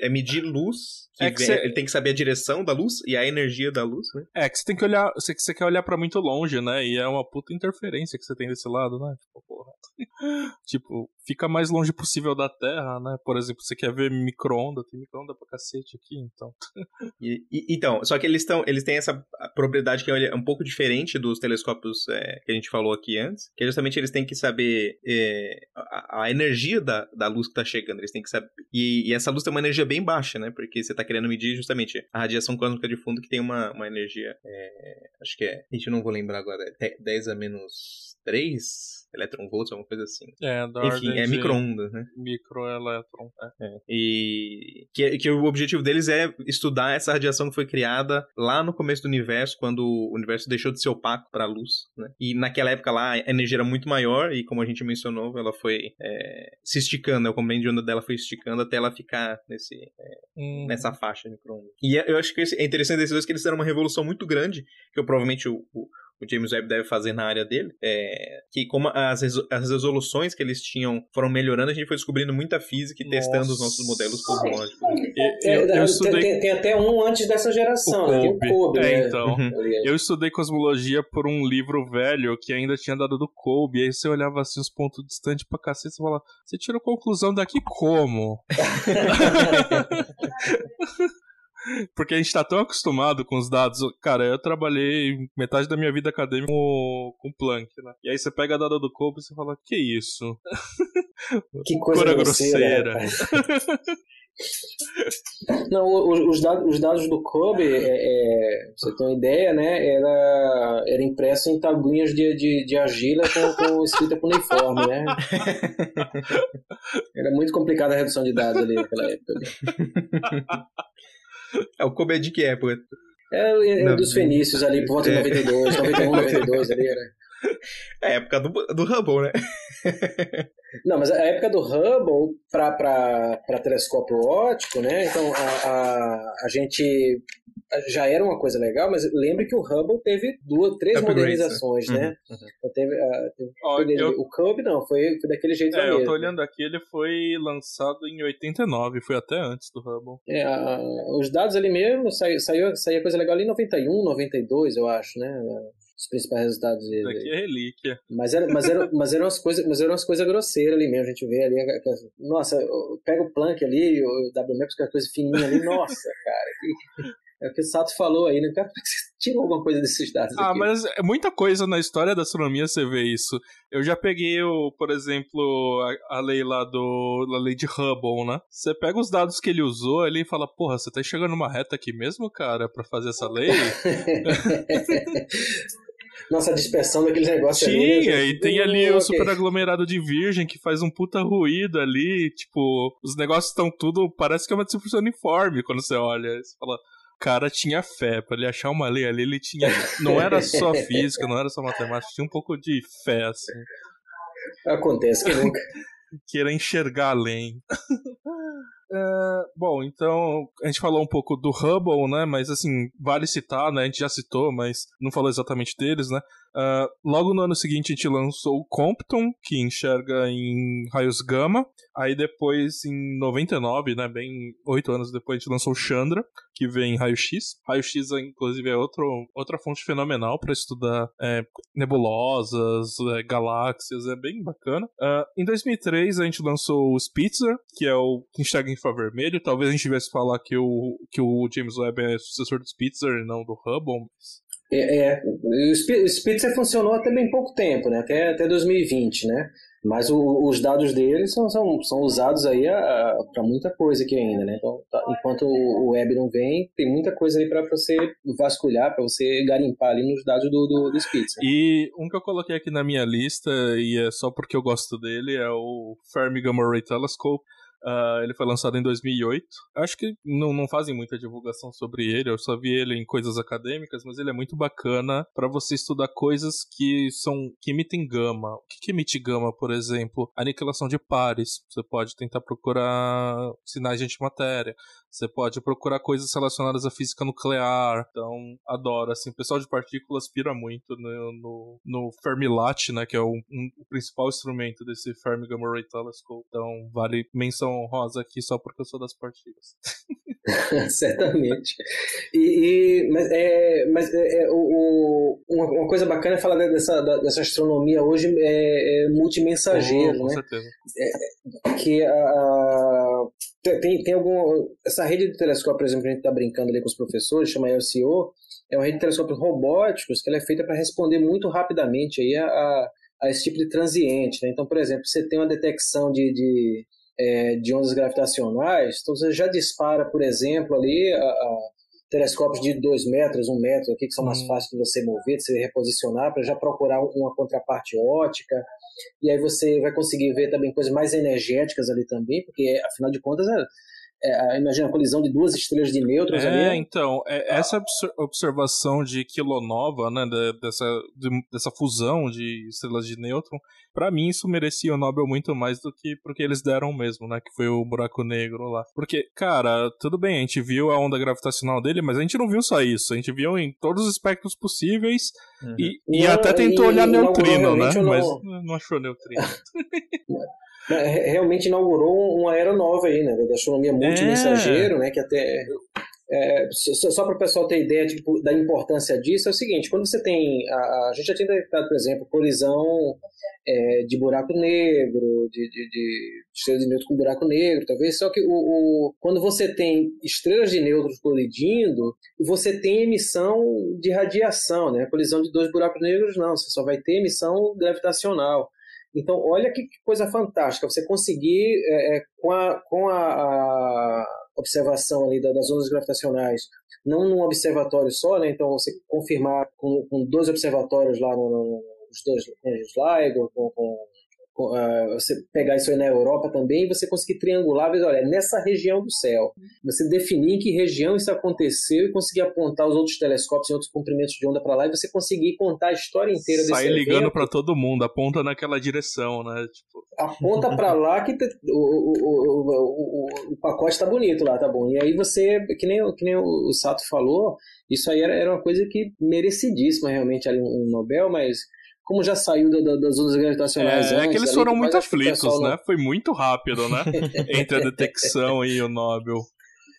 é medir luz. Que é que vem, Ele tem que saber a direção da luz e a energia da luz, né? É que você tem que olhar. Você, você quer olhar para muito longe, né? E é uma puta interferência que você tem desse lado, né? Tipo, porra. tipo, fica mais longe possível da Terra, né? Por exemplo, você quer ver micro-onda, tem micro-onda pra cacete aqui, então. e, e, então, só que eles estão. Eles têm essa propriedade que é um pouco diferente dos telescópios é, que a gente falou aqui antes. Que é justamente eles têm que saber é, a, a, energia da, da luz que tá chegando. Eles têm que saber. E, e essa luz tem uma energia bem baixa, né? Porque você tá querendo medir justamente a radiação quântica de fundo que tem uma, uma energia. É, acho que é. A gente não vou lembrar agora. 10 a menos 3? Eletronvolts, alguma coisa assim. É, da Enfim, é micro-ondas, né? Microelétron, é. é. E que, que o objetivo deles é estudar essa radiação que foi criada lá no começo do universo, quando o universo deixou de ser opaco para a luz, né? E naquela época lá a energia era muito maior e como a gente mencionou, ela foi é, se esticando, né? o comando de onda dela foi esticando até ela ficar nesse, é, hum. nessa faixa de micro-ondas. E é, eu acho que é interessante desses dois que eles fizeram uma revolução muito grande, que eu, provavelmente o, o o James Webb deve fazer na área dele, é, que como as, as resoluções que eles tinham foram melhorando, a gente foi descobrindo muita física e Nossa. testando os nossos modelos cosmológicos. Eu, eu estudei... tem, tem, até um antes dessa geração, o né? Tem o Kobe, é, né? então. Uhum. Eu estudei cosmologia por um livro velho que ainda tinha dado do Kobe, aí você olhava assim os pontos distantes pra cacete e falava, você tirou conclusão daqui como? Porque a gente tá tão acostumado com os dados. Cara, eu trabalhei metade da minha vida acadêmica com, com Planck, né? E aí você pega a dada do corpo e você fala, que isso? Que coisa grosseira. grosseira. Não, os, dados, os dados do Kobe, é, é, pra você ter uma ideia, né? Era, era impresso em tabuinhas de, de, de argila com, com escrita cuneiforme, né? Era muito complicada a redução de dados ali naquela época. É o é de que época? É, é Não, dos fenícios ali, por volta de é. 92, 91, 92 ali, né? É a época do, do Hubble, né? Não, mas a época do Hubble para telescópio óptico, né? Então a, a, a gente já era uma coisa legal, mas lembre que o Hubble teve duas, três Upgrades, modernizações, né? né? Então, teve, ah, teve- Ó, eu, O Cube não, foi, foi daquele jeito é, eu tô olhando aqui, ele foi lançado em 89, foi até antes do Hubble. É, a- os dados ali mesmo, saiu, saiu, saiu coisa legal ali em 91, 92, eu acho, né? Os principais resultados Isso dele. aqui é relíquia. Mas, era, mas, era, mas eram umas coisas, mas eram umas coisas grosseiras ali mesmo, a gente vê ali. Nossa, pega o Planck ali, o WMAP com aquela coisa fininha ali, nossa, cara. É o que o Sato falou aí, né? Cara, como é que você tirou alguma coisa desses dados Ah, aqui? mas é muita coisa na história da astronomia você vê isso. Eu já peguei, o, por exemplo, a, a lei lá do. a lei de Hubble, né? Você pega os dados que ele usou ali e fala, porra, você tá chegando numa reta aqui mesmo, cara, pra fazer essa lei? Nossa, a dispersão daquele negócio ali. né? Tinha, e tem ali o Ok. superaglomerado de virgem que faz um puta ruído ali. Tipo, os negócios estão tudo. Parece que é uma distribuição uniforme quando você olha. Você fala. Cara tinha fé, pra ele achar uma lei ali, ele tinha. Não era só física, não era só matemática, tinha um pouco de fé, assim. Acontece que nunca. Queira enxergar além. É, bom, então a gente falou um pouco do Hubble, né? Mas assim, vale citar, né? A gente já citou, mas não falou exatamente deles, né? Ah, logo no ano seguinte a gente lançou o Compton, que enxerga em raios gama. Aí depois, em 99, né? Bem oito anos depois, a gente lançou o Chandra, que vem em raio-x. Raio-x, inclusive, é outro, outra fonte fenomenal para estudar é, nebulosas, é, galáxias, é bem bacana. Ah, em 2003 a gente lançou o Spitzer, que é o que enxerga em infravermelho. Talvez a gente tivesse falar que o, que o James Webb é sucessor do Spitzer e não do Hubble. mas- É, é, o Spitzer funcionou até bem pouco tempo, né? Até, até 2020, né? Mas o- os dados dele são, são, são usados aí para muita coisa aqui ainda, né? Então, tá- enquanto o o web não vem, tem muita coisa aí para você vasculhar, para você garimpar ali nos dados do, do, do Spitzer. E um que eu coloquei aqui na minha lista, e é só porque eu gosto dele, é o Fermi Gamma Ray Telescope. Ah, ele foi lançado em 2008. Acho que não, não fazem muita divulgação sobre ele, eu só vi ele em coisas acadêmicas, mas ele é muito bacana para você estudar coisas que são que emitem gama. O que, que emite gama, por exemplo? Aniquilação de pares. Você pode tentar procurar sinais de antimatéria. Você pode procurar coisas relacionadas à física nuclear. Então, adoro. Assim, o pessoal de partículas pira muito no, no, no Fermilat, né? Que é o, um- o principal instrumento desse Fermi Gamma Ray Telescope. Então, vale menção honrosa aqui só porque eu sou das partículas. Certamente. E, e- mas é, mas é, é, o, o- uma, coisa bacana é falar dessa, dessa astronomia hoje é, é multimensageiro, com né? certeza. que a, a- tem, tem algum essa rede de telescópio, por exemplo, que a gente está brincando ali com os professores, chama LCO, é uma rede de telescópios robóticos que ela é feita para responder muito rapidamente aí a, a, a esse tipo de transiente. Né? Então, por exemplo, você tem uma detecção de, de, é, de ondas gravitacionais, então você já dispara, por exemplo, ali a, a telescópios de 2 metros, 1 um metro, aqui, que são mais Hum. fáceis de você mover, de você reposicionar, para já procurar uma contraparte ótica. E aí você vai conseguir ver também coisas mais energéticas ali também, porque afinal de contas, é, imagina a colisão de duas estrelas de nêutrons É, ali. então, é- essa obser- observação de quilonova, né, de- dessa, de- dessa fusão de estrelas de nêutron, pra mim isso merecia o Nobel muito mais do que porque eles deram mesmo, né, que foi o buraco negro lá. Porque, cara, tudo bem, a gente viu a onda gravitacional dele, mas a gente não viu só isso, a gente viu em todos os espectros possíveis Uhum. e, e Não, até tentou e- olhar e neutrino, né, eu mas não- não achou neutrino. Re- Realmente inaugurou uma era nova aí, né? Da astronomia multimensageiro, né? Que até é, só, só para o pessoal ter ideia tipo, da importância disso, é o seguinte: quando você tem. A, a gente já tinha detectado, por exemplo, colisão é, de buraco negro, de, de, de estrelas de nêutrons com buraco negro, talvez. Só que o, o, quando você tem estrelas de nêutrons colidindo, você tem emissão de radiação, né? Colisão de dois buracos negros, não, você só vai ter emissão gravitacional. Então, olha que coisa fantástica, você conseguir, é, é, com, a, com a, a observação ali das ondas gravitacionais, não num observatório só, né? Então, você confirmar com, com dois observatórios lá no, no, nos dois, com os LIGO, com, com uh, você pegar isso aí na Europa também, você conseguir triangular, ver, olha, nessa região do céu. Você definir em que região isso aconteceu e conseguir apontar os outros telescópios em outros comprimentos de onda para lá e você conseguir contar a história inteira Sai desse ligando para todo mundo, aponta naquela direção, né? Tipo... Aponta para lá que o, o, o, o, pacote tá bonito lá, tá bom. E aí você, que nem, que nem o Sato falou, isso aí era, era uma coisa que merecidíssima realmente ali um Nobel, mas como já saiu da, da, das ondas gravitacionais. É, antes, é que eles foram muito aflitos, né? Foi muito rápido, né? Entre a detecção e o Nobel.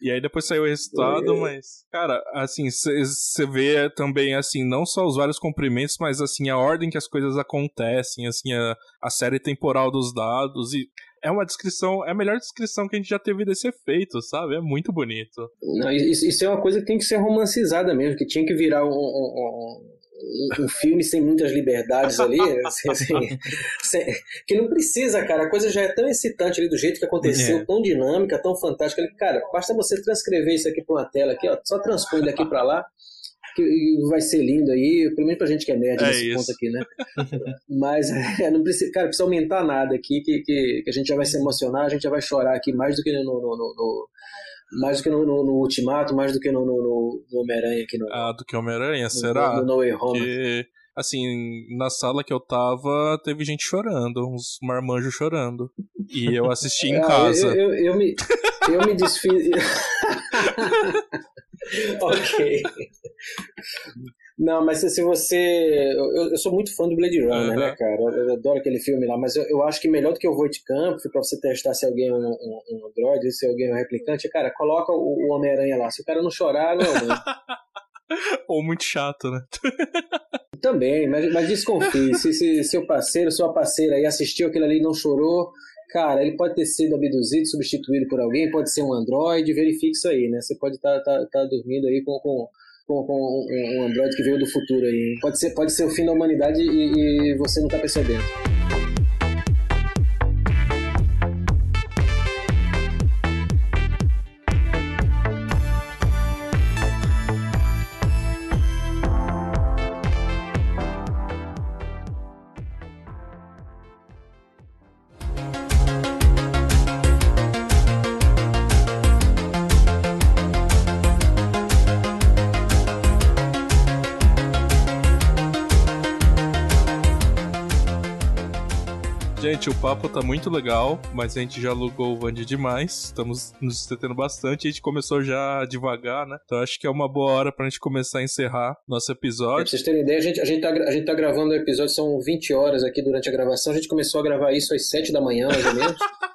E aí depois saiu o resultado, mas, cara, assim, você vê também, assim, não só os vários comprimentos, mas, assim, a ordem que as coisas acontecem, assim, a, a série temporal dos dados e é uma descrição, é a melhor descrição que a gente já teve desse efeito, sabe? É muito bonito. Não, isso, isso, é uma coisa que tem que ser romancizada mesmo, que tinha que virar um, um, um filme sem muitas liberdades ali, assim, assim, sem, que não precisa, cara. A coisa já é tão excitante ali do jeito que aconteceu, é. tão dinâmica, tão fantástica. Cara, basta você transcrever isso aqui para uma tela aqui, ó, só transpõe daqui para lá que vai ser lindo aí, pelo menos pra gente que é nerd é nesse isso. ponto aqui, né? Mas é, não precisa, cara, precisa aumentar nada aqui, que, que, que, a gente já vai se emocionar, a gente já vai chorar aqui mais do que no, no, no mais do que no, no, no, Ultimato, mais do que no, no, no Homem-Aranha aqui no. Ah, do que Homem-Aranha? Será? No, no Way Home. Porque, assim, na sala que eu tava, teve gente chorando, uns marmanjos chorando. E eu assisti em ah, casa. Eu, eu, eu, me, eu me desfiz. ok. Não, mas se você. Eu, eu, sou muito fã do Blade Runner, uhum. né, cara? Eu, eu, adoro aquele filme lá, mas eu, eu acho que melhor do que o Voight Camp, pra você testar se alguém é um, um, um android, se alguém é um replicante, cara, coloca o, o Homem-Aranha lá. Se o cara não chorar, não. não. Ou muito chato, né? Também, mas, mas desconfie. Se, se seu parceiro, sua parceira aí assistiu aquilo ali e não chorou, cara, ele pode ter sido abduzido, substituído por alguém, pode ser um androide, verifique isso aí, né? Você pode estar tá, tá, tá dormindo aí com, com com, com um, Android que veio do futuro aí. Pode ser, pode ser o fim da humanidade e, e você não está percebendo. Gente, o papo tá muito legal, mas a gente já alugou o Vand demais. Estamos nos entretendo bastante. A gente começou já devagar, né? Então acho que é uma boa hora pra gente começar a encerrar nosso episódio. pra vocês terem ideia, a gente, a, gente tá, a gente tá gravando o episódio, são 20 horas aqui durante a gravação. A gente começou a gravar isso às 7 da manhã, mais ou menos.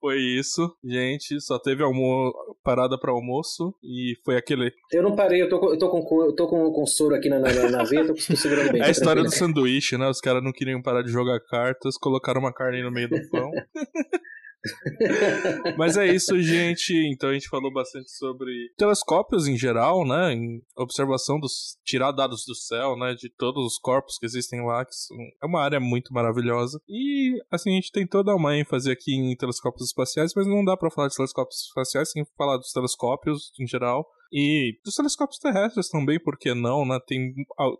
Foi isso, gente. Só teve almo parada para almoço e foi aquele. Eu não parei, eu tô, eu tô, com, eu tô com, com soro aqui na, na, na veia, tô segurando bem. É a história do sanduíche, né? Os caras não queriam parar de jogar cartas, colocaram uma carne no meio do pão. Mas é isso, gente. Então a gente falou bastante sobre telescópios em geral, né? Em observação dos. tirar dados do céu, né? De todos os corpos que existem lá, que são, é uma área muito maravilhosa. E assim, a gente tentou dar uma ênfase aqui em telescópios espaciais, mas não dá para falar de telescópios espaciais sem falar dos telescópios em geral. E dos telescópios terrestres também, por que não, né? Tem,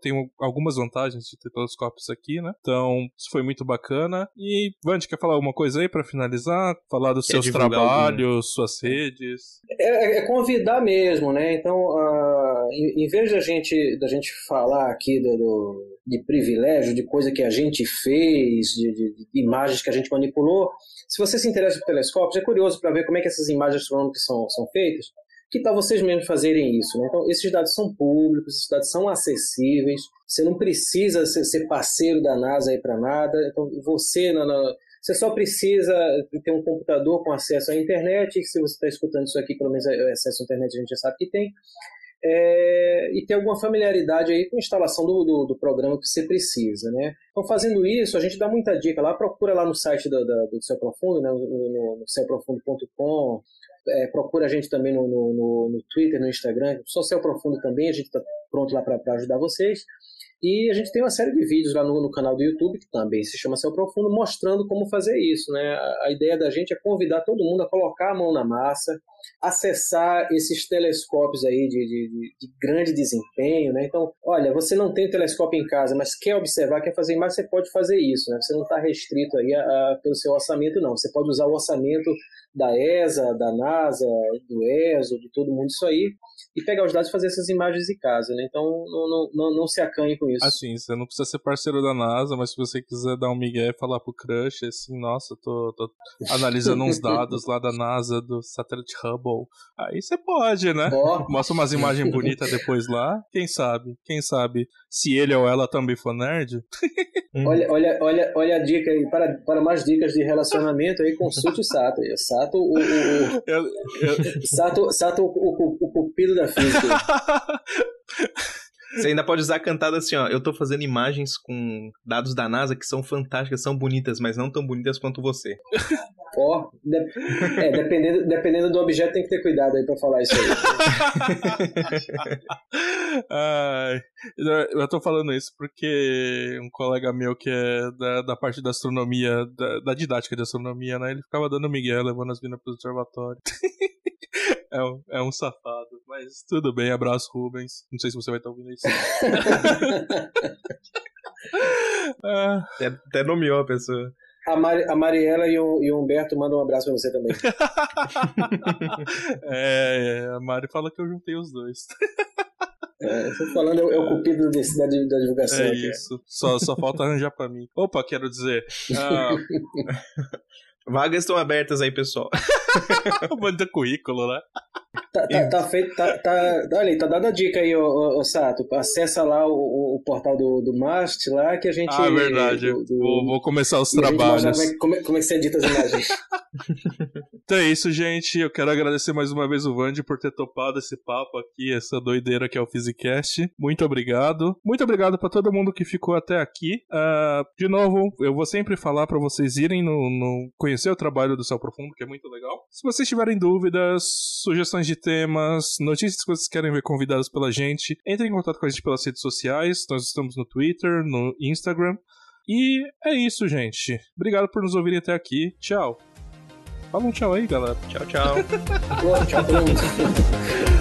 tem algumas vantagens de ter telescópios aqui, né? Então, isso foi muito bacana. E, Vande, quer falar alguma coisa aí para finalizar? Falar dos quer seus trabalhos, algum... suas redes? É, é, convidar mesmo, né? Então, uh, em, em, vez da gente, da gente falar aqui do, do de privilégio, de coisa que a gente fez, de, de, de, imagens que a gente manipulou. Se você se interessa por telescópios, é curioso para ver como é que essas imagens astronômicas são, são feitas que tal vocês mesmos fazerem isso? Né? Então, esses dados são públicos, esses dados são acessíveis, você não precisa ser, parceiro da NASA para nada, então você, Você só precisa ter um computador com acesso à internet, se você está escutando isso aqui, pelo menos é, acesso à internet a gente já sabe que tem, é, e ter alguma familiaridade aí com a instalação do, do, do, programa que você precisa, né? Então, fazendo isso, a gente dá muita dica lá, procura lá no site do, do, do Céu Profundo, né? no, no, no é, procura a gente também no, no, no, Twitter, no Instagram, só Céu Profundo também, a gente está pronto lá para ajudar vocês. E a gente tem uma série de vídeos lá no, no, canal do YouTube, que também se chama Céu Profundo, mostrando como fazer isso. Né? A, a, ideia da gente é convidar todo mundo a colocar a mão na massa, acessar esses telescópios aí de, de, de grande desempenho. Né? Então, olha, você não tem telescópio em casa, mas quer observar, quer fazer imagem, você pode fazer isso. Né? Você não está restrito aí a, a, pelo seu orçamento, não. Você pode usar o orçamento da ESA, da NASA, do ESO, de todo mundo isso aí, e pegar os dados e fazer essas imagens de casa, né? Então não, não, não, não se acanhe com isso. Assim, você não precisa ser parceiro da NASA, mas se você quiser dar um migué e falar pro crush, assim, nossa, tô, tô analisando uns dados lá da NASA, do satélite Hubble, aí você pode, né? Oh. Mostra umas imagens bonitas depois lá, quem sabe? Quem sabe se ele ou ela também for nerd? olha, olha, olha, olha a dica aí, para, para mais dicas de relacionamento aí, consulte o Sato. O Sato, o, o, o eu, eu... Sato, Sato o, o, o pupilo da física. Você ainda pode usar a cantada assim, ó. Eu tô fazendo imagens com dados da NASA que são fantásticas, são bonitas, mas não tão bonitas quanto você. Ó, oh, de... é, dependendo, dependendo do objeto, tem que ter cuidado aí pra falar isso aí. Ai, eu tô falando isso porque um colega meu que é da, da parte da astronomia, da, da didática de astronomia, né? Ele ficava dando Miguel, levando as minas pro observatório. É um, é um safado. Mas tudo bem, abraço, Rubens. Não sei se você vai estar ouvindo isso. ah. até, até nomeou a pessoa. A, Mari, a Mariela e o, e o Humberto mandam um abraço pra você também. é, a Mari fala que eu juntei os dois. É, tô falando, é, o cupido desse, da, da divulgação. É aqui. isso. Só, só falta arranjar pra mim. Opa, quero dizer. Ah, Vagas estão abertas aí, pessoal. Manda currículo, né? Tá, tá, tá, feito, tá, tá, olha aí, tá dando a dica aí, ô, ô, Sato. Acessa lá o, o, portal do, do Mast lá que a gente. Ah, verdade. Do, do, vou, vou, começar os trabalhos. Como é, como, é, como é que você edita as imagens? então é isso, gente. Eu quero agradecer mais uma vez o Vandy por ter topado esse papo aqui, essa doideira que é o Physicast. Muito obrigado. Muito obrigado para todo mundo que ficou até aqui. Uh, de novo, eu vou sempre falar para vocês irem no, no conhecer o trabalho do Céu Profundo, que é muito legal. Se vocês tiverem dúvidas, sugestões de temas, notícias que vocês querem ver convidados pela gente, entrem em contato com a gente pelas redes sociais. Nós estamos no Twitter, no Instagram. E é isso, gente. Obrigado por nos ouvirem até aqui. Tchau. Fala um tchau aí, galera. Tchau, tchau. Boa, tchau,